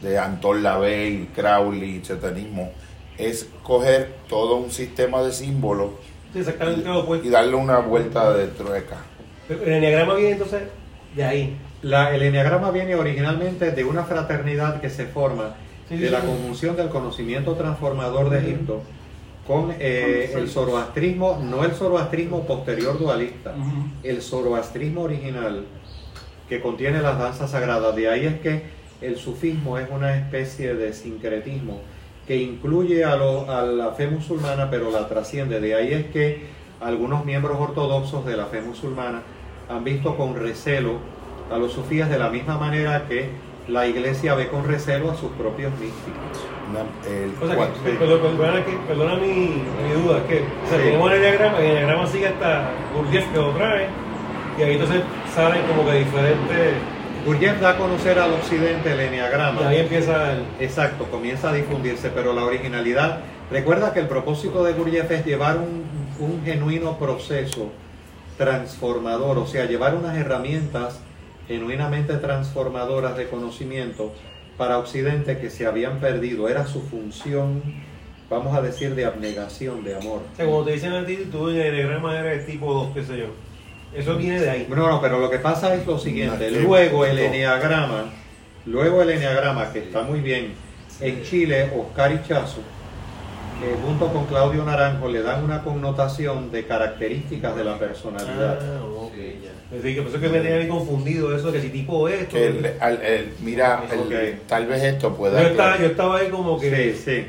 de Anton Lavey, Crowley, chatanismo, es coger todo un sistema de símbolos Sí, y opuesto. darle una vuelta de trueca. El enneagrama viene entonces de ahí. la, el enneagrama viene originalmente de una fraternidad que se forma Sí, de sí, la sí. conjunción del conocimiento transformador de Egipto con eh, el zoroastrismo, no el zoroastrismo posterior dualista, el zoroastrismo original que contiene las danzas sagradas. De ahí es que el sufismo es una especie de sincretismo que incluye a, lo- a la fe musulmana pero la trasciende. De ahí es que algunos miembros ortodoxos de la fe musulmana han visto con recelo a los sufíes de la misma manera que la iglesia ve con recelo a sus propios místicos. Una- el- O sea, que, perdona, que- perdona mi, mi duda, es que o sea, Sí. tenemos el diagrama y el diagrama sigue hasta Gurdjieff que lo trae y ahí entonces salen como que diferentes Gurdjieff da a conocer al occidente el enneagrama. y ahí empieza el, Exacto, comienza a difundirse, pero la originalidad, recuerda que el propósito de Gurdjieff es llevar un, un genuino proceso transformador, o sea, llevar unas herramientas genuinamente transformadoras de conocimiento para Occidente que se habían perdido, era su función, vamos a decir, de abnegación, de amor. o sea, cuando te dicen a ti, tú en el diagrama eres tipo 2, qué sé yo. Eso viene de ahí. No, no, pero lo que pasa es lo siguiente, luego el no. eneagrama, luego el eneagrama, que está muy bien, en Chile, Oscar Ichazo, eh, junto con Claudio Naranjo, le dan una connotación de características de la personalidad. Ah, ok, ya. Es decir, que por eso es que me tenía confundido eso, que si tipo esto. que el- al- el- mira, el- Ok. tal vez esto pueda... yo, estaba, aclarar. yo estaba ahí como que. Sí, sí.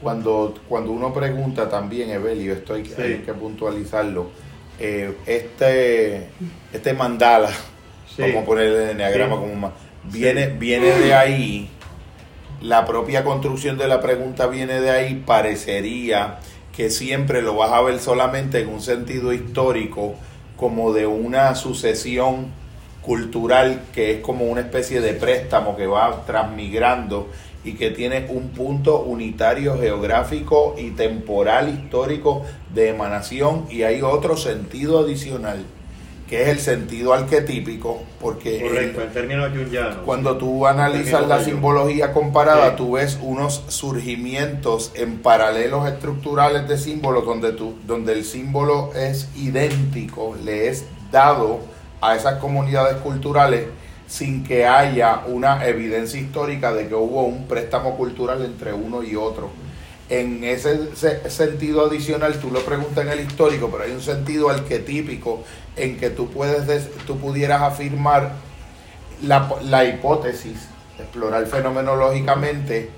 Cuando, cuando uno pregunta también, Evelio, esto hay, Sí. hay que puntualizarlo, eh, este, este mandala, Sí. vamos a poner el enneagrama Sí. como un ma- viene, viene de ahí, la propia construcción de la pregunta viene de ahí, parecería que siempre lo vas a ver solamente en un sentido histórico, como de una sucesión cultural que es como una especie de préstamo que va transmigrando y que tiene un punto unitario geográfico y temporal histórico de emanación y hay otro sentido adicional que es el sentido arquetípico porque el- en cuando tú analizas la simbología comparada, tú ves unos surgimientos en paralelos estructurales de símbolos donde, tú, donde el símbolo es idéntico, le es dado a esas comunidades culturales sin que haya una evidencia histórica de que hubo un préstamo cultural entre uno y otro. En ese se- sentido adicional, tú lo preguntas en el histórico, pero hay un sentido arquetípico en que tú, puedes des- tú pudieras afirmar la, la hipótesis explorar fenomenológicamente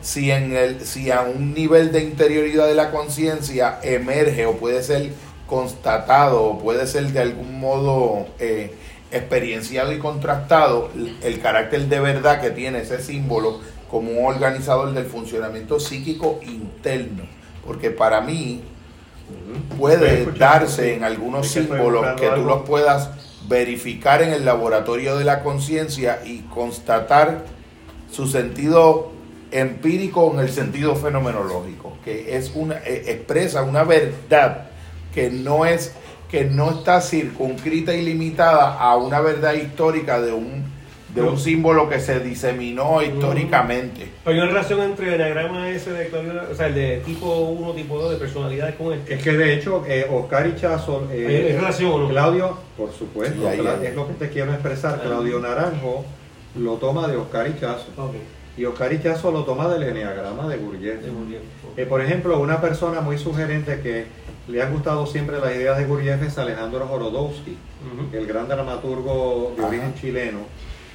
si, en el, si a un nivel de interioridad de la conciencia emerge o puede ser constatado o puede ser de algún modo eh, experienciado y contrastado el carácter de verdad que tiene ese símbolo como un organizador del funcionamiento psíquico interno. Porque para mí puede darse en algunos símbolos que tú los puedas verificar en el laboratorio de la conciencia y constatar su sentido empírico en el sentido fenomenológico, que es una eh, expresa una verdad que no es que no está circunscrita y limitada a una verdad histórica de un de un símbolo que se diseminó históricamente. Hay una relación entre el diagrama ese de Claudio, o sea, el de tipo 1, tipo 2 de personalidades con este. Es que de hecho, eh, Oscar y Chazo, eh, ¿Hay relación Claudio, por supuesto, es lo que te quiero expresar. Claudio Naranjo lo toma de Oscar y Chazo. Y Oscar y Chazo lo toma del eneagrama de Gurdjieff. Eh, por ejemplo, una persona muy sugerente que le ha gustado siempre las ideas de Gurdjieff es Alejandro Jorodowski, el gran dramaturgo de origen chileno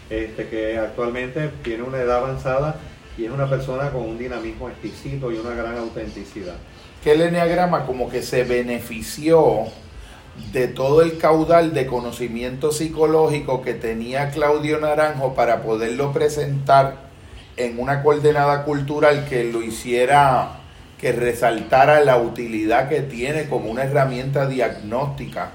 este, que actualmente tiene una edad avanzada y es una persona con un dinamismo exquisito y una gran autenticidad. Que el enneagrama como que se benefició de todo el caudal de conocimiento psicológico que tenía Claudio Naranjo para poderlo presentar en una coordenada cultural que lo hiciera, que resaltara la utilidad que tiene como una herramienta diagnóstica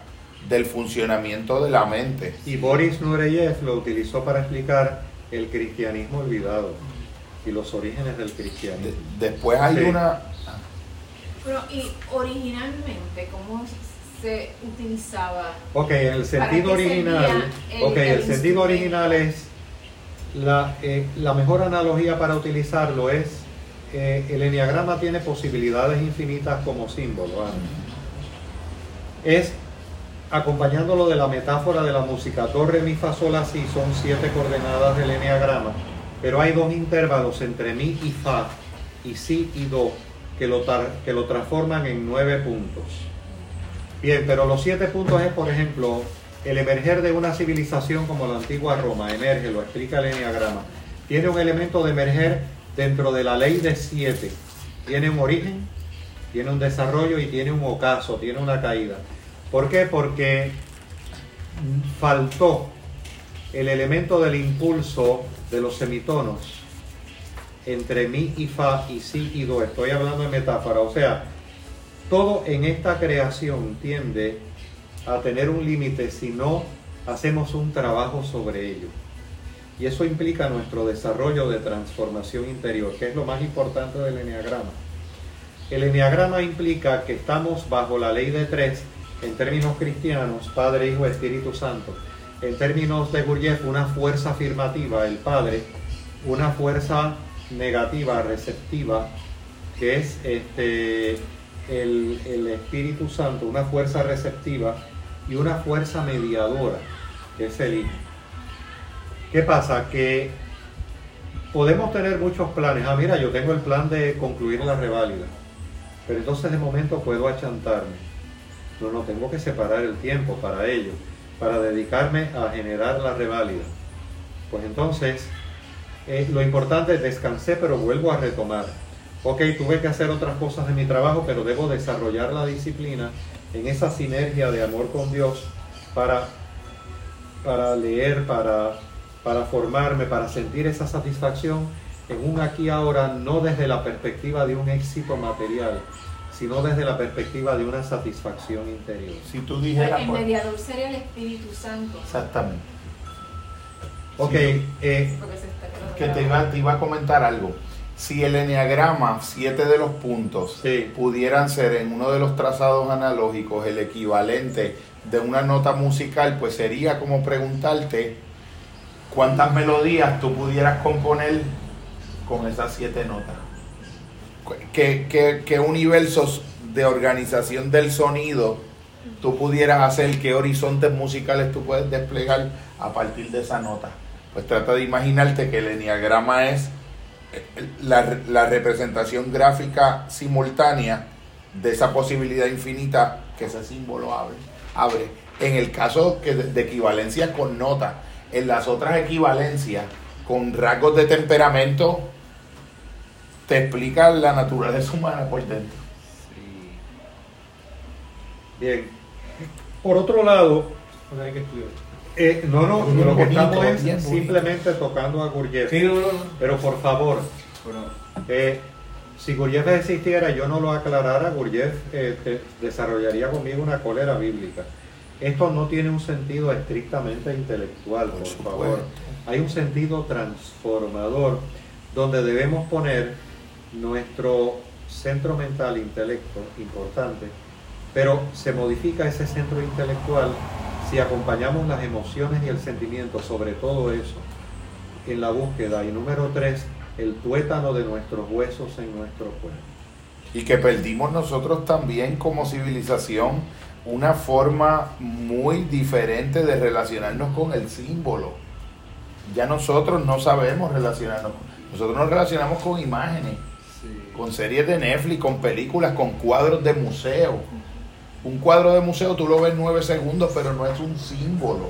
del funcionamiento de la mente. Y Boris Nureyev lo utilizó para explicar el cristianismo olvidado y los orígenes del cristianismo. después hay una... Pero, ¿y originalmente cómo se utilizaba? Ok, el sentido original, el, el, sentido original es la, eh, la, mejor analogía para utilizarlo es eh, el enneagrama tiene posibilidades infinitas como símbolo. Es acompañándolo de la metáfora de la música. Do, re, mi, fa, sol, si son siete coordenadas del eneagrama, pero hay dos intervalos entre mi y fa y si y do que lo, que lo transforman en nueve puntos. Bien, pero los siete puntos es, por ejemplo, el emerger de una civilización como la antigua Roma, emerge, lo explica el eneagrama. Tiene un elemento de emerger dentro de la ley de siete. Tiene un origen, tiene un desarrollo y tiene un ocaso, tiene una caída. ¿Por qué? Porque faltó el elemento del impulso de los semitonos entre mi y fa y si y do. Estoy hablando de metáfora. O sea, todo en esta creación tiende a tener un límite si no hacemos un trabajo sobre ello. Y eso implica nuestro desarrollo de transformación interior, que es lo más importante del eneagrama. El eneagrama implica que estamos bajo la ley de tres en términos cristianos, Padre, Hijo, Espíritu Santo. En términos de Gurdjieff, una fuerza afirmativa, el Padre, una fuerza negativa, receptiva, que es este, el, el Espíritu Santo, una fuerza receptiva y una fuerza mediadora, que es el Hijo. ¿Qué pasa? Que podemos tener muchos planes. Ah, mira, yo tengo el plan de concluir la reválida, pero entonces de momento puedo achantarme no, no, tengo que separar el tiempo para ello, para dedicarme a generar la reválida. Pues entonces, eh, lo importante es descansé, pero vuelvo a retomar. Ok, tuve que hacer otras cosas de mi trabajo, pero debo desarrollar la disciplina en esa sinergia de amor con Dios para, para leer, para, para formarme, para sentir esa satisfacción en un aquí ahora, no desde la perspectiva de un éxito material, sino desde la perspectiva de una satisfacción interior. Si tú dijeras, el mediador sería el Espíritu Santo. Exactamente. Ok, eh, que te iba, te iba, a comentar algo. Si el enneagrama, siete de los puntos, pudieran ser en uno de los trazados analógicos el equivalente de una nota musical, pues sería como preguntarte cuántas melodías tú pudieras componer con esas siete notas qué, universos de organización del sonido tú pudieras hacer, qué horizontes musicales tú puedes desplegar a partir de esa nota. Pues trata de imaginarte que el enneagrama es eh, la, representación gráfica simultánea de esa posibilidad infinita que ese símbolo abre. abre. En el caso que de, equivalencia con nota, en las otras equivalencias con rasgos de temperamento, te explica la naturaleza humana por dentro. Bien. Por otro lado, Pues hay que estudiar. eh, no, no, lo que estamos es bien bonito. simplemente tocando a Gurdjieff. Sí, no, no, no. Pero por favor, eh, si Gurdjieff existiera, yo no lo aclarara, Gurdjieff eh, desarrollaría conmigo una cólera bíblica. Esto no tiene un sentido estrictamente intelectual, por, Por favor. Hay un sentido transformador donde debemos poner nuestro centro mental, intelecto, importante, pero se modifica ese centro intelectual si acompañamos las emociones y el sentimiento sobre todo eso en la búsqueda. Y número tres, el tuétano de nuestros huesos en nuestro cuerpo. Y que perdimos nosotros también como civilización una forma muy diferente de relacionarnos con el símbolo. Ya nosotros no sabemos relacionarnos. Nosotros nos relacionamos con imágenes, con series de Netflix, con películas, con cuadros de museo. Un cuadro de museo tú lo ves nueve segundos, pero no es un símbolo.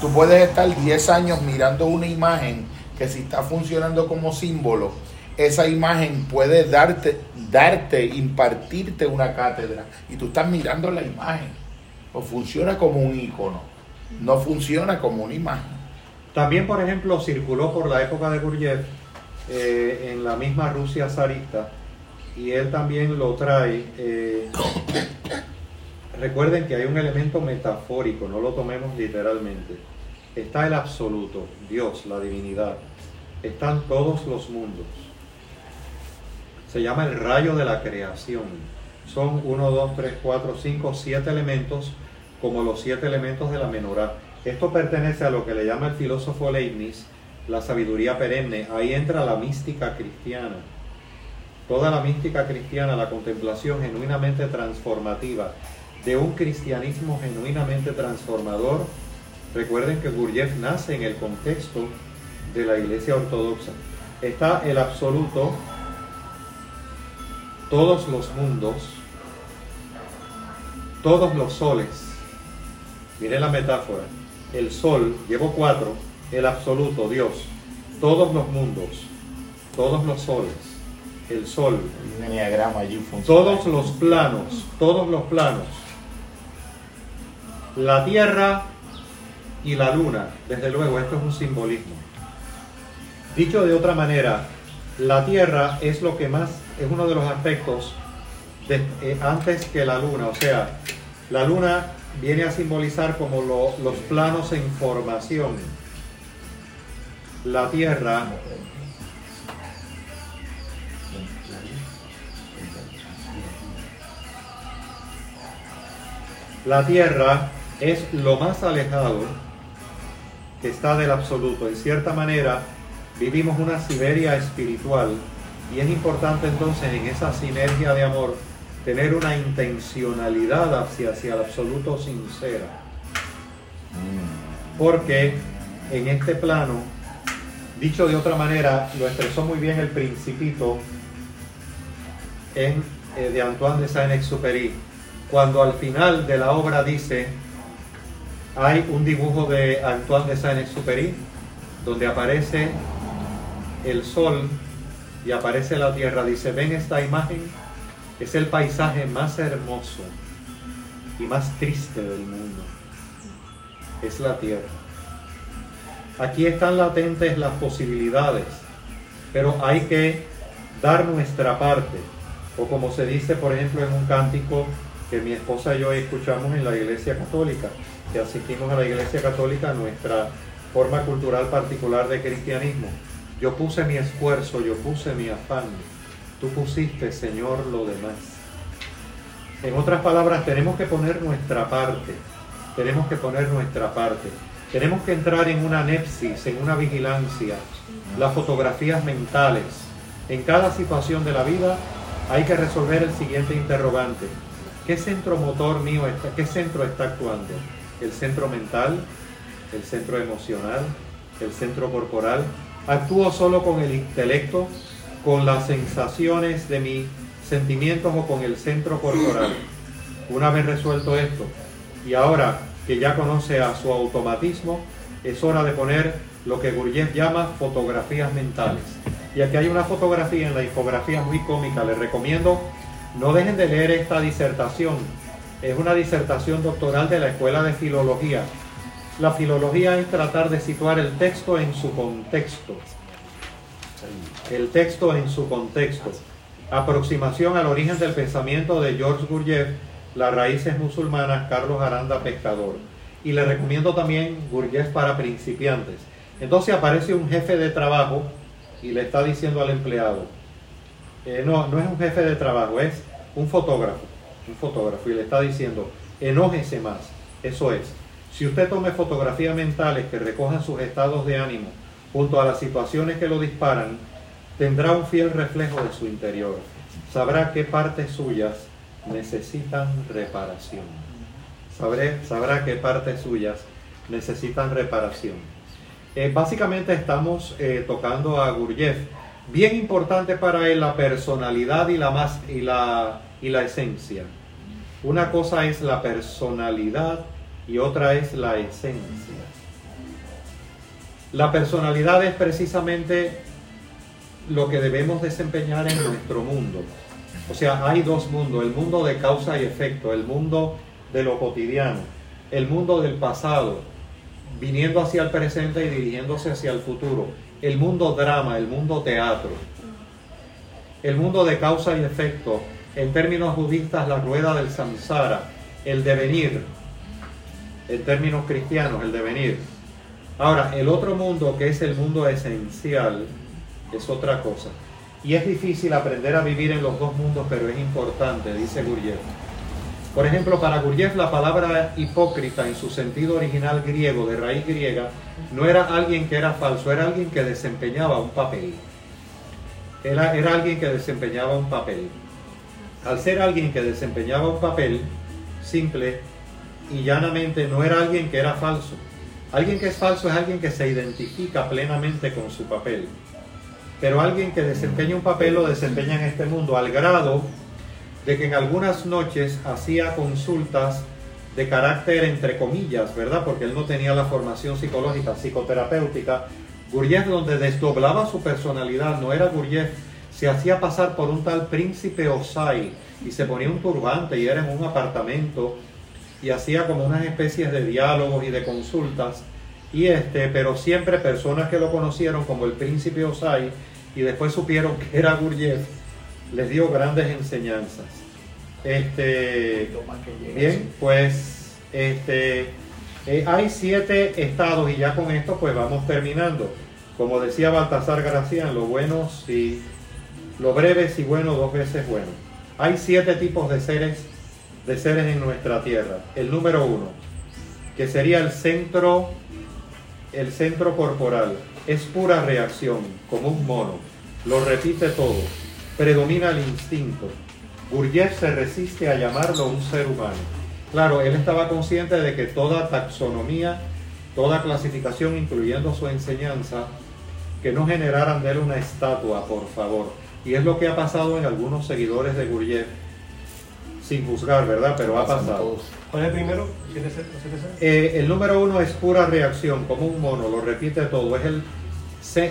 Tú puedes estar 10 años mirando una imagen que si está funcionando como símbolo, esa imagen puede darte, darte, impartirte una cátedra y tú estás mirando la imagen. O funciona como un icono, no funciona como una imagen. También, por ejemplo, circuló por la época de Gurdjieff eh, en la misma Rusia zarista y él también lo trae. eh, recuerden que hay un elemento metafórico, no lo tomemos literalmente. Está el absoluto, Dios, la divinidad. Están todos los mundos. Se llama el rayo de la creación. Son 1, 2, 3, 4, 5, 7 elementos como los siete elementos de la menorá. Esto pertenece a lo que le llama el filósofo Leibniz la sabiduría perenne. Ahí entra la mística cristiana. Toda la mística cristiana, la contemplación genuinamente transformativa de un cristianismo genuinamente transformador. Recuerden que Gurdjieff nace en el contexto de la iglesia ortodoxa. Está el absoluto, todos los mundos, todos los soles. Miren la metáfora. El sol, llevo cuatro, el absoluto, Dios, todos los mundos, todos los soles, el sol, todos los planos, todos los planos, la tierra y la luna, desde luego esto es un simbolismo. Dicho de otra manera, la tierra es lo que más, es uno de los aspectos de- eh, antes que la luna, o sea, la luna viene a simbolizar como lo- los planos en formación. La tierra La tierra es lo más alejado que está del absoluto. En cierta manera, vivimos una Siberia espiritual y es importante entonces en esa sinergia de amor tener una intencionalidad hacia, hacia el absoluto sincera. Porque en este plano, dicho de otra manera, lo expresó muy bien el principito en, eh, de Antoine de Saint-Exupéry, cuando al final de la obra dice, hay un dibujo de Antoine de Saint-Exupéry donde aparece el sol y aparece la tierra. Dice, ven esta imagen, es el paisaje más hermoso y más triste del mundo. Es la tierra. Aquí están latentes las posibilidades, pero hay que dar nuestra parte. O como se dice, por ejemplo, en un cántico que mi esposa y yo escuchamos en la iglesia católica, que asistimos a la iglesia católica, nuestra forma cultural particular de cristianismo. Yo puse mi esfuerzo, yo puse mi afán, tú pusiste, Señor, lo demás. En otras palabras, tenemos que poner nuestra parte, tenemos que poner nuestra parte. Tenemos que entrar en una nepsis, en una vigilancia, las fotografías mentales. En cada situación de la vida hay que resolver el siguiente interrogante. ¿Qué centro motor mío está, qué centro está actuando? ¿El centro mental? ¿El centro emocional? ¿El centro corporal? ¿Actúo solo con el intelecto? ¿Con las sensaciones de mis sentimientos o con el centro corporal? Una vez resuelto esto, y ahora que ya conoce a su automatismo, es hora de poner lo que Gurdjieff llama fotografías mentales. Y aquí hay una fotografía en la infografía muy cómica, les recomiendo, no dejen de leer esta disertación, es una disertación doctoral de la Escuela de Filología. La filología es tratar de situar el texto en su contexto. El texto en su contexto. Aproximación al origen del pensamiento de George Gurdjieff, las raíces musulmanas, Carlos Aranda Pescador. Y le recomiendo también Gurdjieff para principiantes. Entonces aparece un jefe de trabajo y le está diciendo al empleado, eh, no, no es un jefe de trabajo, es un fotógrafo, un fotógrafo, y le está diciendo, enójese más. Eso es, si usted tome fotografías mentales que recojan sus estados de ánimo junto a las situaciones que lo disparan, tendrá un fiel reflejo de su interior. Sabrá qué partes suyas necesitan reparación. Sabré, sabrá qué partes suyas necesitan reparación. Eh, básicamente estamos eh, tocando a Gurdjieff. Bien importante para él la personalidad y la, más, y, la, y la esencia. Una cosa es la personalidad y otra es la esencia. La personalidad es precisamente lo que debemos desempeñar en nuestro mundo. O sea, hay dos mundos, el mundo de causa y efecto, el mundo de lo cotidiano, el mundo del pasado, viniendo hacia el presente y dirigiéndose hacia el futuro, el mundo drama, el mundo teatro, el mundo de causa y efecto, en términos budistas la rueda del samsara, el devenir, en términos cristianos, el devenir. Ahora, el otro mundo que es el mundo esencial es otra cosa. Y es difícil aprender a vivir en los dos mundos, pero es importante, dice Gurdjieff. Por ejemplo, para Gurdjieff la palabra hipócrita en su sentido original griego, de raíz griega, no era alguien que era falso, era alguien que desempeñaba un papel. Era, era alguien que desempeñaba un papel. Al ser alguien que desempeñaba un papel, simple y llanamente, no era alguien que era falso. Alguien que es falso es alguien que se identifica plenamente con su papel. Pero alguien que desempeña un papel lo desempeña en este mundo al grado de que en algunas noches hacía consultas de carácter entre comillas, ¿verdad? Porque él no tenía la formación psicológica, psicoterapéutica. Gurdjieff donde desdoblaba su personalidad, no era Gurdjieff, se hacía pasar por un tal príncipe Osai y se ponía un turbante y era en un apartamento y hacía como unas especies de diálogos y de consultas y este, pero siempre personas que lo conocieron como el príncipe Osai y después supieron que era Gurdjieff les dio grandes enseñanzas. Este, bien, pues este, eh, hay siete estados y ya con esto pues vamos terminando. Como decía Baltasar Gracián, lo bueno si lo breve si bueno dos veces bueno. Hay siete tipos de seres de seres en nuestra tierra. El número uno, que sería el centro, el centro corporal, es pura reacción, como un mono. Lo repite todo predomina el instinto. Gurdjieff se resiste a llamarlo un ser humano. Claro, él estaba consciente de que toda taxonomía, toda clasificación, incluyendo su enseñanza, que no generaran de él una estatua, por favor. Y es lo que ha pasado en algunos seguidores de Gurdjieff, sin juzgar, ¿verdad? Pero ha pasado. ¿Cuál es el? Eh, el número uno es pura reacción, como un mono, lo repite todo. Es el,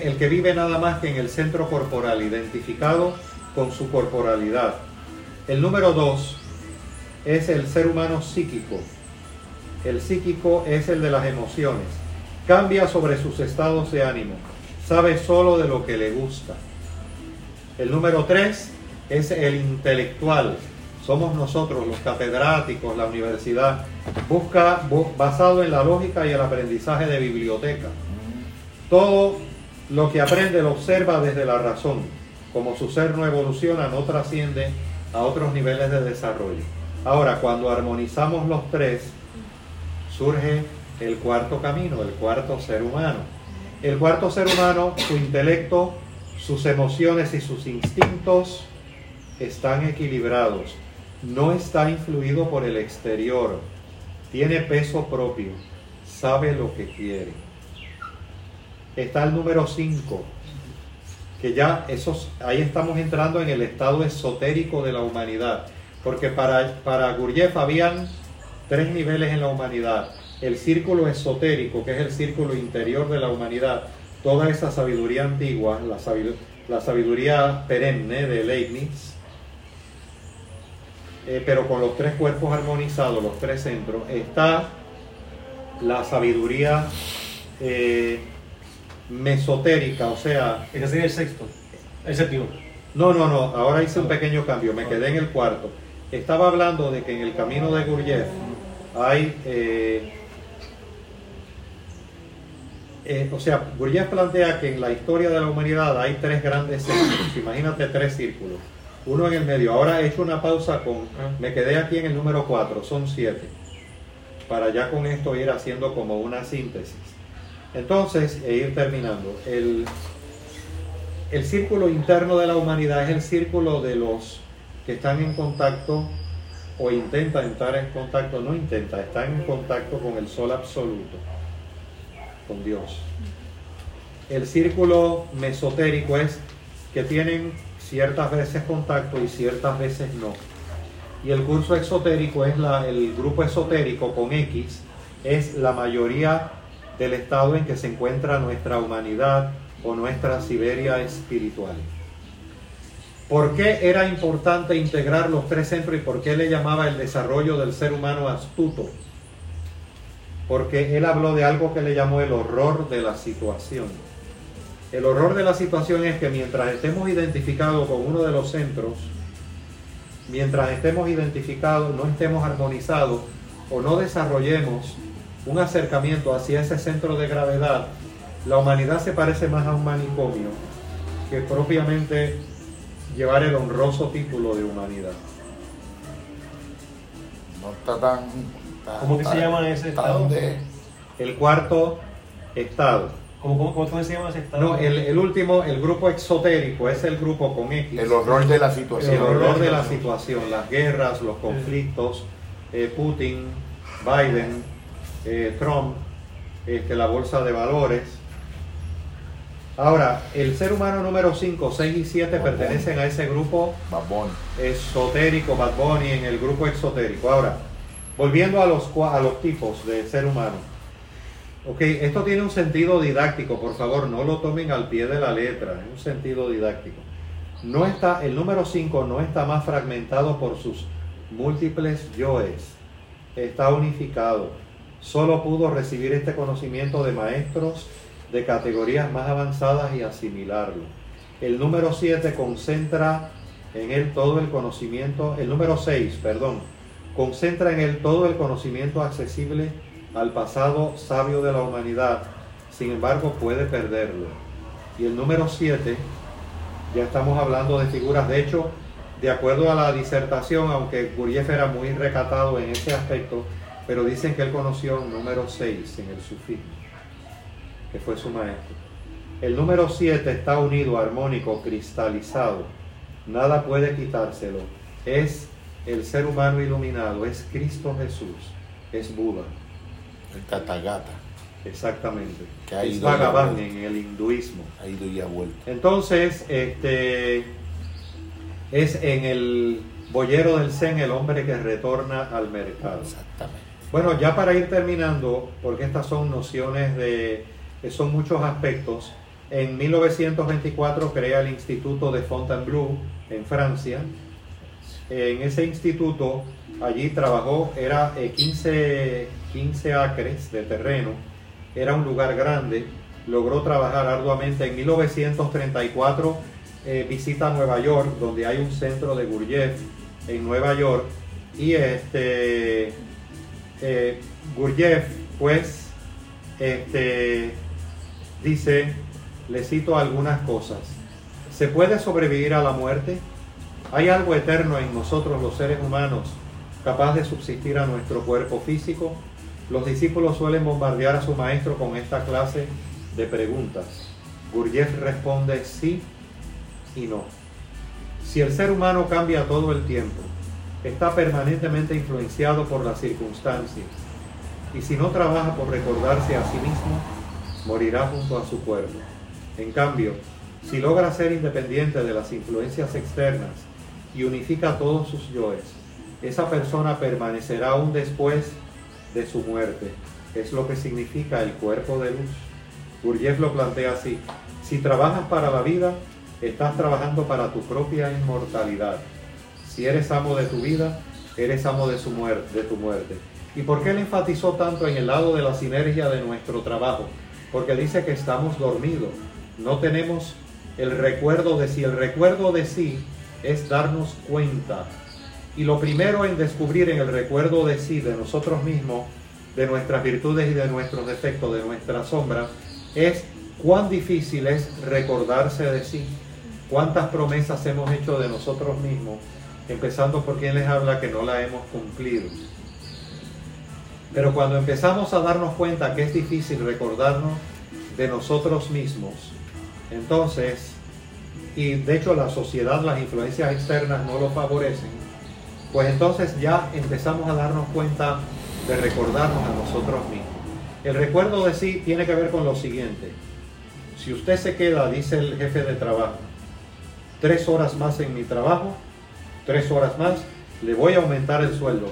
el que vive nada más que en el centro corporal, identificado con su corporalidad. El número dos es el ser humano psíquico. El psíquico es el de las emociones. Cambia sobre sus estados de ánimo. Sabe solo de lo que le gusta. El número tres es el intelectual. Somos nosotros, los catedráticos, la universidad. Busca basado en la lógica y el aprendizaje de biblioteca. Todo lo que aprende lo observa desde la razón como su ser no evoluciona, no trasciende a otros niveles de desarrollo. Ahora, cuando armonizamos los tres, surge el cuarto camino, el cuarto ser humano. El cuarto ser humano, su intelecto, sus emociones y sus instintos están equilibrados. No está influido por el exterior. Tiene peso propio. Sabe lo que quiere. Está el número 5, que ya esos, ahí estamos entrando en el estado esotérico de la humanidad, porque para, para Gurdjieff habían tres niveles en la humanidad. el círculo esotérico, que es el círculo interior de la humanidad, toda esa sabiduría antigua, la sabiduría, la sabiduría perenne de Leibniz, eh, pero con los tres cuerpos armonizados, los tres centros, está la sabiduría eh, mesotérica, o sea, Ese sería el sexto. El séptimo. no, no, no, ahora hice un pequeño cambio, me quedé en el cuarto. Estaba hablando de que en el camino de Gurdjieff hay, eh, eh, o sea, Gurdjieff plantea que en la historia de la humanidad hay tres grandes círculos, imagínate tres círculos, uno en el medio. Ahora he hecho una pausa con, me quedé aquí en el número cuatro, son siete, para ya con esto ir haciendo como una síntesis. Entonces, e ir terminando, el, el círculo interno de la humanidad es el círculo de los que están en contacto o intentan entrar en contacto, no intenta, están en contacto con el sol absoluto, con Dios. El círculo mesotérico es que tienen ciertas veces contacto y ciertas veces no. Y el curso exotérico es la, el grupo esotérico con X, es la mayoría del estado en que se encuentra nuestra humanidad o nuestra Siberia espiritual. ¿Por qué era importante integrar los tres centros y por qué le llamaba el desarrollo del ser humano astuto? Porque él habló de algo que le llamó el horror de la situación. El horror de la situación es que mientras estemos identificados con uno de los centros, mientras estemos identificados, no estemos armonizados o no desarrollemos un acercamiento hacia ese centro de gravedad, la humanidad se parece más a un manicomio que propiamente llevar el honroso título de humanidad. No está tan. ¿Cómo que se llama ese estado? donde- El cuarto estado. ¿Cómo, cómo, cómo se llama ese estado? No, el, el último, el grupo exotérico, es el grupo con X. El horror de la El situación. horror de la situación, las guerras, los conflictos, eh, Putin, Biden, eh, Trump, este, la bolsa de valores. Ahora, el ser humano número 5, 6 y 7 pertenecen a ese grupo Babón. esotérico, Bad Bunny, en el grupo exotérico. Ahora, volviendo a los, a los tipos de ser humano. Ok, esto tiene un sentido didáctico, por favor, no lo tomen al pie de la letra, es un sentido didáctico. No está, el número 5 no está más fragmentado por sus múltiples yoes, está unificado. Solo pudo recibir este conocimiento de maestros de categorías más avanzadas y asimilarlo. El número 7 concentra en él todo el conocimiento, el número 6, perdón, concentra en él todo el conocimiento accesible al pasado sabio de la humanidad, sin embargo puede perderlo. Y el número 7, ya estamos hablando de figuras, de hecho, de acuerdo a la disertación, aunque Gurdjieff era muy recatado en ese aspecto, pero dicen que él conoció un número 6 en el sufismo, que fue su maestro. El número 7 está unido, armónico, cristalizado. Nada puede quitárselo. Es el ser humano iluminado, es Cristo Jesús, es Buda. El Tathagata. Exactamente. Que ha es ido Bhagavan en el hinduismo. Ha ido y ha vuelto. Entonces, este es en el boyero del Zen el hombre que retorna al mercado. Exactamente. Bueno, ya para ir terminando, porque estas son nociones de, son muchos aspectos, en 1924 crea el Instituto de Fontainebleau en Francia. En ese instituto, allí trabajó, era eh, 15, 15 acres de terreno, era un lugar grande, logró trabajar arduamente. En 1934 eh, visita Nueva York, donde hay un centro de Gurdjieff en Nueva York, y este eh, pues, este, dice, le cito algunas cosas. ¿Se puede sobrevivir a la muerte? ¿Hay algo eterno en nosotros los seres humanos capaz de subsistir a nuestro cuerpo físico? Los discípulos suelen bombardear a su maestro con esta clase de preguntas. Gurdjieff responde sí y no. Si el ser humano cambia todo el tiempo, está permanentemente influenciado por las circunstancias, y si no trabaja por recordarse a sí mismo, morirá junto a su cuerpo. En cambio, si logra ser independiente de las influencias externas y unifica todos sus yoes, esa persona permanecerá aún después de su muerte, es lo que significa el cuerpo de luz. Gurdjieff lo plantea así, si trabajas para la vida, estás trabajando para tu propia inmortalidad. Si eres amo de tu vida, eres amo de, su muerte, de tu muerte. ¿Y por qué él enfatizó tanto en el lado de la sinergia de nuestro trabajo? Porque dice que estamos dormidos, no tenemos el recuerdo de sí. El recuerdo de sí es darnos cuenta. Y lo primero en descubrir en el recuerdo de sí, de nosotros mismos, de nuestras virtudes y de nuestros defectos, de nuestras sombras, es cuán difícil es recordarse de sí. Cuántas promesas hemos hecho de nosotros mismos, empezando por quien les habla que no la hemos cumplido. Pero cuando empezamos a darnos cuenta que es difícil recordarnos de nosotros mismos, entonces, y de hecho la sociedad, las influencias externas no lo favorecen, pues entonces ya empezamos a darnos cuenta de recordarnos a nosotros mismos. El recuerdo de sí tiene que ver con lo siguiente. Si usted se queda, dice el jefe de trabajo, tres horas más en mi trabajo, tres horas más, le voy a aumentar el sueldo.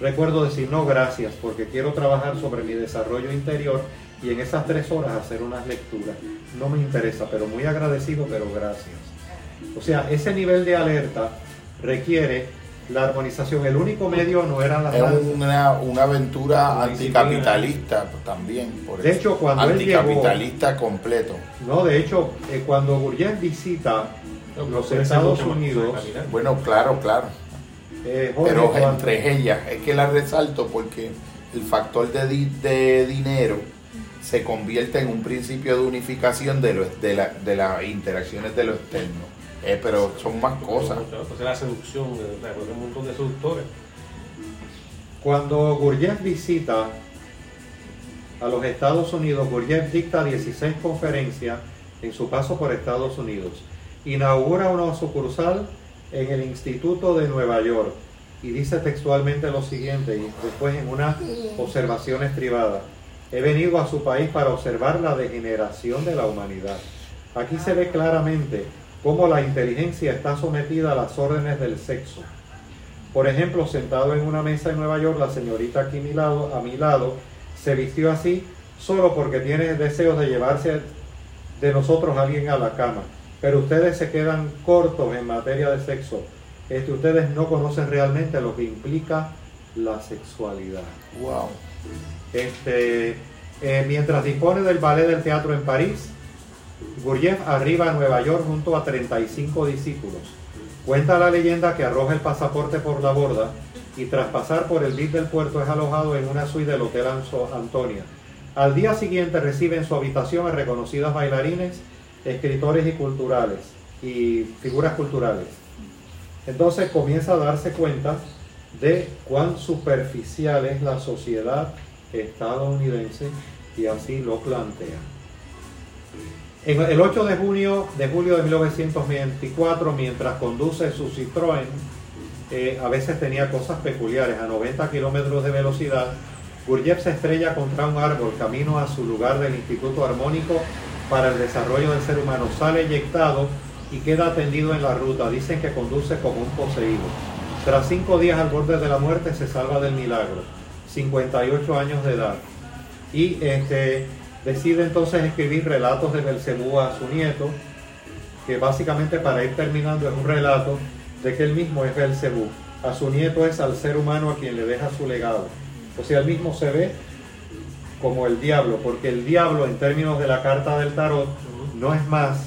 Recuerdo decir no gracias porque quiero trabajar sobre mi desarrollo interior y en esas tres horas hacer unas lecturas. No me interesa, pero muy agradecido, pero gracias. O sea, ese nivel de alerta requiere la armonización. El único medio no era la Es una, una aventura anticapitalista también. Por De eso. hecho, cuando él llegó- Anticapitalista completo. No, de hecho, eh, cuando Gurdjieff visita los Estados Unidos. Bueno, claro, claro. eh, Jorge, Pero cuando- entre ellas, es que la resalto porque el factor de, di- de dinero se convierte en un principio de unificación de, lo- de, la- de las interacciones de lo externo. Eh, pero son más cosas. Entonces la seducción, hay un montón de seductores. Cuando Gurdjieff visita a los Estados Unidos, Gurdjieff dicta 16 conferencias en su paso por Estados Unidos. Inaugura una sucursal en el Instituto de Nueva York y dice textualmente lo siguiente, y después en unas observaciones privadas. He venido a su país para observar la degeneración de la humanidad. Aquí se ve claramente cómo la inteligencia está sometida a las órdenes del sexo. Por ejemplo, sentado en una mesa en Nueva York, la señorita aquí a mi lado, a mi lado se vistió así solo porque tiene deseos de llevarse de nosotros a alguien a la cama. Pero ustedes se quedan cortos en materia de sexo. Este, ustedes no conocen realmente lo que implica la sexualidad. Wow. Este, eh, mientras dispone del ballet del teatro en París, Gurdjieff arriba a Nueva York junto a 35 discípulos. Cuenta la leyenda que arroja el pasaporte por la borda y tras pasar por el bit del puerto es alojado en una suite del Hotel Antonia. Al día siguiente recibe en su habitación a reconocidas bailarines, escritores y culturales y figuras culturales. Entonces comienza a darse cuenta de cuán superficial es la sociedad estadounidense y así lo plantea. El 8 de junio de julio de 1924, mientras conduce su Citroën, eh, a veces tenía cosas peculiares. A 90 kilómetros de velocidad, Gurdjieff se estrella contra un árbol camino a su lugar del Instituto Armónico para el Desarrollo del Ser Humano. Sale eyectado y queda tendido en la ruta. Dicen que conduce como un poseído. Tras cinco días al borde de la muerte, se salva del milagro. 58 años de edad. Y este, decide entonces escribir relatos de Belcebú a su nieto, que básicamente para ir terminando es un relato de que él mismo es Belcebú. A su nieto es al ser humano a quien le deja su legado. O sea, él mismo se ve como el diablo, porque el diablo en términos de la carta del tarot no es más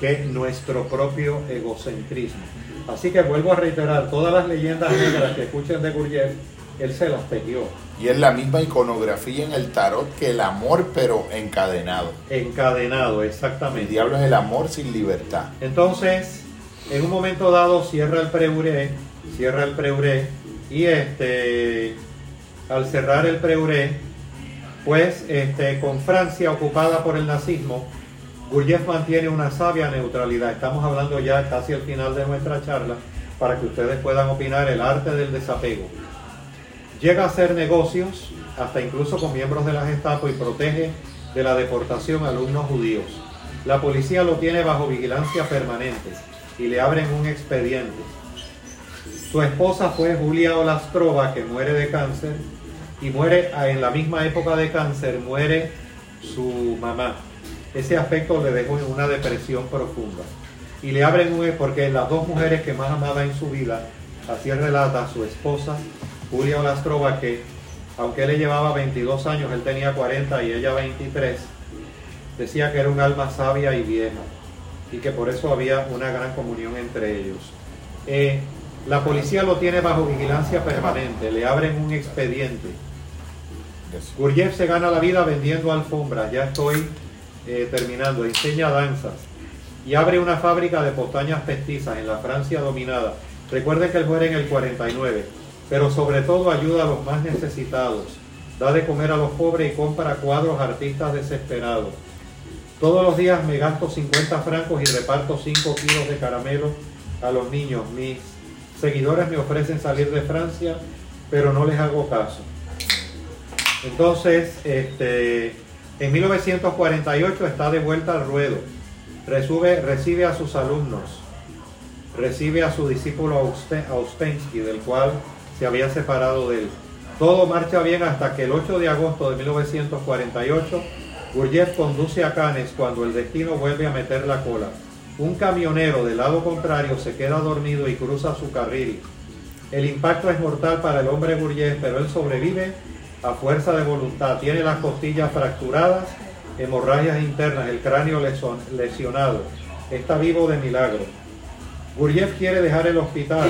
que nuestro propio egocentrismo. Así que vuelvo a reiterar, todas las leyendas negras que escuchen de Gurdjieff, él se las tejió, Y es la misma iconografía en el tarot que el amor, pero encadenado. encadenado, El exactamente. diablo es el amor sin libertad. Entonces, en un momento dado cierra el preuré, cierra el preuré y este al cerrar el preuré, pues este con Francia ocupada por el nazismo, Gurdjieff mantiene una sabia neutralidad. Estamos hablando ya casi al final de nuestra charla para que ustedes puedan opinar el arte del desapego. Llega a hacer negocios, hasta incluso con miembros de la Gestapo y protege de la deportación a alumnos judíos. La policía lo tiene bajo vigilancia permanente y le abren un expediente. Su esposa fue Julia Olastrova, que muere de cáncer, y muere a- en la misma época de cáncer, muere su mamá. Ese aspecto le dejó en una depresión profunda. Y le abren un porque las dos mujeres que más amaba en su vida, así relata su esposa, Julia Olastrova, que aunque él le llevaba 22 años, él tenía 40 y ella 23, decía que era un alma sabia y vieja y que por eso había una gran comunión entre ellos. Eh, la policía lo tiene bajo vigilancia permanente, le abren un expediente. Gurjev se gana la vida vendiendo alfombras, ya estoy eh, terminando, enseña danzas y abre una fábrica de postañas pestizas en la Francia dominada. Recuerden que él muere en el 49, pero sobre todo ayuda a los más necesitados, da de comer a los pobres y compra cuadros a artistas desesperados. Todos los días me gasto 50 francos y reparto 5 kilos de caramelo a los niños. Mis seguidores me ofrecen salir de Francia, pero no les hago caso. Entonces, este, en 1948 está de vuelta al ruedo. Recibe, a sus alumnos, recibe a su discípulo Auste- Auspensky, del cual se había separado de él. Todo marcha bien hasta que el 8 de agosto de 1948 Gurdjieff conduce a Cannes cuando el destino vuelve a meter la cola. Un camionero del lado contrario se queda dormido y cruza su carril. El impacto es mortal para el hombre Gurdjieff, pero él sobrevive a fuerza de voluntad. Tiene las costillas fracturadas, hemorragias internas, el cráneo lesion- lesionado. Está vivo de milagro. Gurdjieff quiere dejar el hospital.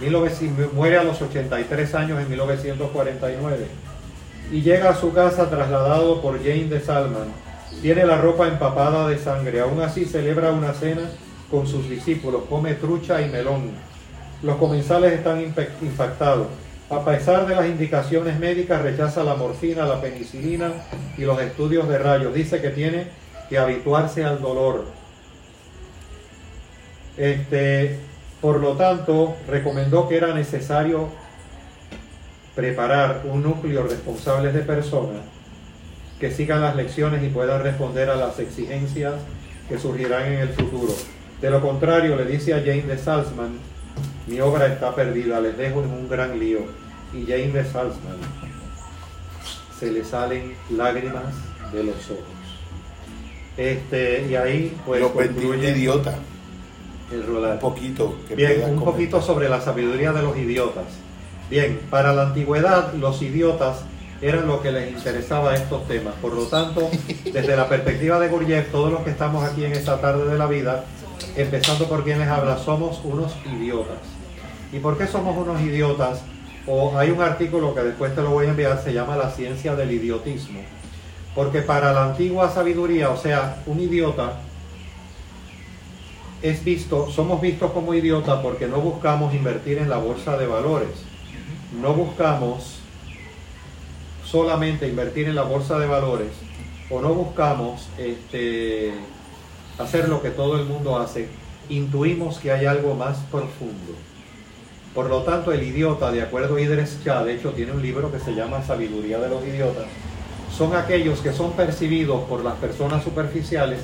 19 muere a los 83 años en 1949 y llega a su casa trasladado por Jane de Salman. Tiene la ropa empapada de sangre. Aún así celebra una cena con sus discípulos. Come trucha y melón. Los comensales están impactados. A pesar de las indicaciones médicas, rechaza la morfina, la penicilina y los estudios de rayos. Dice que tiene que habituarse al dolor. Este, por lo tanto, recomendó que era necesario preparar un núcleo responsable de personas que sigan las lecciones y puedan responder a las exigencias que surgirán en el futuro. De lo contrario, le dice a Jane de Salzman, mi obra está perdida, les dejo en un gran lío. Y Jane de Salzman se le salen lágrimas de los ojos. Este, y ahí pues Lo concluye idiota. El rodar. Un poquito. que Bien, un comentar. poquito sobre la sabiduría de los idiotas. Bien, para la antigüedad los idiotas eran lo que les interesaba estos temas. Por lo tanto, desde la perspectiva de Gurdjieff, todos los que estamos aquí en esta tarde de la vida, empezando por quien les habla, somos unos idiotas. ¿Y por qué somos unos idiotas? O hay un artículo que después te lo voy a enviar, se llama La ciencia del idiotismo. Porque para la antigua sabiduría, o sea, un idiota es visto, somos vistos como idiotas porque no buscamos invertir en la bolsa de valores. No buscamos solamente invertir en la bolsa de valores o no buscamos este, hacer lo que todo el mundo hace. Intuimos que hay algo más profundo. Por lo tanto, el idiota, de acuerdo a Idris Shah, de hecho tiene un libro que se llama Sabiduría de los Idiotas, son aquellos que son percibidos por las personas superficiales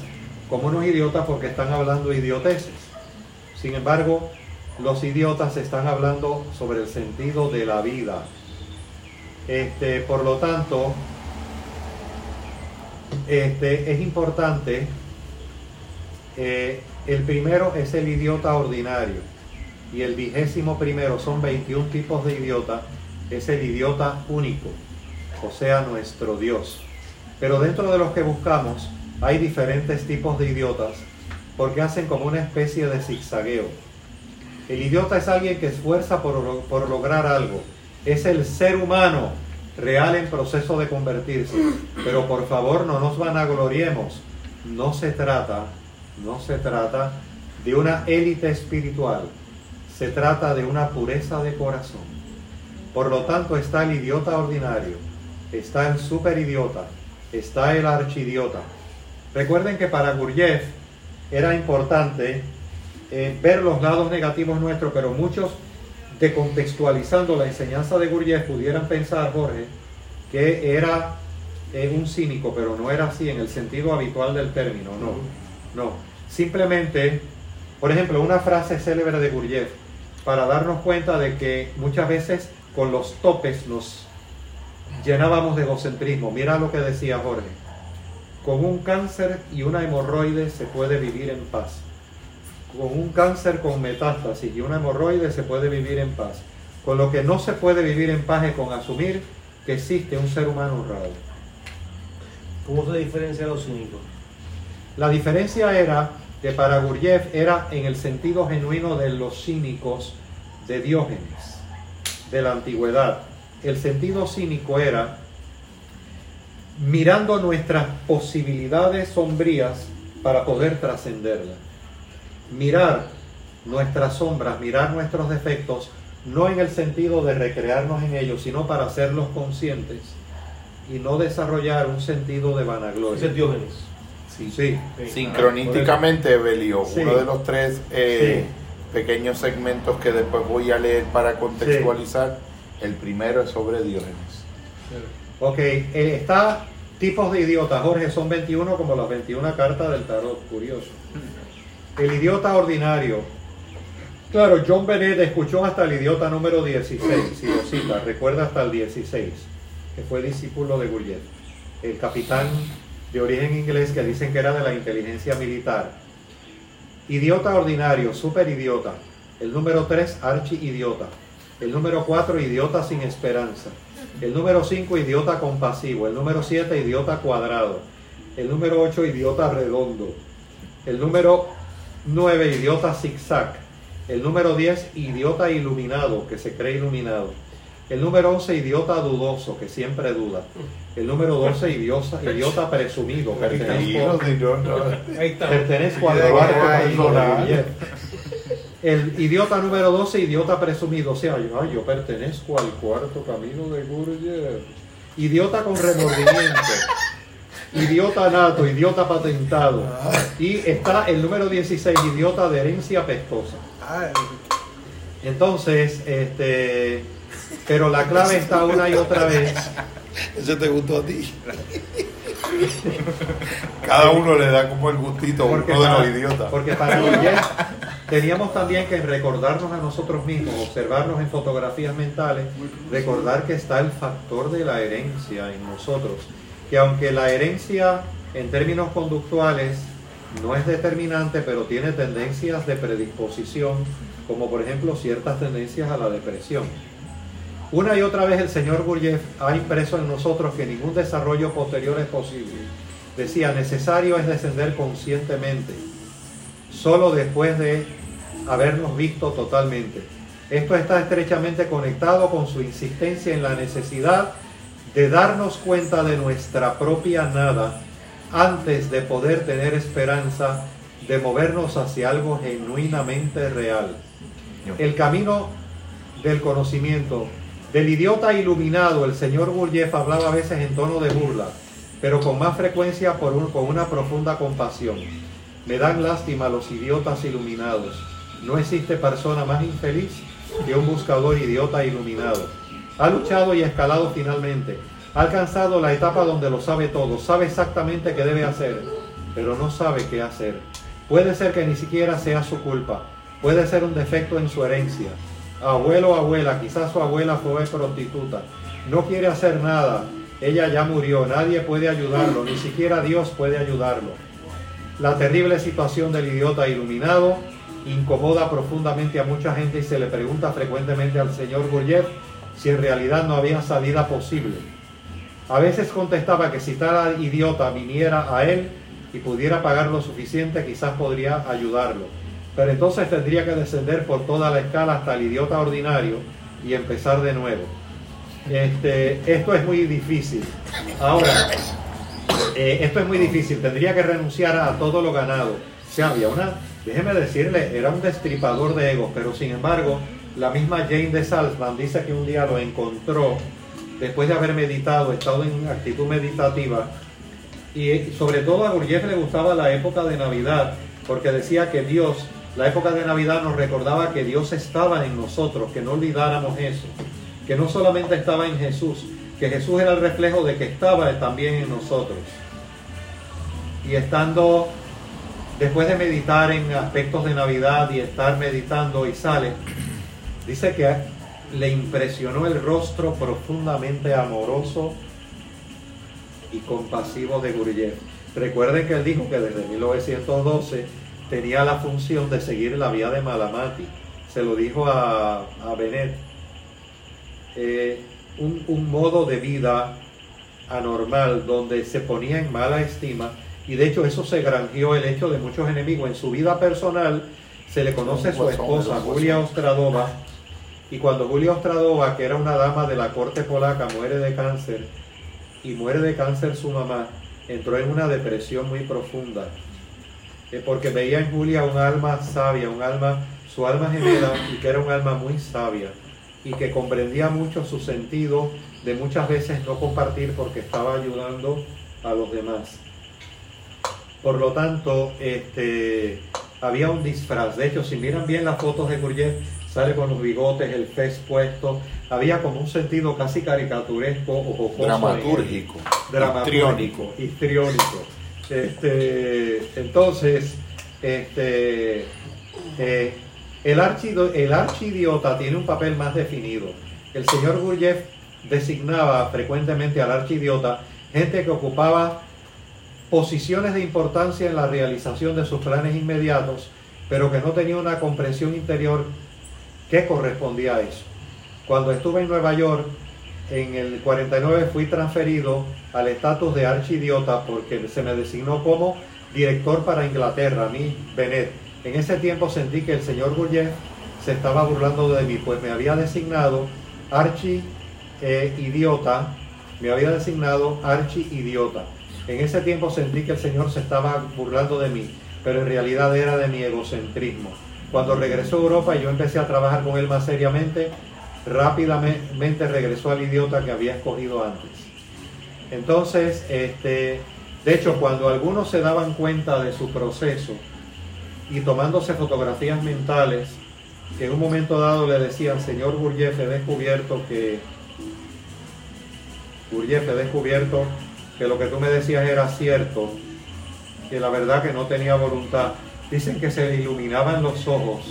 como unos idiotas porque están hablando idioteces. Sin embargo, los idiotas están hablando sobre el sentido de la vida. Este, por lo tanto, este, es importante, eh, el primero es el idiota ordinario y el vigésimo primero son 21 tipos de idiota, es el idiota único, o sea, nuestro Dios. Pero dentro de los que buscamos hay diferentes tipos de idiotas porque hacen como una especie de zigzagueo. El idiota es alguien que esfuerza por, por lograr algo. Es el ser humano real en proceso de convertirse. Pero por favor no nos vanagloriemos. No se trata, no se trata de una élite espiritual. Se trata de una pureza de corazón. Por lo tanto está el idiota ordinario, está el superidiota, está el archidiota. Recuerden que para Gurdjieff era importante eh, ver los lados negativos nuestros, pero muchos decontextualizando la enseñanza de Gurdjieff pudieran pensar, Jorge, que era eh, un cínico, pero no era así en el sentido habitual del término, no, no. Simplemente, por ejemplo, una frase célebre de Gurdjieff, para darnos cuenta de que muchas veces con los topes nos llenábamos de egocentrismo. Mira lo que decía Jorge. Con un cáncer y una hemorroide se puede vivir en paz. Con un cáncer con metástasis y una hemorroide se puede vivir en paz. Con lo que no se puede vivir en paz es con asumir que existe un ser humano honrado. ¿Cómo se diferencia los cínicos? La diferencia era que para Gurdjieff era en el sentido genuino de los cínicos de Diógenes, de la antigüedad. El sentido cínico era mirando nuestras posibilidades sombrías para poder trascenderlas. Mirar nuestras sombras, mirar nuestros defectos, no en el sentido de recrearnos en ellos, sino para hacerlos conscientes y no desarrollar un sentido de Ese vanagloria. es Diógenes. Sí, sí. Sincronísticamente, Belio, Sí. uno de los tres eh, pequeños segmentos que después voy a leer para contextualizar, el primero es sobre Diógenes. Ok, eh, está tipos de idiotas, Jorge, son 21 como las 21 cartas del tarot, curioso. El idiota ordinario. Claro, John Bennett escuchó hasta el idiota número 16, si lo cita, recuerda hasta el 16, que fue discípulo de Gurdjieff, el capitán de origen inglés que dicen que era de la inteligencia militar. Idiota ordinario, super idiota. El número 3, archi idiota. El número 4, idiota sin esperanza. El número 5, idiota compasivo. El número 7, idiota cuadrado. El número 8, idiota redondo. El número 9, idiota zigzag. El número 10, idiota iluminado, que se cree iluminado. El número 11, idiota dudoso, que siempre duda. El número 12, idiota, idiota presumido. Pertenezco, pertenezco al El idiota número 12, idiota presumido. O sea, yo, ay, yo pertenezco al cuarto camino de Gurdjieff. Idiota con remordimiento. Idiota nato, idiota patentado. Y está el número 16, idiota de herencia pestosa. Entonces, este, pero la clave está una y otra vez. Ese te gustó a ti. Cada uno le da como el gustito a uno de los idiotas. porque para Gurdjieff teníamos también que recordarnos a nosotros mismos, observarnos en fotografías mentales, recordar que está el factor de la herencia en nosotros. Que aunque la herencia en términos conductuales no es determinante, pero tiene tendencias de predisposición, como por ejemplo ciertas tendencias a la depresión. Una y otra vez el señor Gurdjieff ha impreso en nosotros que ningún desarrollo posterior es posible. Decía, necesario es descender conscientemente, solo después de habernos visto totalmente. Esto está estrechamente conectado con su insistencia en la necesidad de darnos cuenta de nuestra propia nada antes de poder tener esperanza de movernos hacia algo genuinamente real. El camino del conocimiento. Del idiota iluminado, el señor Gurdjieff hablaba a veces en tono de burla, pero con más frecuencia por un- con una profunda compasión. Me dan lástima los idiotas iluminados. No existe persona más infeliz que un buscador idiota iluminado. Ha luchado y escalado finalmente. Ha alcanzado la etapa donde lo sabe todo. Sabe exactamente qué debe hacer, pero no sabe qué hacer. Puede ser que ni siquiera sea su culpa. Puede ser un defecto en su herencia. Abuelo o abuela, quizás su abuela fue prostituta. No quiere hacer nada. Ella ya murió. Nadie puede ayudarlo. Ni siquiera Dios puede ayudarlo. La terrible situación del idiota iluminado incomoda profundamente a mucha gente y se le pregunta frecuentemente al señor Gurdjieff si en realidad no había salida posible. A veces contestaba que si tal idiota viniera a él y pudiera pagar lo suficiente, quizás podría ayudarlo. Pero entonces tendría que descender por toda la escala hasta el idiota ordinario y empezar de nuevo. Este, esto es muy difícil. Ahora, eh, esto es muy difícil. Tendría que renunciar a todo lo ganado. O había una, déjeme decirle, era un destripador de egos, pero sin embargo, la misma Jane de Salzman dice que un día lo encontró después de haber meditado, estado en actitud meditativa, y sobre todo a Gurdjieff le gustaba la época de Navidad, porque decía que Dios, la época de Navidad nos recordaba que Dios estaba en nosotros, que no olvidáramos eso, que no solamente estaba en Jesús, que Jesús era el reflejo de que estaba también en nosotros. Y estando, después de meditar en aspectos de Navidad y estar meditando y sale, dice que le impresionó el rostro profundamente amoroso y compasivo de Gurdjieff. Recuerden que él dijo que desde 1912 tenía la función de seguir la vía de Malamati. Se lo dijo a, a Benet. Eh, un, un modo de vida anormal donde se ponía en mala estima y de hecho eso se granjeó el hecho de muchos enemigos. En su vida personal se le conoce a su esposa, Julia Ostradova, y cuando Julia Ostradova, que era una dama de la corte polaca, muere de cáncer, y muere de cáncer su mamá, entró en una depresión muy profunda, eh, porque veía en Julia un alma sabia, un alma, su alma gemela, y que era un alma muy sabia, y que comprendía mucho su sentido de muchas veces no compartir porque estaba ayudando a los demás. Por lo tanto, este, había un disfraz. De hecho, si miran bien las fotos de Gurdjieff, sale con los bigotes, el fez puesto. Había como un sentido casi caricaturesco o jocoso. Dramatúrgico. Dramatúrgico, histriónico. Este, entonces, este, eh, el, archido, el archidiota tiene un papel más definido. El señor Gurdjieff designaba frecuentemente al archidiota gente que ocupaba posiciones de importancia en la realización de sus planes inmediatos, pero que no tenía una comprensión interior que correspondía a eso. Cuando estuve en Nueva York, en el 49 fui transferido al estatus de archidiota porque se me designó como director para Inglaterra, a mí, Benet. En ese tiempo sentí que el señor Gurdjieff se estaba burlando de mí, pues me había designado archi eh, idiota, me había designado archi idiota. En ese tiempo sentí que el Señor se estaba burlando de mí, pero en realidad era de mi egocentrismo. Cuando regresó a Europa y yo empecé a trabajar con él más seriamente, rápidamente regresó al idiota que había escogido antes. Entonces, este, de hecho, cuando algunos se daban cuenta de su proceso y tomándose fotografías mentales, que en un momento dado le decían, señor Gurdjieff, he descubierto que Gurdjieff, he descubierto que lo que tú me decías era cierto, que la verdad que no tenía voluntad. Dicen que se le iluminaban los ojos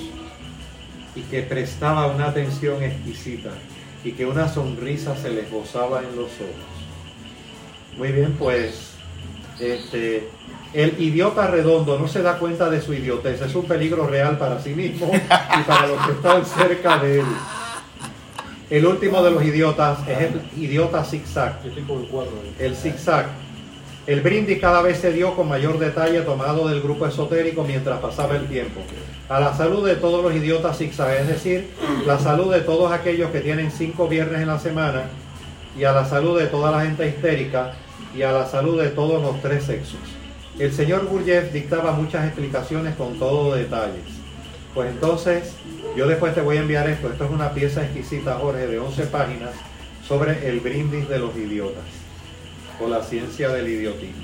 y que prestaba una atención exquisita y que una sonrisa se le gozaba en los ojos. Muy bien, pues este, el idiota redondo no se da cuenta de su idiotez, es un peligro real para sí mismo y para los que están cerca de él. El último de los idiotas es el idiota zigzag. El. El zigzag. El brindis cada vez se dio con mayor detalle tomado del grupo esotérico mientras pasaba el tiempo. A la salud de todos los idiotas zigzag, es decir, la salud de todos aquellos que tienen cinco viernes en la semana y a la salud de toda la gente histérica y a la salud de todos los tres sexos. El señor Gurdjieff dictaba muchas explicaciones con todo detalles. Pues entonces, yo después te voy a enviar esto. Esto es una pieza exquisita, Jorge, de 11 páginas sobre el brindis de los idiotas o la ciencia del idiotismo.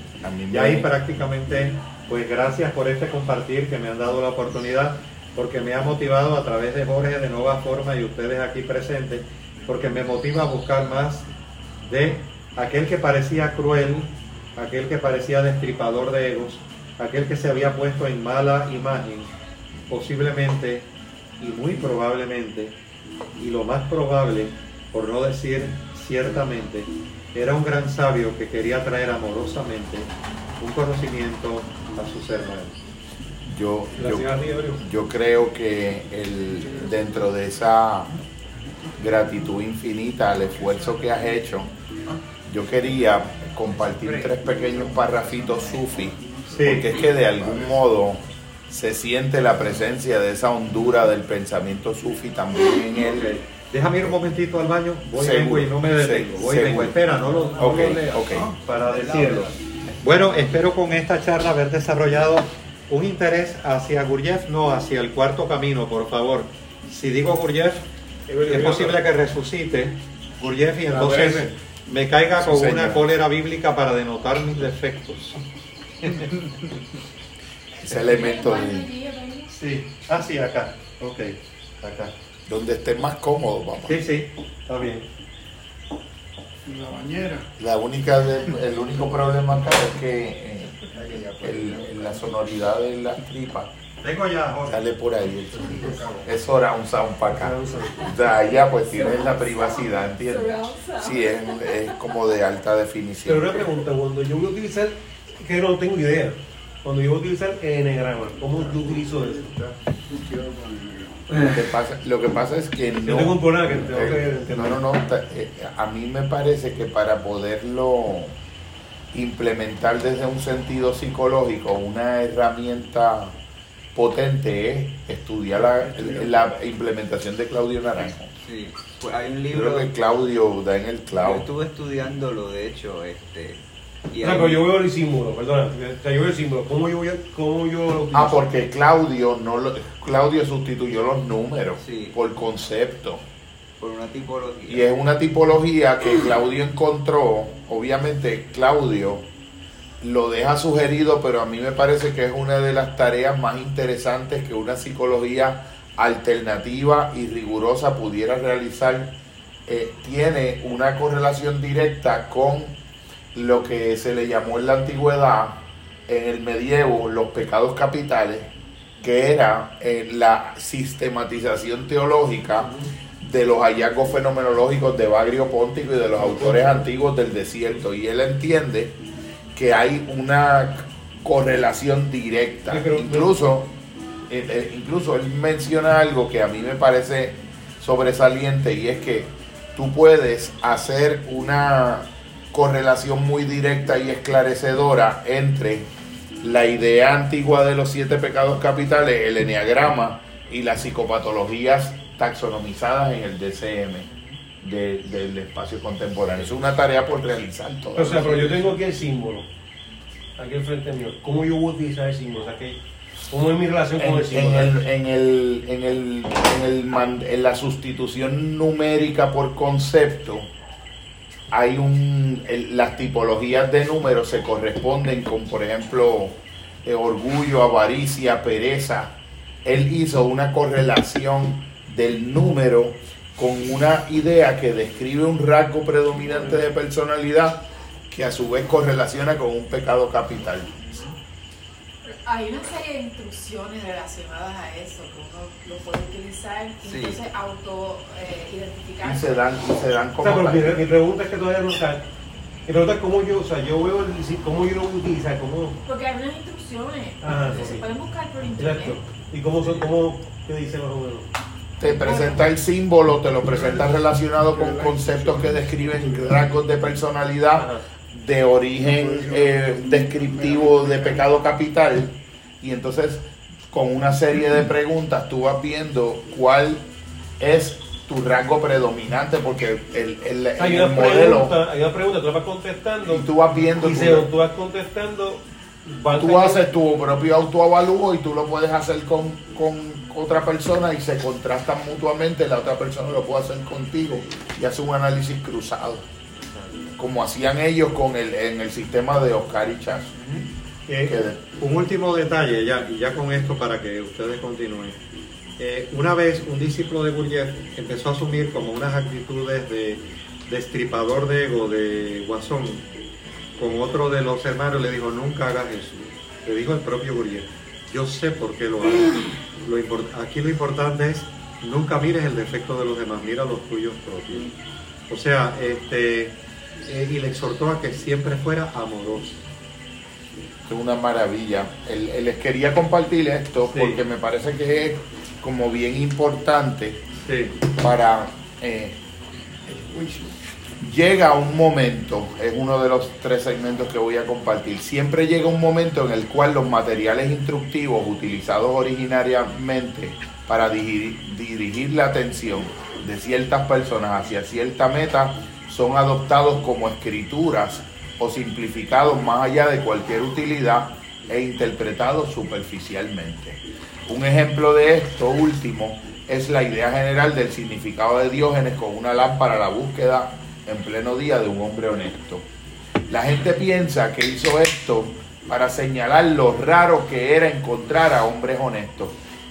Y ahí prácticamente, pues gracias por este compartir que me han dado la oportunidad, porque me ha motivado a través de Jorge de Nueva Forma y ustedes aquí presentes, porque me motiva a buscar más de aquel que parecía cruel, aquel que parecía destripador de egos, aquel que se había puesto en mala imagen, posiblemente y muy probablemente, y lo más probable, por no decir ciertamente, era un gran sabio que quería traer amorosamente un conocimiento a sus hermanos. Yo, yo, yo creo que el, dentro de esa gratitud infinita al esfuerzo que has hecho, yo quería compartir tres pequeños parrafitos sufi, porque es que de algún modo se siente la presencia de esa hondura del pensamiento sufi también en él. Ok. Déjame ir un momentito al baño, voy Seguro, vengo y no me detengo. Voy vengo, espera, no lo, no Ok, lo leas, ok. para decirlo. Bueno, espero con esta charla haber desarrollado un interés hacia Gurdjieff, no hacia el cuarto camino, por favor. Si digo Gurdjieff, es posible que resucite Gurdjieff y entonces me caiga con una cólera bíblica para denotar mis defectos. Ese elemento ¿Cuántos de? Sí, ah, sí, acá. Ok, acá. donde esté más cómodo, papá. Sí, sí, está bien. La bañera. La única del- el único problema acá es que eh, el- la sonoridad de las tripas Tengo ya, Jorge. Dale por ahí. Es hora un sound para acá. Sea, ya pues tienes la privacidad, ¿entiendes? Sí, es, es como de alta Pero definición. una pregunta, cuando yo voy a utilizar, que no tengo idea, cuando yo voy a utilizar enegrama, ¿cómo yo utilizo eso? Lo que pasa, lo que pasa es que no. Yo tengo un problema que tengo que Eh, entender. no, no, no. ta- eh, A mí me parece que para poderlo implementar desde un sentido psicológico, una herramienta potente es estudiar la, la implementación de Claudio Naranjo. Sí, pues hay un Yo libro. creo que Claudio da en el Yo clavo. estuve estudiándolo, de hecho, este. Y O sea, hay- pero yo veo el símbolo, perdona, o sea, yo veo el símbolo, ¿cómo yo, voy a, cómo yo lo utilizo? Ah, porque Claudio no lo, Claudio sustituyó los números Sí. por concepto. por una tipología. Y es una tipología que Claudio encontró. Obviamente, Claudio lo deja sugerido, pero a mí me parece que es una de las tareas más interesantes que una psicología alternativa y rigurosa pudiera realizar. Eh, tiene una correlación directa con lo que se le llamó en la antigüedad, en el medievo, los pecados capitales, que era eh, la sistematización teológica de los hallazgos fenomenológicos de Bagrio Póntico y de los autores antiguos del desierto. Y él entiende que hay una correlación directa. Sí, pero- incluso, eh, eh, incluso él menciona algo que a mí me parece sobresaliente y es que tú puedes hacer una correlación muy directa y esclarecedora entre la idea antigua de los siete pecados capitales, el enneagrama y las psicopatologías taxonomizadas en el DCM de- del espacio contemporáneo. Es una tarea por realizar O todavía. sea, pero yo tengo aquí el símbolo, aquí enfrente mío, ¿cómo yo voy a utilizar el símbolo? O sea, que, ¿cómo es mi relación con en, el en símbolo? el, en, el, en, el, en, el en la sustitución numérica por concepto, hay un las tipologías de números se corresponden con, por ejemplo, eh, orgullo, avaricia, pereza. Él hizo una correlación del número con una idea que describe un rasgo predominante de personalidad que a su vez correlaciona con un pecado capital. Hay una serie de instrucciones relacionadas a eso que uno lo puede utilizar y Sí. entonces auto eh, identificar. Y se dan, y se dan O como sea, pero mi, mi pregunta es que todavía no está. Mi pregunta es cómo yo, o sea, yo veo el, cómo yo lo voy a utilizar, cómo, Porque hay unas instrucciones Ah, que sí. se pueden buscar por internet. exacto, y cómo son, cómo, qué dice más o menos. te presenta el símbolo, te lo presenta relacionado con conceptos que describen rasgos de personalidad Ajá. De origen eh, descriptivo de pecado capital. Y entonces con una serie de preguntas tú vas viendo cuál es tu rasgo predominante porque el, el, Hay una el modelo pregunta, hay una pregunta, tú vas contestando y tú vas viendo y tu- según tú vas contestando, vas tú haces tu propio autoavalúo y tú lo puedes hacer con, con otra persona y se contrastan mutuamente, la otra persona lo puede hacer contigo y hace un análisis cruzado, como hacían ellos con el, en el sistema de Oscar y Chas. Eh, un último detalle, ya, y ya con esto para que ustedes continúen. Eh, una vez un discípulo de Gurdjieff empezó a asumir como unas actitudes de destripador de ego, de guasón, con otro de los hermanos le dijo, nunca hagas eso. Le dijo el propio Gurdjieff, yo sé por qué lo hago. Lo aquí lo importante es, nunca mires el defecto de los demás, mira los tuyos propios. O sea, este, eh, y le exhortó a que siempre fuera amoroso. Es una maravilla. Él- él les quería compartir esto Sí. porque me parece que es como bien importante Sí. para... eh, llega un momento, es uno de los tres segmentos que voy a compartir, siempre llega un momento en el cual los materiales instructivos utilizados originariamente para dirigir, dirigir la atención de ciertas personas hacia cierta meta son adoptados como escrituras o simplificados más allá de cualquier utilidad e interpretados superficialmente. Un ejemplo de esto último es la idea general del significado de Diógenes con una lámpara a la búsqueda en pleno día de un hombre honesto. La gente piensa que hizo esto para señalar lo raro que era encontrar a hombres honestos.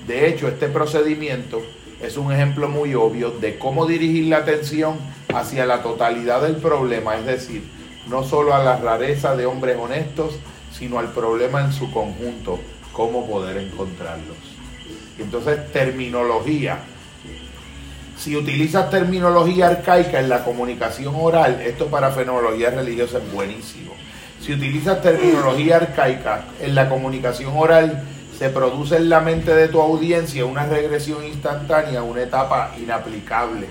De hecho, este procedimiento es un ejemplo muy obvio de cómo dirigir la atención hacia la totalidad del problema, es decir, no solo a la rareza de hombres honestos, sino al problema en su conjunto, cómo poder encontrarlos. Entonces, terminología. Si utilizas terminología arcaica en la comunicación oral, esto para fenomenología religiosa es buenísimo. Si utilizas terminología arcaica en la comunicación oral, se produce en la mente de tu audiencia una regresión instantánea, una etapa inaplicable.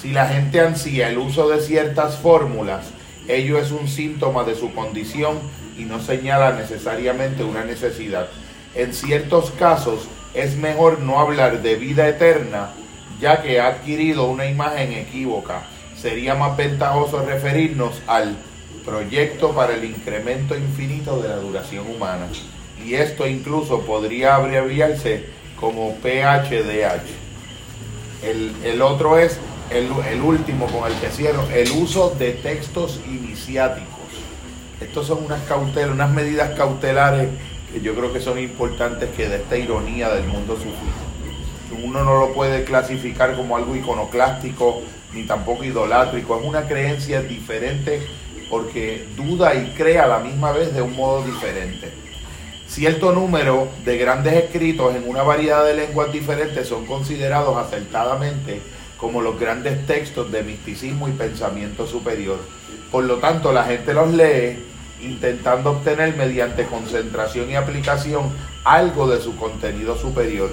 Si la gente ansía el uso de ciertas fórmulas, ello es un síntoma de su condición y no señala necesariamente una necesidad. En ciertos casos es mejor no hablar de vida eterna, ya que ha adquirido una imagen equívoca. Sería más ventajoso referirnos al proyecto para el incremento infinito de la duración humana. Y esto incluso podría abreviarse como PHDH. El, el otro es el, último con el que cierro, el uso de textos iniciáticos. Estos son unas cautelas, unas medidas cautelares que yo creo que son importantes que de esta ironía del mundo sufí. Uno no lo puede clasificar como algo iconoclástico ni tampoco idolátrico, es una creencia diferente porque duda y crea a la misma vez de un modo diferente. Cierto número de grandes escritos en una variedad de lenguas diferentes son considerados acertadamente como los grandes textos de misticismo y pensamiento superior. Por lo tanto, la gente los lee intentando obtener mediante concentración y aplicación algo de su contenido superior.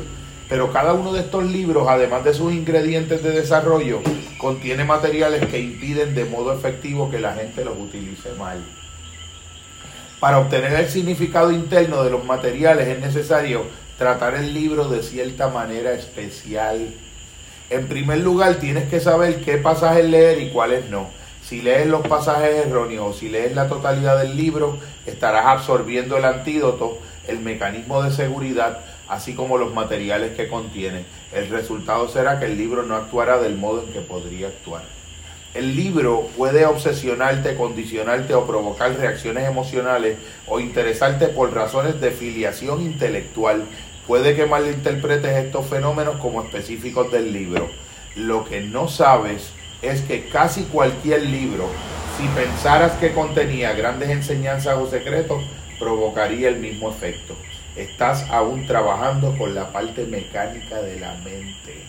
Pero cada uno de estos libros, además de sus ingredientes de desarrollo, contiene materiales que impiden de modo efectivo que la gente los utilice mal. Para obtener el significado interno de los materiales es necesario tratar el libro de cierta manera especial. En primer lugar, tienes que saber qué pasajes leer y cuáles no. Si lees los pasajes erróneos o si lees la totalidad del libro, estarás absorbiendo el antídoto, el mecanismo de seguridad, así como los materiales que contiene. El resultado será que el libro no actuará del modo en que podría actuar. El libro puede obsesionarte, condicionarte o provocar reacciones emocionales o interesarte por razones de filiación intelectual. Puede que malinterpretes estos fenómenos como específicos del libro. Lo que no sabes es que casi cualquier libro, si pensaras que contenía grandes enseñanzas o secretos, provocaría el mismo efecto. Estás aún trabajando con la parte mecánica de la mente.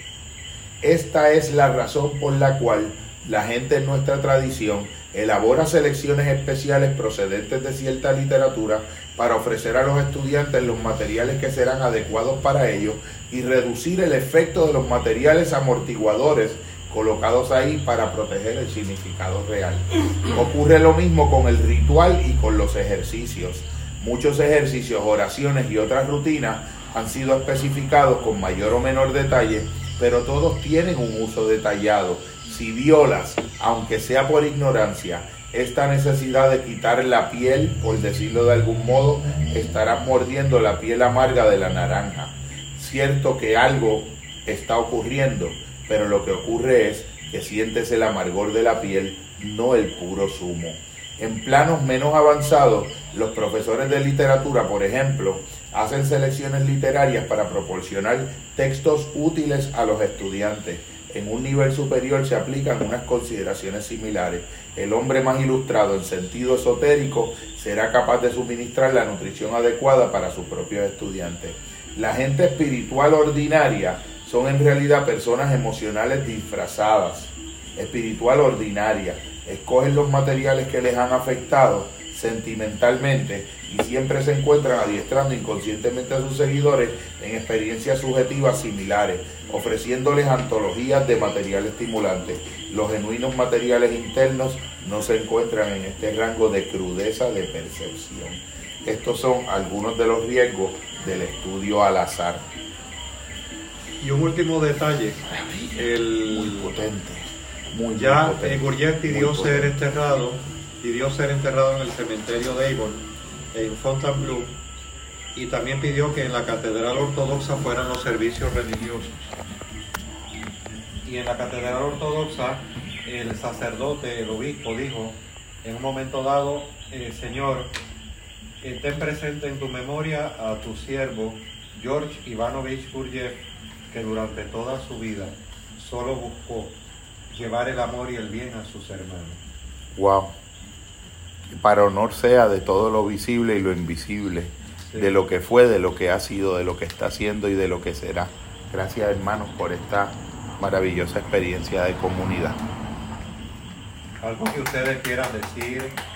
Esta es la razón por la cual la gente en nuestra tradición elabora selecciones especiales procedentes de cierta literatura para ofrecer a los estudiantes los materiales que serán adecuados para ellos y reducir el efecto de los materiales amortiguadores colocados ahí para proteger el significado real. Ocurre lo mismo con el ritual y con los ejercicios. Muchos ejercicios, oraciones y otras rutinas han sido especificados con mayor o menor detalle, pero todos tienen un uso detallado. Si violas, aunque sea por ignorancia, esta necesidad de quitar la piel, por decirlo de algún modo, estarás mordiendo la piel amarga de la naranja. Cierto que algo está ocurriendo, pero lo que ocurre es que sientes el amargor de la piel, no el puro zumo. En planos menos avanzados, los profesores de literatura, por ejemplo, hacen selecciones literarias para proporcionar textos útiles a los estudiantes. En un nivel superior se aplican unas consideraciones similares. El hombre más ilustrado en sentido esotérico será capaz de suministrar la nutrición adecuada para sus propios estudiantes. La gente espiritual ordinaria son en realidad personas emocionales disfrazadas, espiritual ordinaria. Escogen los materiales que les han afectado sentimentalmente y siempre se encuentran adiestrando inconscientemente a sus seguidores en experiencias subjetivas similares, ofreciéndoles antologías de material estimulante. Los genuinos materiales internos no se encuentran en este rango de crudeza de percepción. Estos son algunos de los riesgos del estudio al azar. Y un último detalle, el, Muy potente. Muy, ya muy potente. Muy ser potente. enterrado, pidió ser enterrado en el cementerio de Avon, en Fontainebleau, y también pidió que en la catedral ortodoxa fueran los servicios religiosos. Y en la catedral ortodoxa, el sacerdote, el obispo, dijo en un momento dado, eh, Señor, eh, ten presente en tu memoria a tu siervo, George Ivanovich Gurdjieff, que durante toda su vida solo buscó llevar el amor y el bien a sus hermanos. Wow. Para honor sea de todo lo visible y lo invisible, Sí. de lo que fue, de lo que ha sido, de lo que está haciendo y de lo que será. Gracias hermanos por esta maravillosa experiencia de comunidad. Algo que ustedes quieran decir